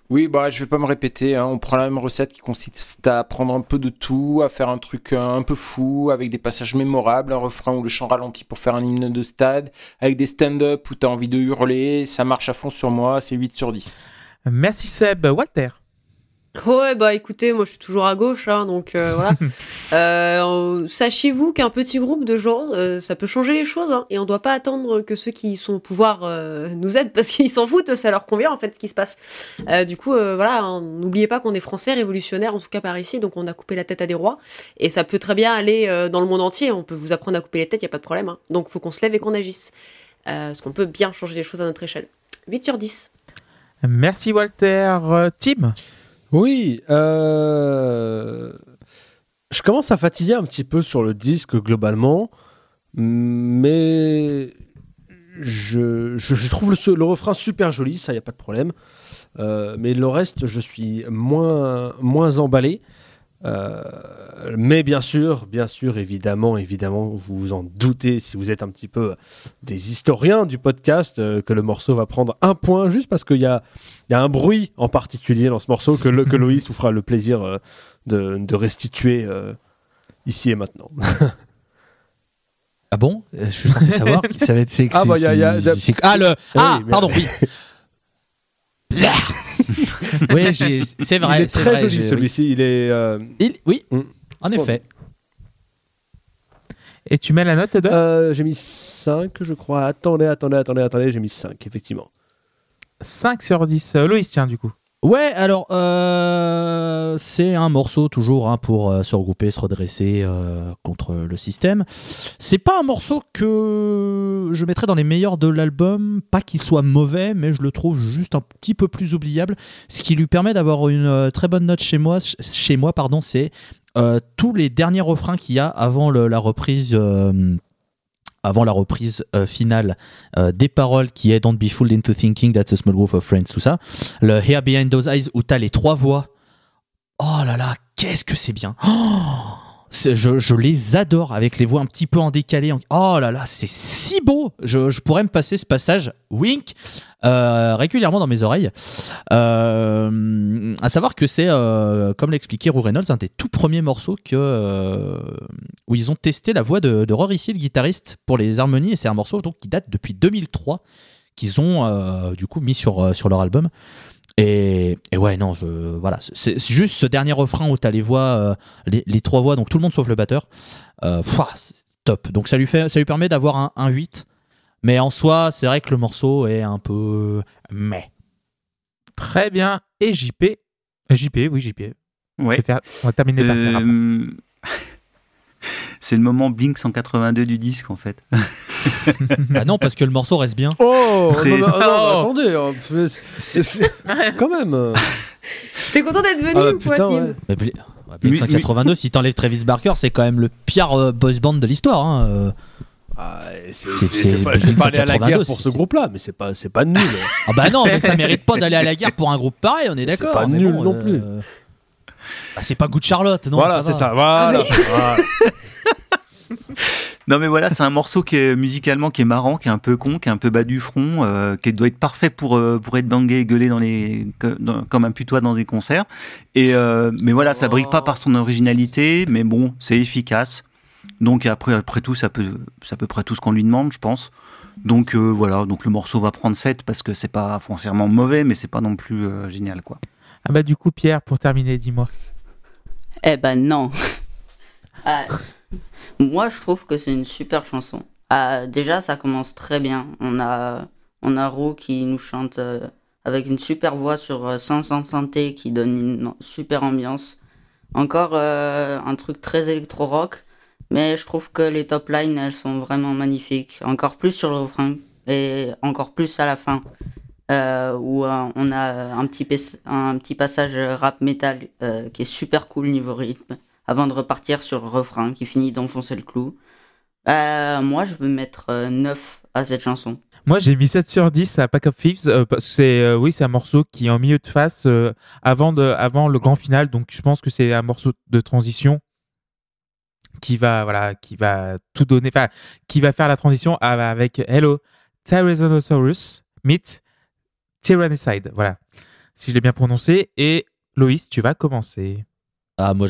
Oui, bah, je vais pas me répéter. hein. On prend la même recette qui consiste à prendre un peu de tout, à faire un truc euh, un peu fou, avec des passages mémorables, un refrain ou le chant ralenti pour faire un hymne de stade, avec des stand-up où t'as envie de hurler. Ça marche à fond sur moi, c'est 8 sur 10. Merci Seb. Walter. Ouais, bah écoutez, moi je suis toujours à gauche, hein, donc euh, voilà. Euh, Sachez-vous qu'un petit groupe de gens, euh, ça peut changer les choses, hein, et on doit pas attendre que ceux qui sont au pouvoir nous aident parce qu'ils s'en foutent, ça leur convient en fait ce qui se passe. Du coup, voilà, hein, n'oubliez pas qu'on est français, révolutionnaires, en tout cas par ici, donc on a coupé la tête à des rois, et ça peut très bien aller dans le monde entier, on peut vous apprendre à couper les têtes, y a pas de problème, donc faut qu'on se lève et qu'on agisse. Parce qu'on peut bien changer les choses à notre échelle. 8 sur 10. Merci Walter. Tim? Oui, euh, je commence à fatiguer un petit peu sur le disque globalement, mais je, trouve le, refrain super joli, ça y a pas de problème. Euh, mais le reste, je suis moins, emballé. Euh, mais bien sûr, bien sûr, évidemment, vous vous en doutez si vous êtes un petit peu des historiens du podcast, que le morceau va prendre un point juste parce qu'il y a, il y a un bruit en particulier dans ce morceau que, le, que Loïs vous fera le plaisir euh, de, de restituer euh, ici et maintenant. Ah bon? Euh, Je suis censé savoir ça va être. c'est- Ah, bah, y a- y a- c'est- Ah, le. Ah, oui, mais- pardon, oui. oui, j'ai- c'est vrai. il est c'est très vrai, joli celui-ci, il est... euh, Il- oui, mm, en effet. Et tu mets la note de Euh, j'ai mis 5, je crois. Attendez, attendez, attendez, attendez. J'ai mis 5, effectivement. 5 sur 10. Euh, Loïs, tiens, du coup. Ouais, alors euh, c'est un morceau toujours hein, pour euh, se regrouper, se redresser contre le système. C'est pas un morceau que je mettrais dans les meilleurs de l'album, pas qu'il soit mauvais, mais je le trouve juste un petit peu plus oubliable. Ce qui lui permet d'avoir une très bonne note chez moi, ch- chez moi pardon, c'est tous les derniers refrains qu'il y a avant la reprise. Avant la reprise euh, finale euh, des paroles qui est Don't be fooled into thinking that's a small group of friends, tout ça le Here Behind Those Eyes où t'as les trois voix. Oh là là, qu'est-ce que c'est bien. Oh, je, les adore avec les voix un petit peu en décalé. Oh là là, c'est si beau. Je, pourrais me passer ce passage. Wink. euh, régulièrement dans mes oreilles. Euh, à savoir que c'est, euh, comme l'expliquait Roux Reynolds, un des tout premiers morceaux que, euh, où ils ont testé la voix de, de Rory le guitariste, pour les harmonies. Et c'est un morceau donc, qui date depuis 2003 qu'ils ont du coup mis sur, sur leur album. Et, et ouais, non, je, voilà, c'est juste ce dernier refrain où t'as les voix, euh, les, les trois voix, donc tout le monde sauf le batteur. Euh, top. Donc ça lui, fait, ça lui permet d'avoir un, un 8. Mais en soi, c'est vrai que le morceau est un peu. Mais. Très bien. Et JP Euh, JP, oui, JP. Je Ouais. vais faire- On va terminer par. Euh, C'est le moment Blink 182 du disque en fait. bah non, parce que le morceau reste bien. Oh C'est- non, ah, non, Oh. attendez, hein, c'est- c'est- c'est- quand même. T'es content d'être venu Ah, ou quoi, putain, ouais. Mais ouais, Blink 182, si t'enlèves Travis Barker, c'est quand même le pire euh, boys band de l'histoire. hein, euh. Ah, c'est- C'est- c'est- c'est c'est pas- Blink Je vais pas aller à la 182, guerre pour c'est- ce groupe-là, mais c'est pas, c'est pas nul. Ah bah non, mais ça mérite pas d'aller à la guerre pour un groupe pareil, on est C'est d'accord. pas mais nul bon, non euh, plus. Bah, c'est pas Good Charlotte, non voilà, c'est ça. Voilà. voilà. Non mais voilà, c'est un morceau qui est musicalement qui est marrant, qui est un peu con, qui est un peu bas du front, euh, qui doit être parfait pour euh, pour être bangé et gueuler dans les dans- comme un putois dans des concerts. Et euh, mais voilà, ça brille pas par son originalité, mais bon, c'est efficace. Donc après après tout, ça peut c'est à peu près tout ce qu'on lui demande, je pense. Donc euh, voilà, donc le morceau va prendre 7 parce que c'est pas foncièrement mauvais, mais c'est pas non plus euh, génial quoi. Ah bah du coup, Pierre, pour terminer, dis-moi. Eh ben non. Ah, moi, je trouve que c'est une super chanson. Ah, déjà, ça commence très bien. On a, on a Roux qui nous chante euh, avec une super voix sur euh, 500 santé qui donne une super ambiance. Encore euh, un truc très électro-rock, mais je trouve que les top lines, elles sont vraiment magnifiques. Encore plus sur le refrain et encore plus à la fin. Euh, où euh, on a un petit, un petit passage rap metal euh, qui est super cool niveau rythme, avant de repartir sur le refrain qui finit d'enfoncer le clou. Moi, je veux mettre euh, 9 à cette chanson. Moi, j'ai mis 7 sur 10 à Pack of Thieves. euh, c'est, oui, c'est un morceau qui est en milieu de face avant, de, avant le grand final. Donc, je pense que c'est un morceau de transition qui va, voilà, qui va tout donner, qui va faire la transition avec Hello, Tyrannosaurus, meet Tyrannicide. Voilà. Si je l'ai bien prononcé. Et Loïs, tu vas commencer. Ah, moi,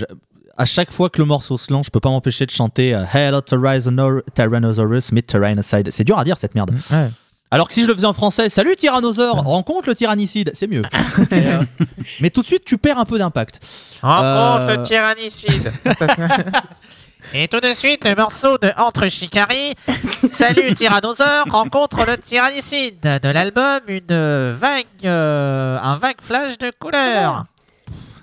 à chaque fois que le morceau se lance, je peux pas m'empêcher de chanter euh, Hello Tyrannosaur- Tyrannosaurus, meet Tyrannicide. C'est dur à dire cette merde. Ouais. Alors que si je le faisais en français, salut Tyrannosaure, rencontre le tyrannicide, c'est mieux. Mais, euh, mais tout de suite, tu perds un peu d'impact. Rencontre Euh, le tyrannicide. Et tout de suite, le morceau de Entre Chicari. Salut Tyrannosaure, rencontre le tyrannicide de l'album Une vague, euh, un vague flash de couleurs.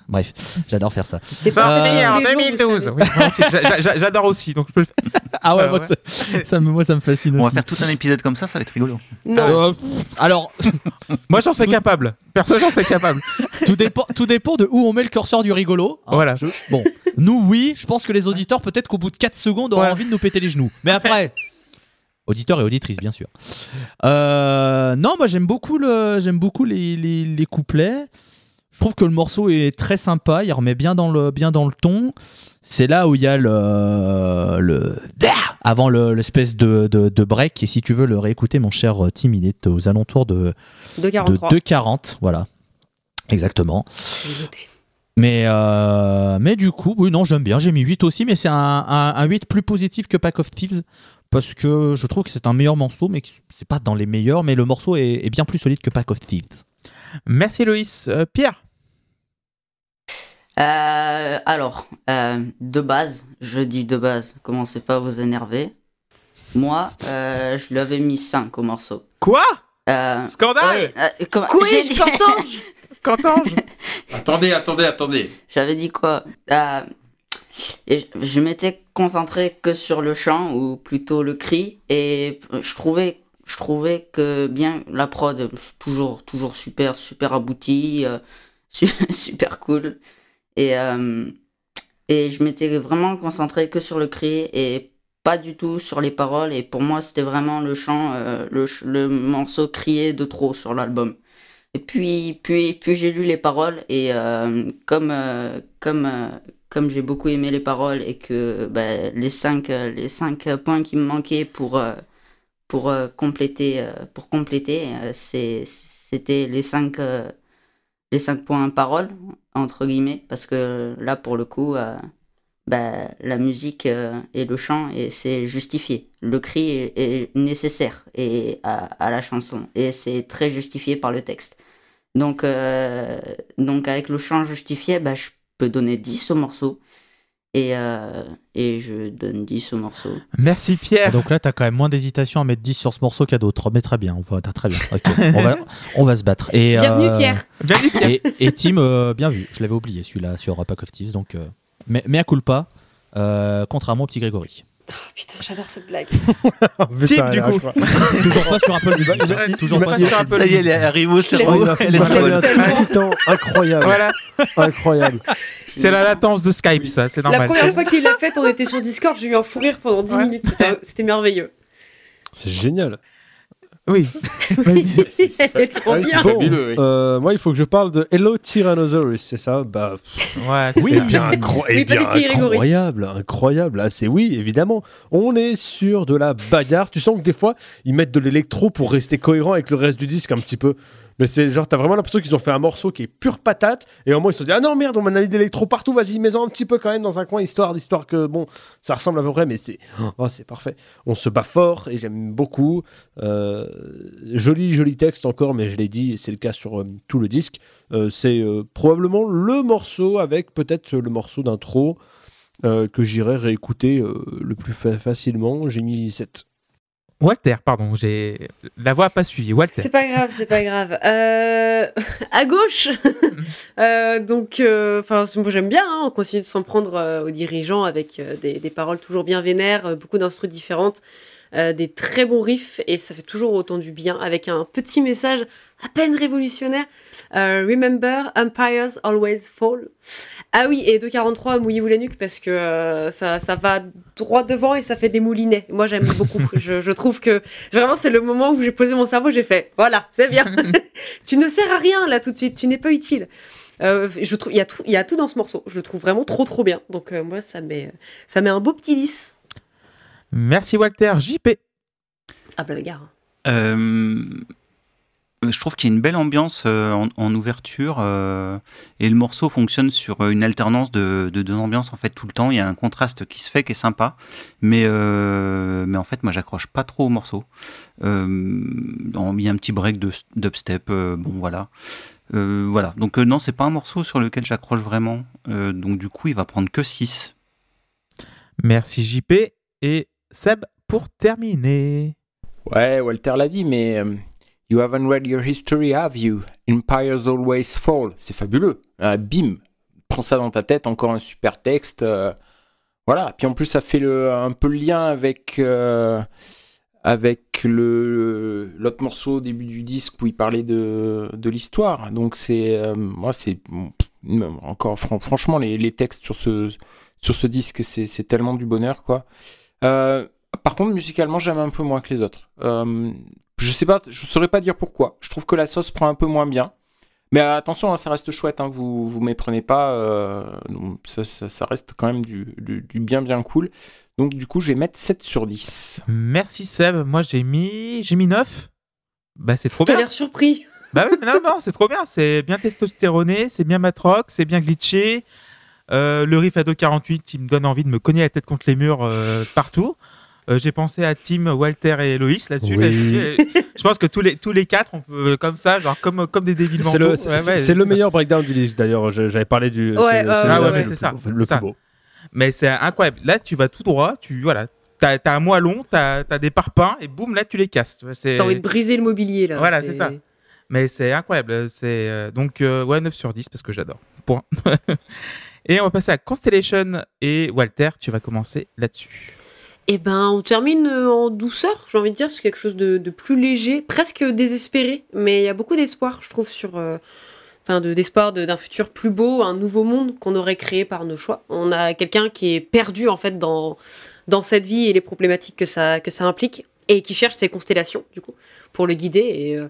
Bref, j'adore faire ça. C'est Sorti Euh, en tous les jours, vous 2012. savez. Oui, moi aussi, j'a- j'a- J'adore aussi, donc je peux le faire. Ah ouais, Ouais, moi, ouais. ça, ça me, moi ça me fascine On va faire tout un épisode comme ça, ça va être rigolo. Non. Euh, alors, Moi, j'en serais capable. Perso, j'en serais capable. tout dépend, tout dépend de où on met le curseur du rigolo. hein. Voilà. Je- bon, nous oui, je pense que les auditeurs peut-être qu'au bout de 4 secondes auront Ouais. envie de nous péter les genoux. Mais après, auditeurs et auditrices bien sûr. Euh, non, moi j'aime beaucoup le, j'aime beaucoup les, les, les couplets. Je trouve que le morceau est très sympa, il remet bien dans le, bien dans le ton. C'est là où il y a le, le avant le- l'espèce de, de, de break. Et si tu veux le réécouter, mon cher Tim, il est aux alentours de, De de 43. 2,40. Voilà. Exactement. Mais, euh, mais du coup, oui, non, j'aime bien. J'ai mis 8 aussi, mais c'est un, un, un 8 plus positif que Pack of Thieves. Parce que je trouve que c'est un meilleur morceau, mais c'est pas dans les meilleurs. Mais le morceau est, est bien plus solide que Pack of Thieves. Merci Loïs. Euh, Pierre Euh, alors, euh, de base, je dis de base, commencez pas à vous énerver. Moi, euh, je lui avais mis 5 au morceau. Quoi? Euh, Scandale oui, euh, comment- j'ai dit- Quentange Attendez, attendez, attendez. J'avais dit quoi? Euh, et je, je m'étais concentré que sur le chant, ou plutôt le cri, et je trouvais, je trouvais que bien la prod, toujours, toujours super, super aboutie, euh, su- super cool. Et, euh, et je m'étais vraiment concentré que sur le cri et pas du tout sur les paroles. Et pour moi, c'était vraiment le chant, euh, le, le morceau crié de trop sur l'album. Et puis, puis, puis j'ai lu les paroles et euh, comme, comme, comme j'ai beaucoup aimé les paroles et que ben, les, cinq, les cinq points qui me manquaient pour, pour compléter, pour compléter c'était les cinq, les cinq points paroles, entre guillemets, parce que là, pour le coup, euh, bah, la musique euh, et le chant, et c'est justifié. Le cri est, nécessaire et, à, à la chanson, et c'est très justifié par le texte. Donc, euh, donc avec le chant justifié, bah, je peux donner 10 au morceau. Et, euh, et je donne 10 au morceau. Merci Pierre. Donc là, t'as quand même moins d'hésitation à mettre 10 sur ce morceau qu'à d'autres. Mais très bien, on va, t'as très bien. On, va, on va se battre. Et, Bienvenue euh, Pierre. Bienvenue Pierre. Et, et Tim, euh, bien vu. Je l'avais oublié celui-là sur Pack of Thieves. Donc, euh, mais, mais à culpa, euh, contrairement au petit Grégory. Oh, putain, j'adore cette blague. Tim, du coup. Toujours pas sur Apple Music. Hein. Toujours pas sur Apple Ça y est, elle arrive au Je l'ai- cerveau. Elle est m'a fallu un tellement. petit temps incroyable. Voilà, Incroyable. c'est la latence de Skype, ça, c'est La normal. première fois qu'il l'a faite, on était sur Discord, j'ai eu un fou rire pendant 10 Ouais. minutes. C'était- C'était merveilleux. C'est génial. Oui. Trop Ah oui, bien. c'est fabuleux, oui. Euh, moi, il faut que je parle de Hello Tyrannosaurus, c'est ça? Bah, pff, Ouais, c'est oui, bien, incro- Oui, eh bien incroyable, incroyable. Ah, c'est oui, évidemment. On est sur de la bagarre. Tu sens que des fois, ils mettent de l'électro pour rester cohérent avec le reste du disque un petit peu. Mais c'est genre, t'as vraiment l'impression qu'ils ont fait un morceau qui est pure patate. Et au moins, ils se sont dit, ah non, merde, on m'a mis de l'électro partout, vas-y, mets-en un petit peu quand même dans un coin, histoire, histoire que, bon, ça ressemble à peu près, mais c'est oh, c'est parfait. On se bat fort et j'aime beaucoup. Euh, joli, joli texte encore, mais je l'ai dit, et c'est le cas sur euh, tout le disque. Euh, c'est probablement le morceau avec peut-être le morceau d'intro que j'irai réécouter le plus fa- facilement. J'ai mis 7. Walter, pardon, j'ai la voix pas suivi. Walter. C'est pas grave, c'est pas grave. Euh, à gauche, Euh, donc, euh, enfin, moi j'aime bien. hein, on continue de s'en prendre euh, aux dirigeants avec euh, des, des paroles toujours bien vénères, euh, beaucoup d'instrus différentes, euh, des très bons riffs et ça fait toujours autant du bien avec un petit message à peine révolutionnaire. Euh, Remember, empires always fall. Ah oui, et 243, mouillez-vous la nuque parce que euh, ça, ça va droit devant et ça fait des moulinets. Moi j'aime beaucoup. je, je trouve que vraiment c'est le moment où j'ai posé mon cerveau, j'ai fait voilà, c'est bien. tu ne sers à rien là tout de suite, tu n'es pas utile. Euh, je trouve il y a tout il y a tout dans ce morceau. Je le trouve vraiment trop trop bien. Donc euh, moi ça met ça met un beau petit 10. Merci Walter. JP. Ah bah gare. Euh, je trouve qu'il y a une belle ambiance euh, en, en ouverture euh, et le morceau fonctionne sur une alternance de, de deux ambiances en fait tout le temps. Il y a un contraste qui se fait qui est sympa, mais euh, mais en fait moi j'accroche pas trop au morceau. Euh, il y a un petit break de dubstep, euh, bon voilà. Euh, voilà, donc euh, non, c'est pas un morceau sur lequel j'accroche vraiment. Euh, donc du coup, il va prendre que 6. Merci JP. Et Seb pour terminer. Ouais, Walter l'a dit, mais euh, You haven't read your history, have you? Empires always fall. C'est fabuleux. Ah, bim, prends ça dans ta tête, encore un super texte. euh, voilà. Puis en plus, ça fait un peu le lien avec euh, avec le l'autre morceau au début du disque où il parlait de, de l'histoire. Donc c'est euh, moi c'est encore fran- franchement les, les textes sur ce sur ce disque c'est c'est tellement du bonheur quoi. Euh, par contre, musicalement, j'aime un peu moins que les autres. Euh, je sais pas, je saurais pas dire pourquoi. Je trouve que la sauce prend un peu moins bien. Mais attention, hein, ça reste chouette, hein, vous vous méprenez pas. euh, ça, ça, ça reste quand même du, du, du bien bien cool. Donc du coup, je vais mettre 7 sur 10. Merci Seb. Moi j'ai mis j'ai mis 9. Bah c'est trop T'as bien. l'air surpris. Bah oui, mais non, non, c'est trop bien. C'est bien testostéroné, c'est bien matrock, c'est bien glitché. Euh, le riff à 2.48, il me donne envie de me cogner la tête contre les murs euh, partout. Euh, J'ai pensé à Tim, Walter et Loïs là-dessus. Oui. Je pense que tous les, tous les quatre, on peut, comme ça, genre comme, comme des débiles C'est le, Ouais, ouais, meilleur breakdown du disque d'ailleurs. J'avais parlé du. Ouais, c'est- Ah ouais, le ça, plus- Le ça. beau. Mais c'est incroyable. Là, tu vas tout droit, tu voilà, t'as as un moellon, t'as as des parpaings et boum, là tu les casses. T'as envie de briser le mobilier là. Voilà, c'est ça. Mais c'est incroyable. C'est donc euh, ouais 9 sur 10 parce que j'adore. Point. et on va passer à Constellation et Walter, tu vas commencer là-dessus. Eh ben, on termine euh, en douceur, j'ai envie de dire, c'est quelque chose de, plus léger, presque désespéré, mais il y a beaucoup d'espoir, je trouve, sur, euh, enfin, de d'espoir de- d'un futur plus beau, un nouveau monde qu'on aurait créé par nos choix. On a quelqu'un qui est perdu en fait dans dans cette vie et les problématiques que ça que ça implique, et qui cherche ses constellations du coup pour le guider. Et euh,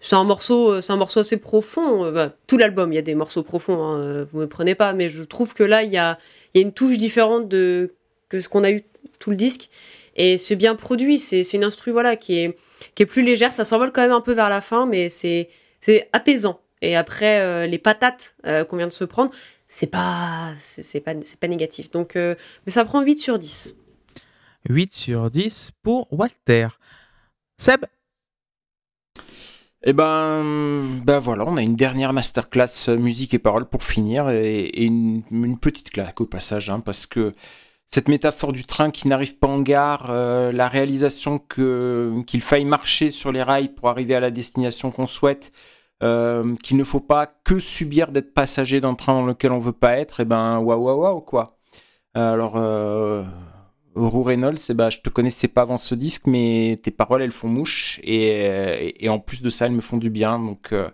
c'est un morceau, euh, c'est un morceau assez profond. euh, bah, tout l'album, il y a des morceaux profonds, hein, euh, vous me prenez pas, mais je trouve que là, il y a il y a une touche différente de que ce qu'on a eu tout le disque. et c'est bien produit. C'est une instru voilà qui est qui est plus légère. Ça s'envole quand même un peu vers la fin, mais c'est c'est apaisant. Et après les patates qu'on vient de se prendre, c'est pas c'est pas c'est pas négatif. Donc mais ça prend 8 sur 10. 8 sur 10 pour Walter. Seb Et ben, ben voilà, on a une dernière masterclass euh, musique et paroles pour finir et, une, petite claque au passage, hein, parce que cette métaphore du train qui n'arrive pas en gare, euh, la réalisation qu'il faille marcher sur les rails pour arriver à la destination qu'on souhaite, euh, qu'il ne faut pas que subir d'être passager d'un train dans lequel on veut pas être, et ben waouh waouh waouh quoi. Alors euh, Roux Reynolds, eh ben, je te connaissais pas avant ce disque, mais tes paroles, elles font mouche. Et, en plus de ça, elles me font du bien. Donc, euh,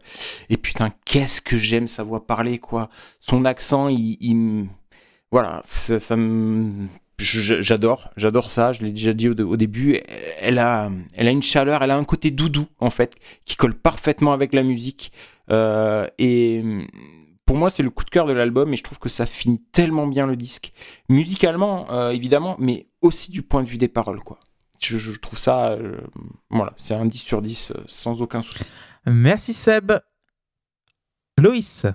et putain, qu'est-ce que j'aime sa voix parler, quoi. Son accent, il, il voilà, ça, me- j'adore, j'adore ça. Je l'ai déjà dit au, au début. Elle a, elle a une chaleur, elle a un côté doudou, en fait, qui colle parfaitement avec la musique. Euh, et pour moi, c'est le coup de cœur de l'album et je trouve que ça finit tellement bien le disque. Musicalement, euh, évidemment, mais aussi du point de vue des paroles, quoi. Je, je trouve ça, euh, voilà, c'est un 10 sur 10 euh, sans aucun souci. Merci Seb. Loïs.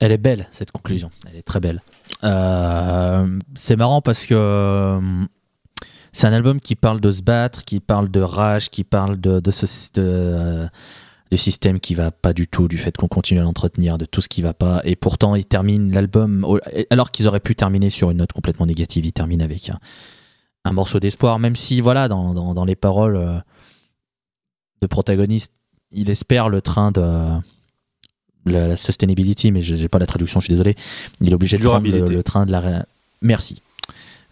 Elle est belle, cette conclusion. Elle est très belle. Euh, c'est marrant parce que c'est un album qui parle de se battre, qui parle de rage, qui parle de, de ce de, du système qui va pas du tout, du fait qu'on continue à l'entretenir, de tout ce qui va pas. Et pourtant, il termine l'album, alors qu'ils auraient pu terminer sur une note complètement négative, il termine avec un, un morceau d'espoir, même si, voilà, dans, dans, dans les paroles euh, de protagoniste, il espère le train de la, la sustainability, mais je n'ai pas la traduction, je suis désolé. Il est obligé de prendre le, le train de la. Merci.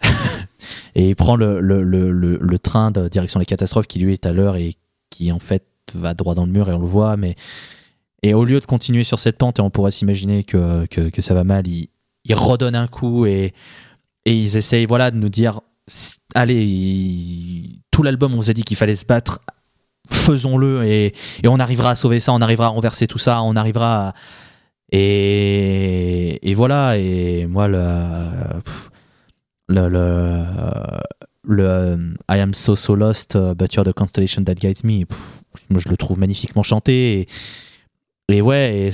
et il prend le, le, le train de direction les catastrophes qui lui est à l'heure et qui en fait va droit dans le mur et on le voit. Mais et au lieu de continuer sur cette pente, et on pourrait s'imaginer que, que, ça va mal, il, il redonne un coup et, et ils essayent voilà, de nous dire allez, tout l'album, on vous a dit qu'il fallait se battre, faisons-le et, et on arrivera à sauver ça, on arrivera à renverser tout ça, on arrivera à. Et, et voilà, et moi, le, le, le, I am so so lost, but you're the constellation that guides me. Moi, je le trouve magnifiquement chanté. Et, ouais,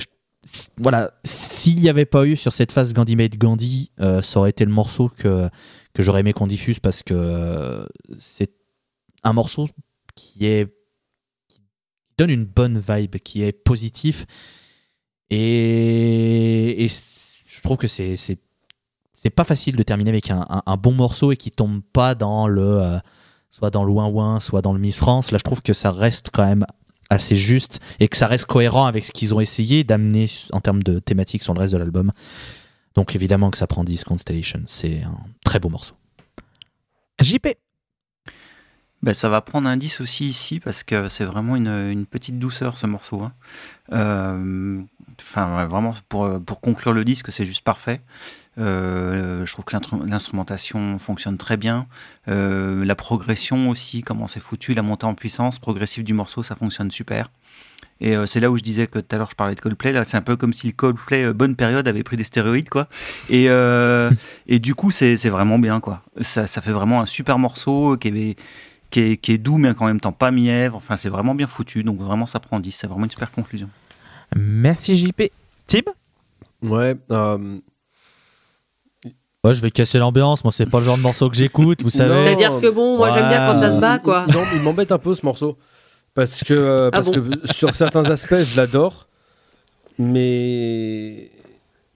voilà, s'il n'y avait pas eu sur cette phase Gandhi Made Gandhi, euh, ça aurait été le morceau que, que j'aurais aimé qu'on diffuse parce que c'est un morceau qui est donne une bonne vibe, qui est positif. Et, je trouve que c'est c'est pas facile de terminer avec un, un- un bon morceau et qui tombe pas dans le euh, soit dans le ouin ouin, soit dans le Miss France. Là, je trouve que ça reste quand même assez juste et que ça reste cohérent avec ce qu'ils ont essayé d'amener en termes de thématique sur le reste de l'album. Donc évidemment que ça prend 10 Constellation, c'est un très beau morceau. JP. Ben, ça va prendre un 10 aussi ici parce que c'est vraiment une, une petite douceur ce morceau. hein. Euh, Enfin, vraiment, pour, pour conclure le disque, c'est juste parfait. Euh, je trouve que l'instru- l'instrumentation fonctionne très bien. Euh, la progression aussi, comment c'est foutu, la montée en puissance progressive du morceau, ça fonctionne super. Et euh, c'est là où je disais que tout à l'heure je parlais de Coldplay. Là, c'est un peu comme si le Coldplay euh, bonne période avait pris des stéroïdes, quoi. Et, euh, et du coup, c'est c'est vraiment bien, quoi. Ça, ça fait vraiment un super morceau qui est, qui est, qui est doux, mais en même temps pas mièvre. Enfin, c'est vraiment bien foutu. Donc vraiment, ça prend 10. C'est vraiment une super conclusion. Merci JP. Tim Ouais. euh, Ouais, je vais casser l'ambiance, moi c'est pas le genre de morceau que j'écoute, vous savez. C'est-à-dire que bon, moi j'aime bien quand ça se bat, quoi. non, il m'embête un peu ce morceau. Parce que, euh, Ah parce bon que sur certains aspects, je l'adore. Mais.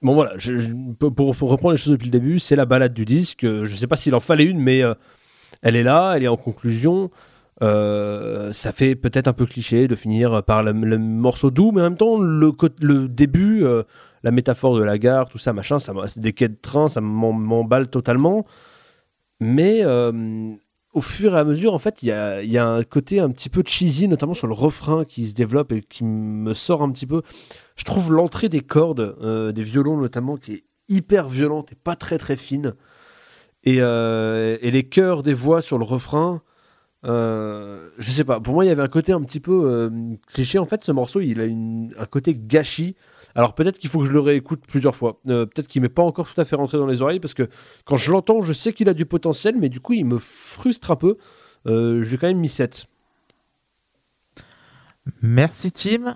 Bon, voilà. je- je- pour, pour reprendre les choses depuis le début, c'est la balade du disque. Euh, Je sais pas s'il en fallait une, mais euh, elle est là, elle est en conclusion. Euh, ça fait peut-être un peu cliché de finir par le, le morceau doux, mais en même temps, le, début, euh, la métaphore de la gare, tout ça, machin, ça, des quais de train, ça m'em- m'emballe totalement. Mais euh, au fur et à mesure, en fait, il y a, y a un côté un petit peu cheesy, notamment sur le refrain qui se développe et qui me sort un petit peu. Je trouve l'entrée des cordes, euh, des violons notamment, qui est hyper violente et pas très très fine. Et, euh, et les chœurs des voix sur le refrain, Euh, je sais pas, pour moi il y avait un côté un petit peu cliché. En fait, ce morceau il a un côté gâchis. Alors peut-être qu'il faut que je le réécoute plusieurs fois. Euh, peut-être qu'il m'est pas encore tout à fait rentré dans les oreilles parce que quand je l'entends, je sais qu'il a du potentiel, mais du coup il me frustre un peu. Euh, J'ai quand même mis 7. Merci Tim.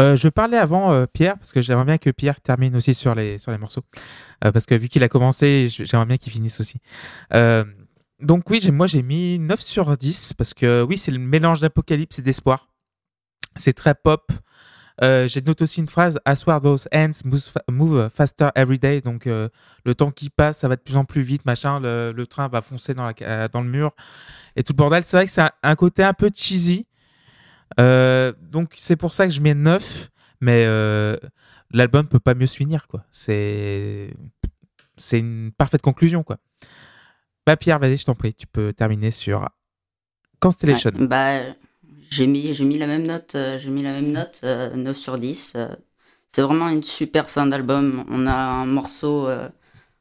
Euh, je parlais avant euh, Pierre parce que j'aimerais bien que Pierre termine aussi sur les sur les morceaux parce que vu qu'il a commencé, je- j'aimerais bien qu'il finisse aussi. Donc oui, moi j'ai mis 9 sur 10 parce que oui, c'est le mélange d'apocalypse et d'espoir. C'est très pop. Euh, j'ai noté aussi une phrase Assoir those hands move, fa- move faster every day. Donc euh, le temps qui passe, ça va de plus en plus vite, machin. Le, train va foncer ca- dans le mur et tout le bordel. C'est vrai que c'est un, côté un peu cheesy. Euh, donc c'est pour ça que je mets 9, mais euh, l'album peut pas mieux se finir quoi. C'est c'est une parfaite conclusion quoi. Bah Pierre, vas-y, je t'en prie, tu peux terminer sur Constellation. Ouais, bah, j'ai mis, mis la même note, euh, j'ai mis la même note, euh, 9 sur 10. euh, c'est vraiment une super fin d'album. On a un morceau, euh,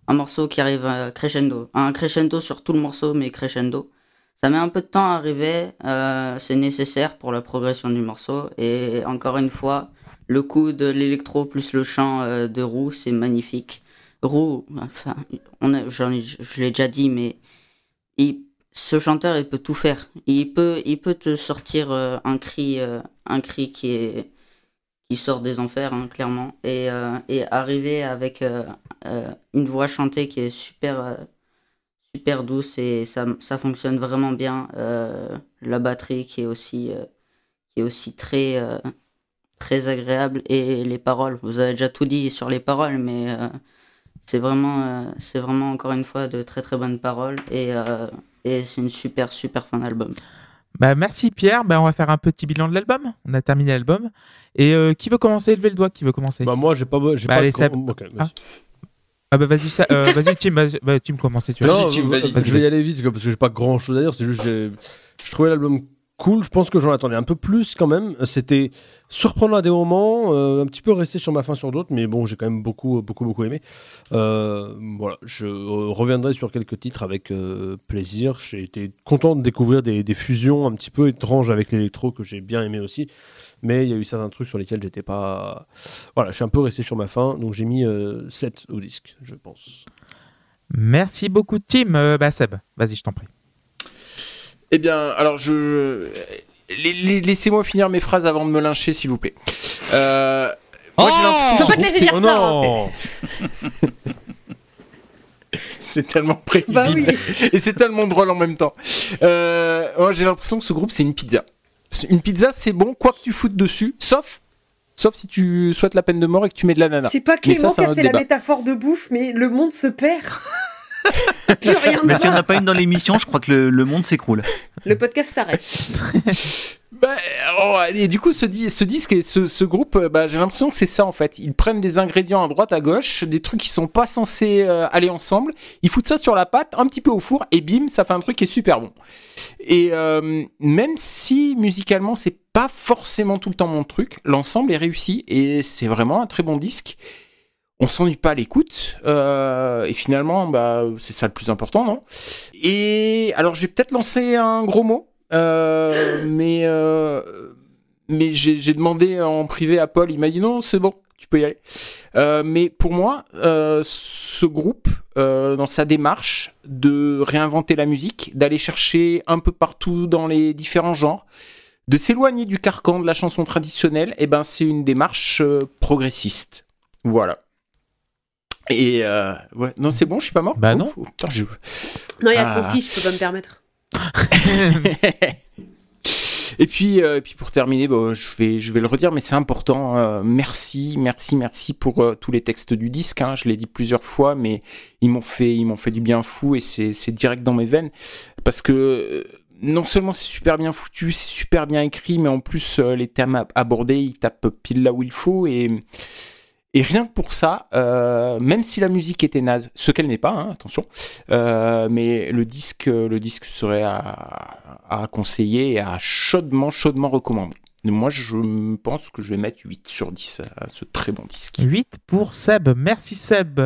un morceau qui arrive euh, crescendo. Un crescendo sur tout le morceau, mais crescendo. Ça met un peu de temps à arriver, euh, c'est nécessaire pour la progression du morceau. Et encore une fois, le coup de l'électro plus le chant euh, de Roux, c'est magnifique. Roux, enfin, on a, ai- je l'ai déjà dit, mais il, ce chanteur, il peut tout faire. Il peut, il peut te sortir euh, un cri, euh, un cri qui est qui sort des enfers, hein, clairement, et, euh, et arriver avec une voix chantée qui est super, super douce et ça, ça fonctionne vraiment bien. La batterie qui est aussi, qui est aussi très, très agréable et les paroles. Vous avez déjà tout dit sur les paroles, mais c'est vraiment, c'est vraiment encore une fois de très très bonnes paroles et c'est une super super fin d'album. Bah merci Pierre, bah on va faire un petit bilan de l'album. On a terminé l'album. Et euh, qui veut commencer? Levez le doigt, qui veut commencer Bah moi j'ai pas, j'ai Bah, pas allez, vas-y. Ah. Ah bah vas-y, ça- euh, vas-y Tim, vas-y, bah, Tim commencer tu vois. Non, Tim, vas-y. je vais y aller vite quoi, parce que j'ai pas grand chose à dire. C'est juste j'ai- je trouvais l'album cool. Je pense que j'en attendais un peu plus quand même. C'était surprenant à des moments, euh, un petit peu resté sur ma fin sur d'autres, mais bon, j'ai quand même beaucoup, beaucoup, beaucoup aimé. Euh, voilà, je euh, reviendrai sur quelques titres avec plaisir. J'ai été content de découvrir des, des fusions un petit peu étranges avec l'électro que j'ai bien aimé aussi. Mais il y a eu certains trucs sur lesquels j'étais pas. Voilà, je suis un peu resté sur ma fin, donc j'ai mis euh, 7 au disque, je pense. Merci beaucoup Tim. Bah Seb, vas-y, je t'en prie. Eh bien, alors je. Laissez-moi finir mes phrases avant de me lyncher, s'il vous plaît. Euh, moi, j'ai l'impression Je peux que pas te laisser dire Oh ça. hein. non c'est tellement prévisible. Bah oui. Et c'est tellement drôle en même temps. Euh, moi, j'ai l'impression que ce groupe, c'est une pizza. Une pizza, c'est bon, quoi que tu foutes dessus, sauf, sauf si tu souhaites la peine de mort et que tu mets de l'ananas. C'est pas Clément c'est qui un a fait la débat. métaphore de bouffe, mais le monde se perd. Plus rien ne Mais s'il n'y en a pas une dans l'émission, je crois que le, le monde s'écroule. Le podcast s'arrête. Bah, oh, et du coup, ce, di- ce disque et ce, ce groupe, euh, bah, j'ai l'impression que c'est ça en fait. Ils prennent des ingrédients à droite, à gauche, des trucs qui sont pas censés euh, aller ensemble. Ils foutent ça sur la pâte, un petit peu au four, et bim, ça fait un truc qui est super bon. Et euh, même si musicalement, c'est pas forcément tout le temps mon truc, l'ensemble est réussi et c'est vraiment un très bon disque. On s'ennuie pas à l'écoute euh, et finalement, bah, c'est ça le plus important, non? Et alors, je vais peut-être lancer un gros mot. Euh, mais euh, mais j'ai demandé en privé à Paul, il m'a dit non, c'est bon, tu peux y aller. Euh, mais pour moi, euh, ce groupe, euh, dans sa démarche de réinventer la musique, d'aller chercher un peu partout dans les différents genres, de s'éloigner du carcan de la chanson traditionnelle, et ben c'est une démarche progressiste. Voilà. Et euh, ouais, non, c'est bon, je suis pas mort? Bah non. Ouf, putain, je- Non, il y a Ah. ton fils, je peux pas me permettre. Et puis, euh, et puis pour terminer, bon, je, vais, je vais le redire, mais c'est important. euh, merci, merci, merci pour euh, tous les textes du disque. hein. je l'ai dit plusieurs fois, mais ils m'ont fait, ils m'ont fait du bien fou et c'est c'est direct dans mes veines. Parce que non seulement c'est super bien foutu, c'est super bien écrit, mais en plus euh, les thèmes ab- abordés, ils tapent pile là où il faut. Et, et rien que pour ça, euh, même si la musique était naze, ce qu'elle n'est pas, hein, attention, euh, mais le disque, le disque serait à, à conseiller et à chaudement, chaudement recommander. Moi, je pense que je vais mettre 8 sur 10 à ce très bon disque. 8 pour Seb. Merci Seb.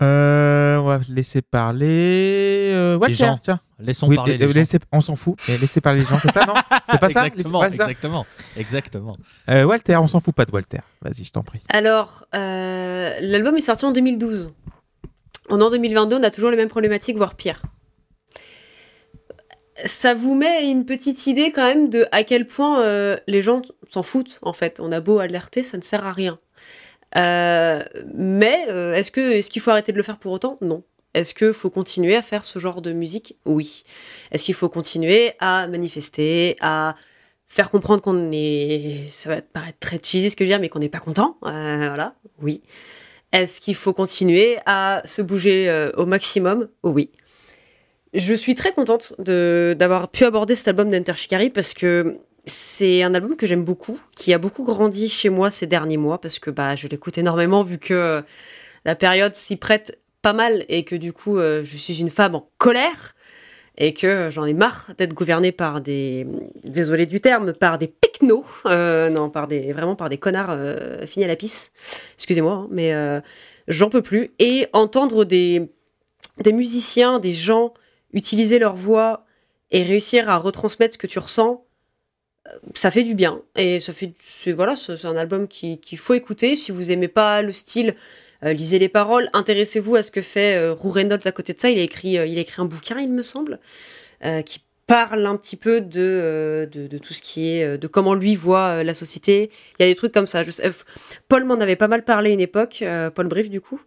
Euh, on va laisser parler. Euh, Walter, gens. tiens. Laissons Oui, parler les gens. laissez- on s'en fout. Mais laissez parler les gens, c'est ça, non C'est pas ça Exactement, ça exactement, exactement. Euh, Walter, on s'en fout pas de Walter. Vas-y, je t'en prie. Alors, euh, l'album est sorti en 2012. En an 2022, on a toujours les mêmes problématiques, voire pire. Ça vous met une petite idée quand même de à quel point euh, les gens s'en foutent en fait. On a beau alerter, ça ne sert à rien. Euh, mais euh, est-ce qu'il faut arrêter de le faire pour autant? Non. Est-ce qu'il faut continuer à faire ce genre de musique? Oui. Est-ce qu'il faut continuer à manifester, à faire comprendre qu'on est, ça va paraître très cheesy ce que je veux dire, mais qu'on n'est pas content, euh, voilà, oui. Est-ce qu'il faut continuer à se bouger au maximum? Oui. Je suis très contente d'avoir pu aborder cet album d'Enter Shikari parce que c'est un album que j'aime beaucoup, qui a beaucoup grandi chez moi ces derniers mois parce que bah je l'écoute énormément vu que euh, la période s'y prête pas mal et que du coup euh, je suis une femme en colère et que j'en ai marre d'être gouvernée par des, désolé du terme, par des pecnos, euh, non, par des, vraiment par des connards euh, finis à la pisse. Excusez-moi, hein, mais euh, j'en peux plus. Et entendre des, des musiciens, des gens utiliser leur voix et réussir à retransmettre ce que tu ressens, euh, ça fait du bien. Et ça fait, c'est, voilà, c'est un album qui- qu'il faut écouter. Si vous aimez pas le style, euh, lisez les paroles, intéressez-vous à ce que fait euh, Rou Reynolds à côté de ça. Il a écrit, euh, il a écrit un bouquin, il me semble, euh, parle un petit peu de, euh, de, de tout ce qui est, euh, de comment lui voit euh, la société. Il y a des trucs comme ça. Je sais, Paul m'en avait pas mal parlé une époque, Paul Brief du coup,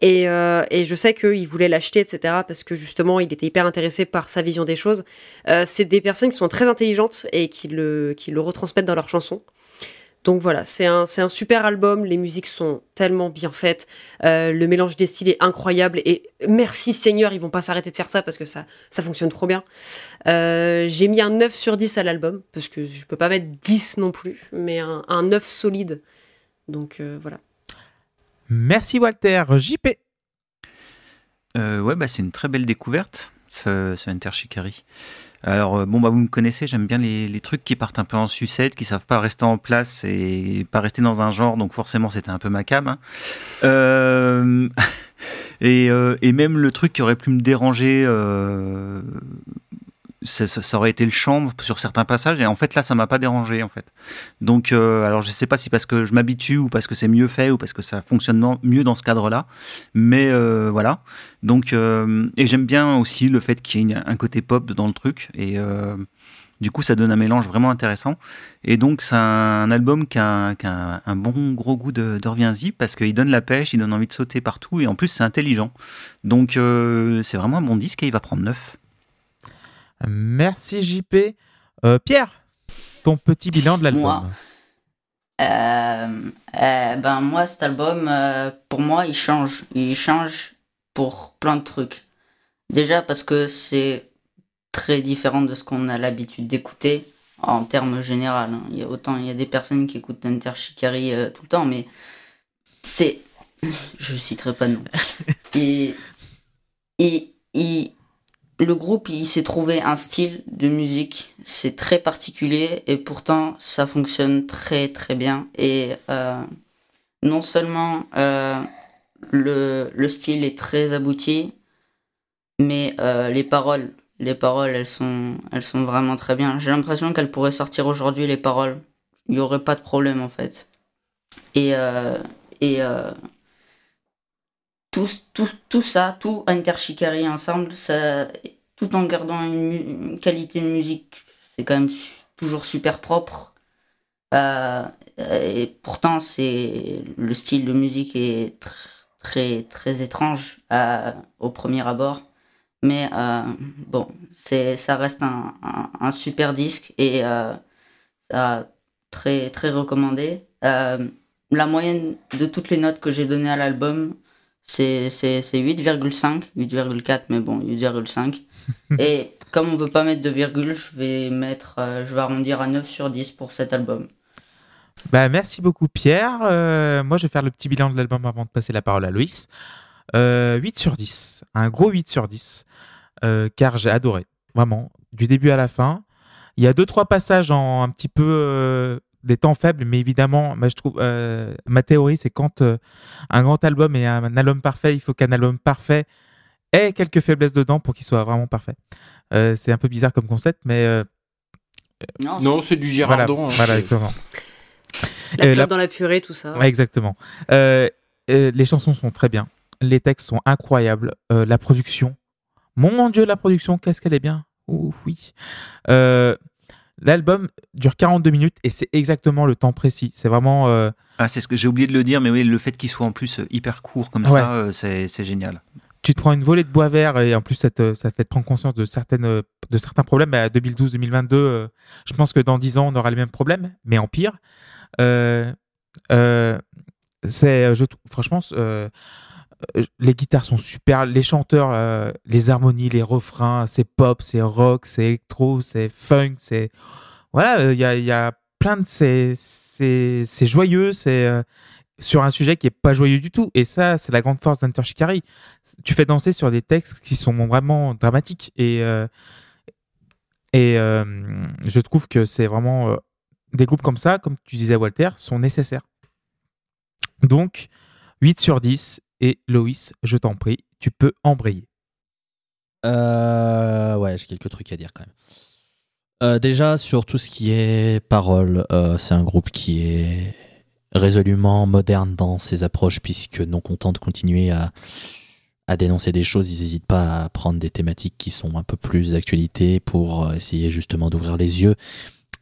et, euh, et je sais qu'il voulait l'acheter, etc., parce que justement, il était hyper intéressé par sa vision des choses. Euh, c'est des personnes qui sont très intelligentes et qui le, qui le retransmettent dans leurs chansons. Donc voilà, c'est un, c'est un super album, les musiques sont tellement bien faites, euh, le mélange des styles est incroyable et merci Seigneur, ils vont pas s'arrêter de faire ça parce que ça, ça fonctionne trop bien. Euh, J'ai mis un 9 sur 10 à l'album parce que je peux pas mettre 10 non plus, mais un, un 9 solide. Donc euh, voilà. Merci Walter. JP. Euh, ouais, bah, c'est une très belle découverte, ce, ce Enter Shikari. Alors, euh, bon, bah, vous me connaissez, j'aime bien les, trucs qui partent un peu en sucette, qui savent pas rester en place et pas rester dans un genre, donc forcément, c'était un peu ma cam. hein. Euh, et, euh, et même le truc qui aurait pu me déranger, ça, ça- aurait été le chant sur certains passages, et en fait, là, ça m'a pas dérangé, en fait. Donc, euh, alors, je sais pas si parce que je m'habitue, ou parce que c'est mieux fait, ou parce que ça fonctionne mieux dans ce cadre-là, mais euh, voilà. Donc, euh, et j'aime bien aussi le fait qu'il y ait un côté pop dans le truc. Et euh, du coup, ça donne un mélange vraiment intéressant. Et donc, c'est un album qui a, un- bon gros goût de reviens-y parce qu'il donne la pêche, il donne envie de sauter partout. Et en plus, c'est intelligent. Donc, euh, c'est vraiment un bon disque et il va prendre neuf. Merci JP. Euh, Pierre, ton petit bilan de l'album. Moi. Euh, euh, ben moi cet album pour moi il change il change pour plein de trucs déjà parce que c'est très différent de ce qu'on a l'habitude d'écouter en termes généraux hein. il y a autant il y a des personnes qui écoutent Enter Shikari tout le temps mais c'est je citerai pas de nom et, et, et le groupe il s'est trouvé un style de musique. C'est très particulier et pourtant ça fonctionne très très bien. Et euh, non seulement euh, le, le style est très abouti mais euh, les paroles les paroles elles sont vraiment très bien. J'ai l'impression qu'elles pourraient sortir aujourd'hui les paroles. Il y aurait pas de problème en fait. Et et tout, tout, tout ça, tout Interchicari ensemble, ça, tout en gardant une, qualité de musique, c'est quand même toujours super propre. Euh, et pourtant, c'est le style de musique est tr- très très étrange euh, au premier abord. Mais euh, bon, c'est ça reste un, un, super disque et euh, très très recommandé. Euh, la moyenne de toutes les notes que j'ai données à l'album, c'est c'est- c'est 8,5, 8,4, mais bon, 8,5. Et comme on veut pas mettre de virgule, je vais mettre, euh, je vais arrondir à 9 sur 10 pour cet album. Bah, merci beaucoup Pierre. Euh, moi je vais faire le petit bilan de l'album avant de passer la parole à Loïs. Euh, 8 sur 10. Un gros 8 sur 10. Euh, car j'ai adoré. Vraiment. Du début à la fin. Il y a deux trois passages en un petit peu euh, des temps faibles, mais évidemment, moi, je trouve, euh, ma théorie, c'est quand euh, un grand album est un, un album parfait, il faut qu'un album parfait ait quelques faiblesses dedans pour qu'il soit vraiment parfait. Euh, c'est un peu bizarre comme concept, mais euh, Non, c'est du voilà, Girardon. hein. voilà, exactement. La Euh, la- dans la purée, tout ça. Ouais, exactement. Euh, euh, les chansons sont très bien. Les textes sont incroyables. Euh, la production. Mon Dieu, la production, qu'est-ce qu'elle est bien. Ouh, oui. Euh, L'album dure 42 minutes et c'est exactement le temps précis. C'est vraiment. euh, Ah, c'est ce que j'ai oublié de le dire, mais oui, le fait qu'il soit en plus euh, hyper court comme Ouais. ça, euh, c'est génial. tu te prends une volée de bois vert et en plus ça te, ça te fait te prendre conscience de, certaines, de certains problèmes. À 2012-2022, euh, je pense que dans 10 ans, on aura les mêmes problèmes, mais en pire. C'est, franchement, les guitares sont super, les chanteurs, euh, les harmonies, les refrains, c'est pop, c'est rock, c'est électro, c'est funk, c'est voilà, euh, il y, a, plein de c'est joyeux, c'est euh, sur un sujet qui est pas joyeux du tout. Et ça, c'est la grande force d'Hunter Shikari. Tu fais danser sur des textes qui sont vraiment dramatiques et euh, et euh, je trouve que c'est vraiment euh, des groupes comme ça, comme tu disais Walter, sont nécessaires. Donc 8 sur 10 et Loïs, je t'en prie, tu peux embrayer. Euh, ouais, j'ai quelques trucs à dire quand même. Euh, déjà, sur tout ce qui est parole, euh, c'est un groupe qui est résolument moderne dans ses approches, puisque non content de continuer à, dénoncer des choses, ils n'hésitent pas à prendre des thématiques qui sont un peu plus d'actualité pour essayer justement d'ouvrir les yeux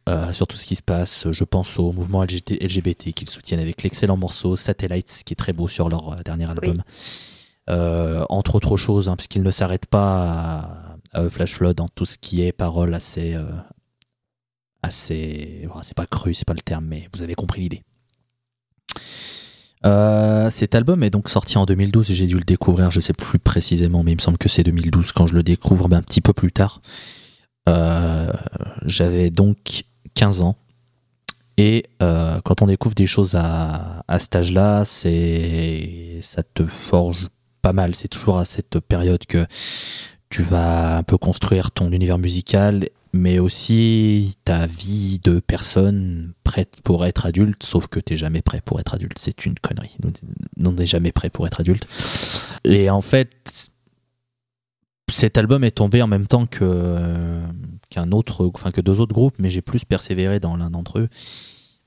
euh, sur tout ce qui se passe. Je pense au mouvement LGBT, LGBT qu'ils soutiennent avec l'excellent morceau Satellites, qui est très beau sur leur euh, dernier album. Euh, entre autres choses, hein, puisqu'ils ne s'arrêtent pas à, à Flash Flood dans tout ce qui est parole assez. assez. c'est pas cru, c'est pas le terme, mais vous avez compris l'idée. Euh, cet album est donc sorti en 2012 j'ai dû le découvrir, je sais plus précisément, mais il me semble que c'est 2012 quand je le découvre, mais un petit peu plus tard. Euh, J'avais donc 15 ans. Et euh, quand on découvre des choses à, à cet âge-là, c'est ça te forge pas mal. C'est toujours à cette période que tu vas un peu construire ton univers musical, mais aussi ta vie de personne prête pour être adulte, sauf que t'es jamais prêt pour être adulte. C'est une connerie. On n'est jamais prêt pour être adulte. Et en fait, cet album est tombé en même temps que qu'un autre, enfin que deux autres groupes, mais j'ai plus persévéré dans l'un d'entre eux.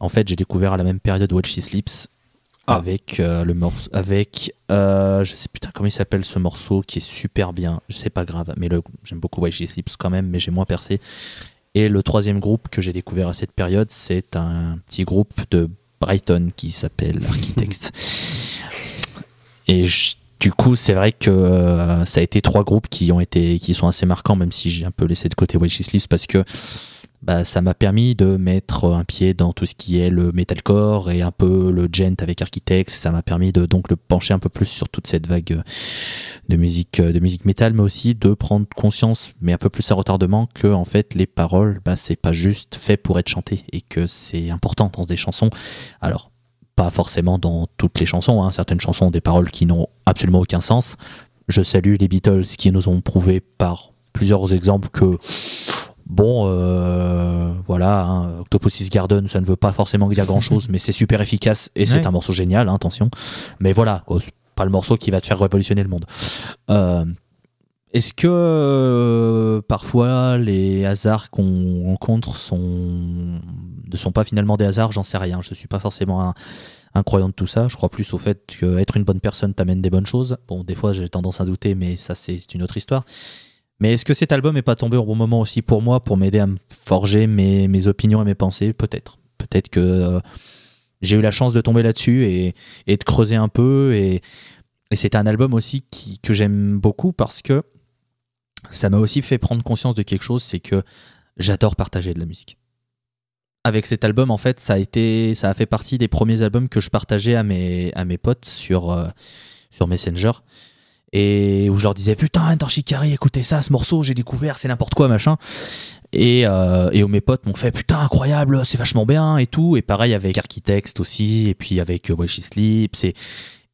En fait, j'ai découvert à la même période Watch She Sleeps Ah. avec euh, le morceau, avec euh, je sais putain comment il s'appelle ce morceau qui est super bien? Je sais pas grave, mais le j'aime beaucoup Watch She Sleeps quand même, mais j'ai moins percé. Et le troisième groupe que j'ai découvert à cette période, c'est un petit groupe de Brighton qui s'appelle Architects. Et je- du coup, c'est vrai que euh, ça a été trois groupes qui ont été, qui sont assez marquants, même si j'ai un peu laissé de côté Sleeps parce que bah, ça m'a permis de mettre un pied dans tout ce qui est le metalcore et un peu le gent avec Architects. Ça m'a permis de donc le pencher un peu plus sur toute cette vague euh, de musique, euh, de musique métal, mais aussi de prendre conscience, mais un peu plus à retardement, que en fait les paroles, bah, c'est pas juste fait pour être chanté et que c'est important dans des chansons. Alors pas forcément dans toutes les chansons. hein. Certaines chansons ont des paroles qui n'ont absolument aucun sens. Je salue les Beatles qui nous ont prouvé par plusieurs exemples que bon, euh, voilà, hein, Octopuss's Garden, ça ne veut pas forcément dire grand chose, mais c'est super efficace et c'est Ouais. un morceau génial, hein, attention. Mais voilà, quoi, c'est pas le morceau qui va te faire révolutionner le monde. Euh, est-ce que euh, parfois les hasards qu'on rencontre ne sont pas finalement des hasards? J'en sais rien. Je suis pas forcément un, croyant de tout ça. Je crois plus au fait que être une bonne personne t'amène des bonnes choses. Bon, des fois j'ai tendance à douter, mais ça c'est une autre histoire. Mais est-ce que cet album est pas tombé au bon moment aussi pour moi, pour m'aider à me forger mes, opinions et mes pensées? Peut-être. Peut-être que euh, j'ai eu la chance de tomber là-dessus et, de creuser un peu. Et, c'est un album aussi que j'aime beaucoup parce que ça m'a aussi fait prendre conscience de quelque chose, c'est que j'adore partager de la musique. Avec cet album, en fait, ça a été, ça a fait partie des premiers albums que je partageais à mes, à mes potes sur, euh, sur Messenger. Et où je leur disais, putain, Enter Shikari, écoutez ça, ce morceau, j'ai découvert, c'est n'importe quoi, machin. Et, euh, et où mes potes m'ont fait, putain, incroyable, c'est vachement bien et tout. Et pareil avec Architects aussi, et puis avec euh, While She Sleeps, et,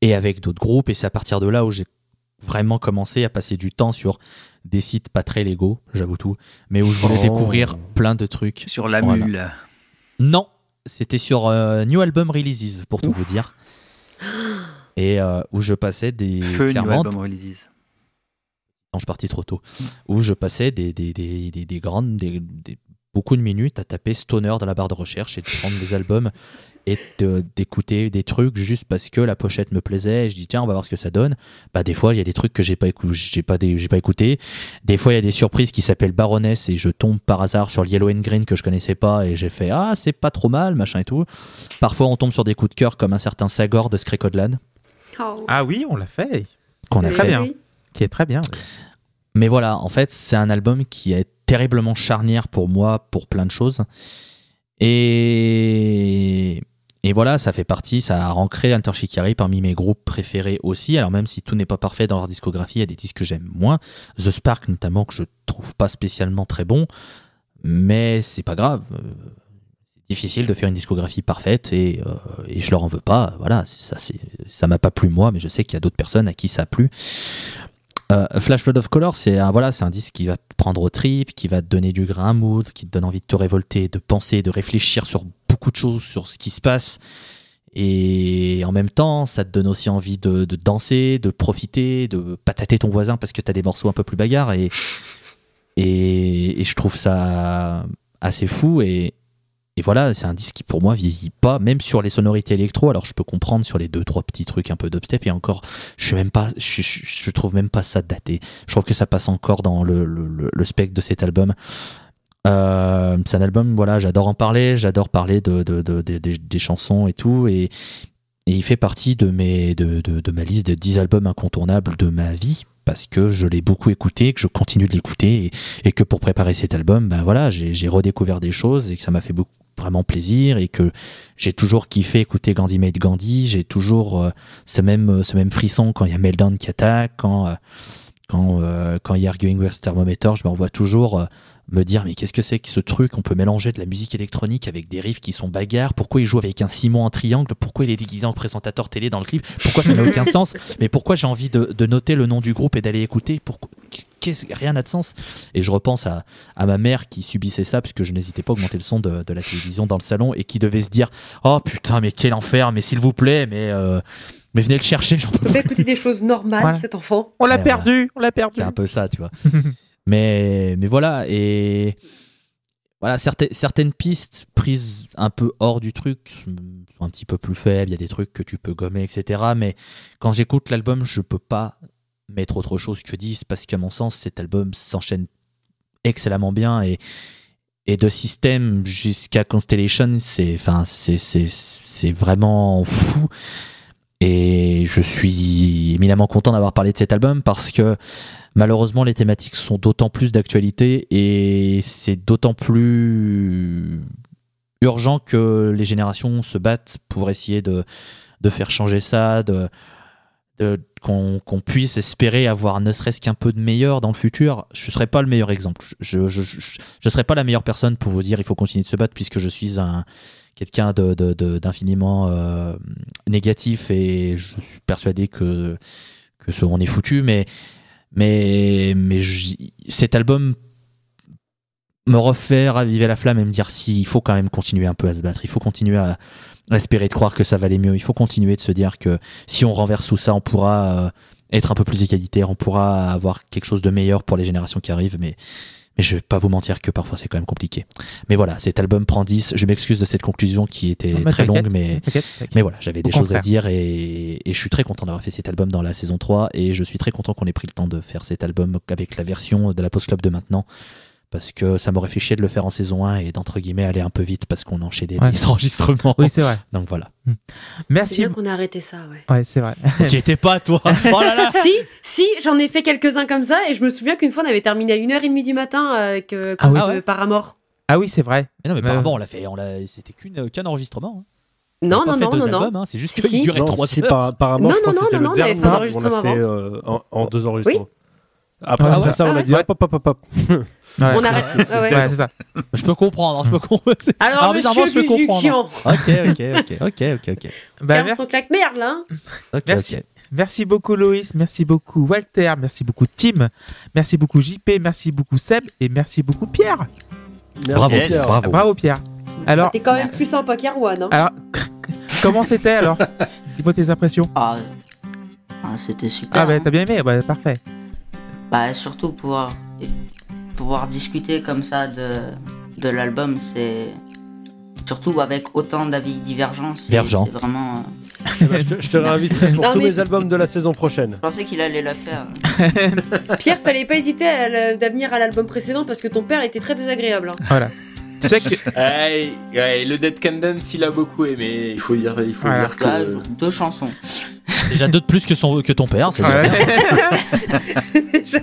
et avec d'autres groupes. Et c'est à partir de là où j'ai vraiment commencé à passer du temps sur des sites pas très légaux, j'avoue tout, mais où je voulais Oh. découvrir plein de trucs. Sur la Voilà. mule. Non, c'était sur euh, New Album Releases, pour tout vous dire. Et euh, où je passais des. Feu, New Album Releases. Non, je suis parti trop tôt. Où je passais des, des, des, des, des grandes, des, des- beaucoup de minutes à taper Stoner dans la barre de recherche et de prendre des albums et de- d'écouter des trucs juste parce que la pochette me plaisait. Et je dis tiens, on va voir ce que ça donne. Bah des fois il y a des trucs que j'ai pas écouté, j'ai pas j'ai pas écouté. Des fois il y a des surprises qui s'appellent Baroness et je tombe par hasard sur le Yellow and Green que je connaissais pas et j'ai fait ah c'est pas trop mal machin et tout. Parfois on tombe sur des coups de cœur comme un certain Sagor de Screcodlan Oh. Ah oui, on l'a fait. qu'on a Oui, très fait. bien. Qui est très bien. Mais voilà, en fait, c'est un album qui est terriblement charnière pour moi pour plein de choses. Et, et voilà, ça fait partie, ça a ancré Hunter Shikari parmi mes groupes préférés aussi. Alors même si tout n'est pas parfait dans leur discographie, il y a des disques que j'aime moins. The Spark notamment, que je trouve pas spécialement très bon. Mais c'est pas grave. Euh, C'est difficile de faire une discographie parfaite et, euh, et je leur en veux pas. Voilà, ça ça m'a pas plu moi, mais je sais qu'il y a d'autres personnes à qui ça a plu. Euh, Flash Flood of Color, c'est un, voilà, un disque qui va te prendre au trip, qui va te donner du grain à mood, qui te donne envie de te révolter, de penser, de réfléchir sur beaucoup de choses, sur ce qui se passe. Et en même temps, ça te donne aussi envie de, de danser, de profiter, de patater ton voisin parce que t'as des morceaux un peu plus bagarres. Et, et, et je trouve ça assez fou. Et, et voilà, c'est un disque qui pour moi vieillit pas, même sur les sonorités électro. Alors je peux comprendre sur les deux trois petits trucs un peu dubstep et encore, je suis même pas, je, trouve même pas ça daté. Je trouve que ça passe encore dans le, le, le- spectre de cet album. Euh, c'est un album, voilà, j'adore en parler, j'adore parler de, de, de- de- des- des chansons et tout, et, et il fait partie de, mes, de, ma liste de 10 albums incontournables de ma vie, parce que je l'ai beaucoup écouté, que je continue de l'écouter, et, et que pour préparer cet album, ben voilà, j'ai redécouvert des choses, et que ça m'a fait beaucoup, vraiment plaisir, et que j'ai toujours kiffé écouter Gandhi Made Gandhi, j'ai toujours euh, ce, même, ce même frisson quand il y a Meltdown qui attaque, quand... euh, quand euh, quand il y a Arguing West Thermometer, je me revois toujours me dire mais qu'est-ce que c'est que ce truc? On peut mélanger de la musique électronique avec des riffs qui sont bagarres. Pourquoi il joue avec un ciment en triangle? Pourquoi il est déguisé en présentateur télé dans le clip? Pourquoi ça n'a aucun sens? Mais pourquoi j'ai envie de, noter le nom du groupe et d'aller écouter? Rien n'a de sens. Et je repense à, à ma mère qui subissait ça puisque je n'hésitais pas à augmenter le son de, de la télévision dans le salon et qui devait se dire oh putain mais quel enfer mais s'il vous plaît mais euh, mais venez le chercher j'en peux On peut pas écouter des choses normales, Voilà. cet enfant. On l'a Ouais, perdu, on l'a perdu. c'est un peu ça, tu vois. mais, mais voilà, et voilà, certaines, certaines pistes prises un peu hors du truc sont un petit peu plus faibles. Il y a des trucs que tu peux gommer, etc. Mais quand j'écoute l'album, je peux pas mettre autre chose que 10 parce qu'à mon sens, cet album s'enchaîne excellemment bien et et de système jusqu'à Constellation, c'est enfin c'est vraiment fou. Et je suis éminemment content d'avoir parlé de cet album parce que malheureusement les thématiques sont d'autant plus d'actualité et c'est d'autant plus urgent que les générations se battent pour essayer de, de faire changer ça, de- qu'on puisse espérer avoir ne serait-ce qu'un peu de meilleur dans le futur. Je ne serais pas le meilleur exemple. Je ne je, pas la meilleure personne pour vous dire il faut continuer de se battre puisque je suis un quelqu'un d'infiniment euh, négatif et je suis persuadé que ce, on est foutu mais mais mais cet album me refait raviver la flamme et me dire si faut quand même continuer un peu à se battre il faut continuer à espérer de croire que ça va aller mieux il faut continuer de se dire que si on renverse tout ça on pourra euh, être un peu plus égalitaire on pourra avoir quelque chose de meilleur pour les générations qui arrivent mais mais je vais pas vous mentir que parfois c'est quand même compliqué. Mais voilà, cet album prend 10. Je m'excuse de cette conclusion qui était Non, très longue, mais, mais voilà, j'avais des choses à dire et, et je suis très content d'avoir fait cet album dans la saison 3 et je suis très content qu'on ait pris le temps de faire cet album avec la version de la Post Club de maintenant parce que ça m'aurait fait chier de le faire en saison 1 et d'entre guillemets aller un peu vite parce qu'on enchaînait Ouais. les enregistrements. Oui, c'est vrai. Donc voilà. C'est Merci. bien qu'on a arrêté ça, ouais. Ouais, c'est vrai. tu étais pas toi. Oh là là. si, si, j'en ai fait quelques-uns comme ça, et je me souviens qu'une fois on avait terminé à 1h30 du matin avec euh, Ah oui. Ah ouais Paramore. Ah oui, c'est vrai. Mais non mais Mais- apparemment on l'a fait, on l'a, c'était qu'une, qu'un enregistrement. hein. Non, non, non, non, non. hein, c'est juste Si, qu'il si. durait Non, 3 si, heures. par, apparemment, Non, je crois non, que c'était non, le non, on avait dernier fait un qu'on a enregistrement fait euh, en, en deux enregistrements. Après, Ah après ouais? ça, on Ah a dit hop, hop, hop, hop, hop. Ouais, On arrête. c'est- ça. Je peux comprendre, je peux comprendre. Alors, Alors, monsieur je peux comprendre. Ok, ok, ok, ok, ok, ok. Bah, mer- claque merde là. hein. Ok, Merci. Merci beaucoup Loïs, merci beaucoup Walter, merci beaucoup Tim, merci beaucoup JP, merci beaucoup Seb et merci beaucoup Pierre. Merci, Bravo, Yes. Pierre. bravo. Bravo Pierre. Alors, T'es quand même Merci. plus sympa qu'Erwan. Hein. alors comment c'était alors? Dis-moi tes impressions. Ah, ah, c'était super. Ah bah hein. t'as bien aimé, bah parfait. Bah, surtout pouvoir, pouvoir discuter comme ça de, de l'album, c'est. Surtout avec autant d'avis divergents, c'est vraiment. euh, Eh ben, je te, je te réinviterai pour Non, tous mais- mes albums de la saison prochaine. Je pensais qu'il allait la faire. Pierre, fallait pas hésiter à d'avenir à l'album précédent parce que ton père était très désagréable. hein. Voilà. Tu sais que Ouais, ouais, le Dead Can Dance, il a beaucoup aimé. Il faut dire, il faut Voilà. dire que. Bah, deux chansons. Déjà deux de plus que, son, que ton père. c'est déjà bien.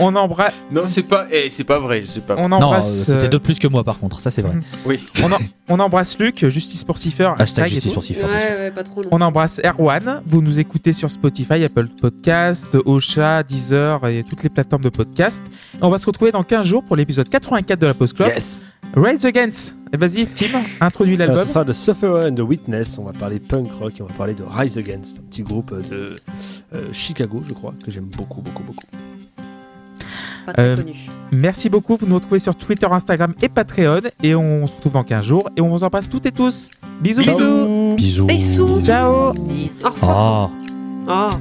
On embrasse, Non, c'est pas, eh, c'est pas vrai, c'est pas. on Non, euh, embrasse, c'était euh, deux de plus que moi par contre, ça c'est vrai. Oui. on, en- on embrasse Luc, Justice pour Cipher. Hashtag et justice tout. pour Cipher. Ouais, bien sûr. ouais, pas trop long. On embrasse Erwan. Vous nous écoutez sur Spotify, Apple Podcast, Ocha, Deezer et toutes les plateformes de podcast. Et on va se retrouver dans 15 jours pour l'épisode 84 de la Post Club. Yes. Rise Against. Et Vas-y, Tim, introduis Euh, l'album. ce sera de Sufferer and the Witness. On va parler punk rock et on va parler de Rise Against, un petit groupe de euh, Chicago, je crois, que j'aime beaucoup, beaucoup, beaucoup. Pas très Euh, connu. Merci beaucoup. Vous nous retrouvez sur Twitter, Instagram et Patreon. Et on se retrouve dans 15 jours. Et on vous embrasse toutes et tous. Bisous, bisous. Bisous. Bisous. Ciao. Bisous. Au revoir. Ah. Ah. Oh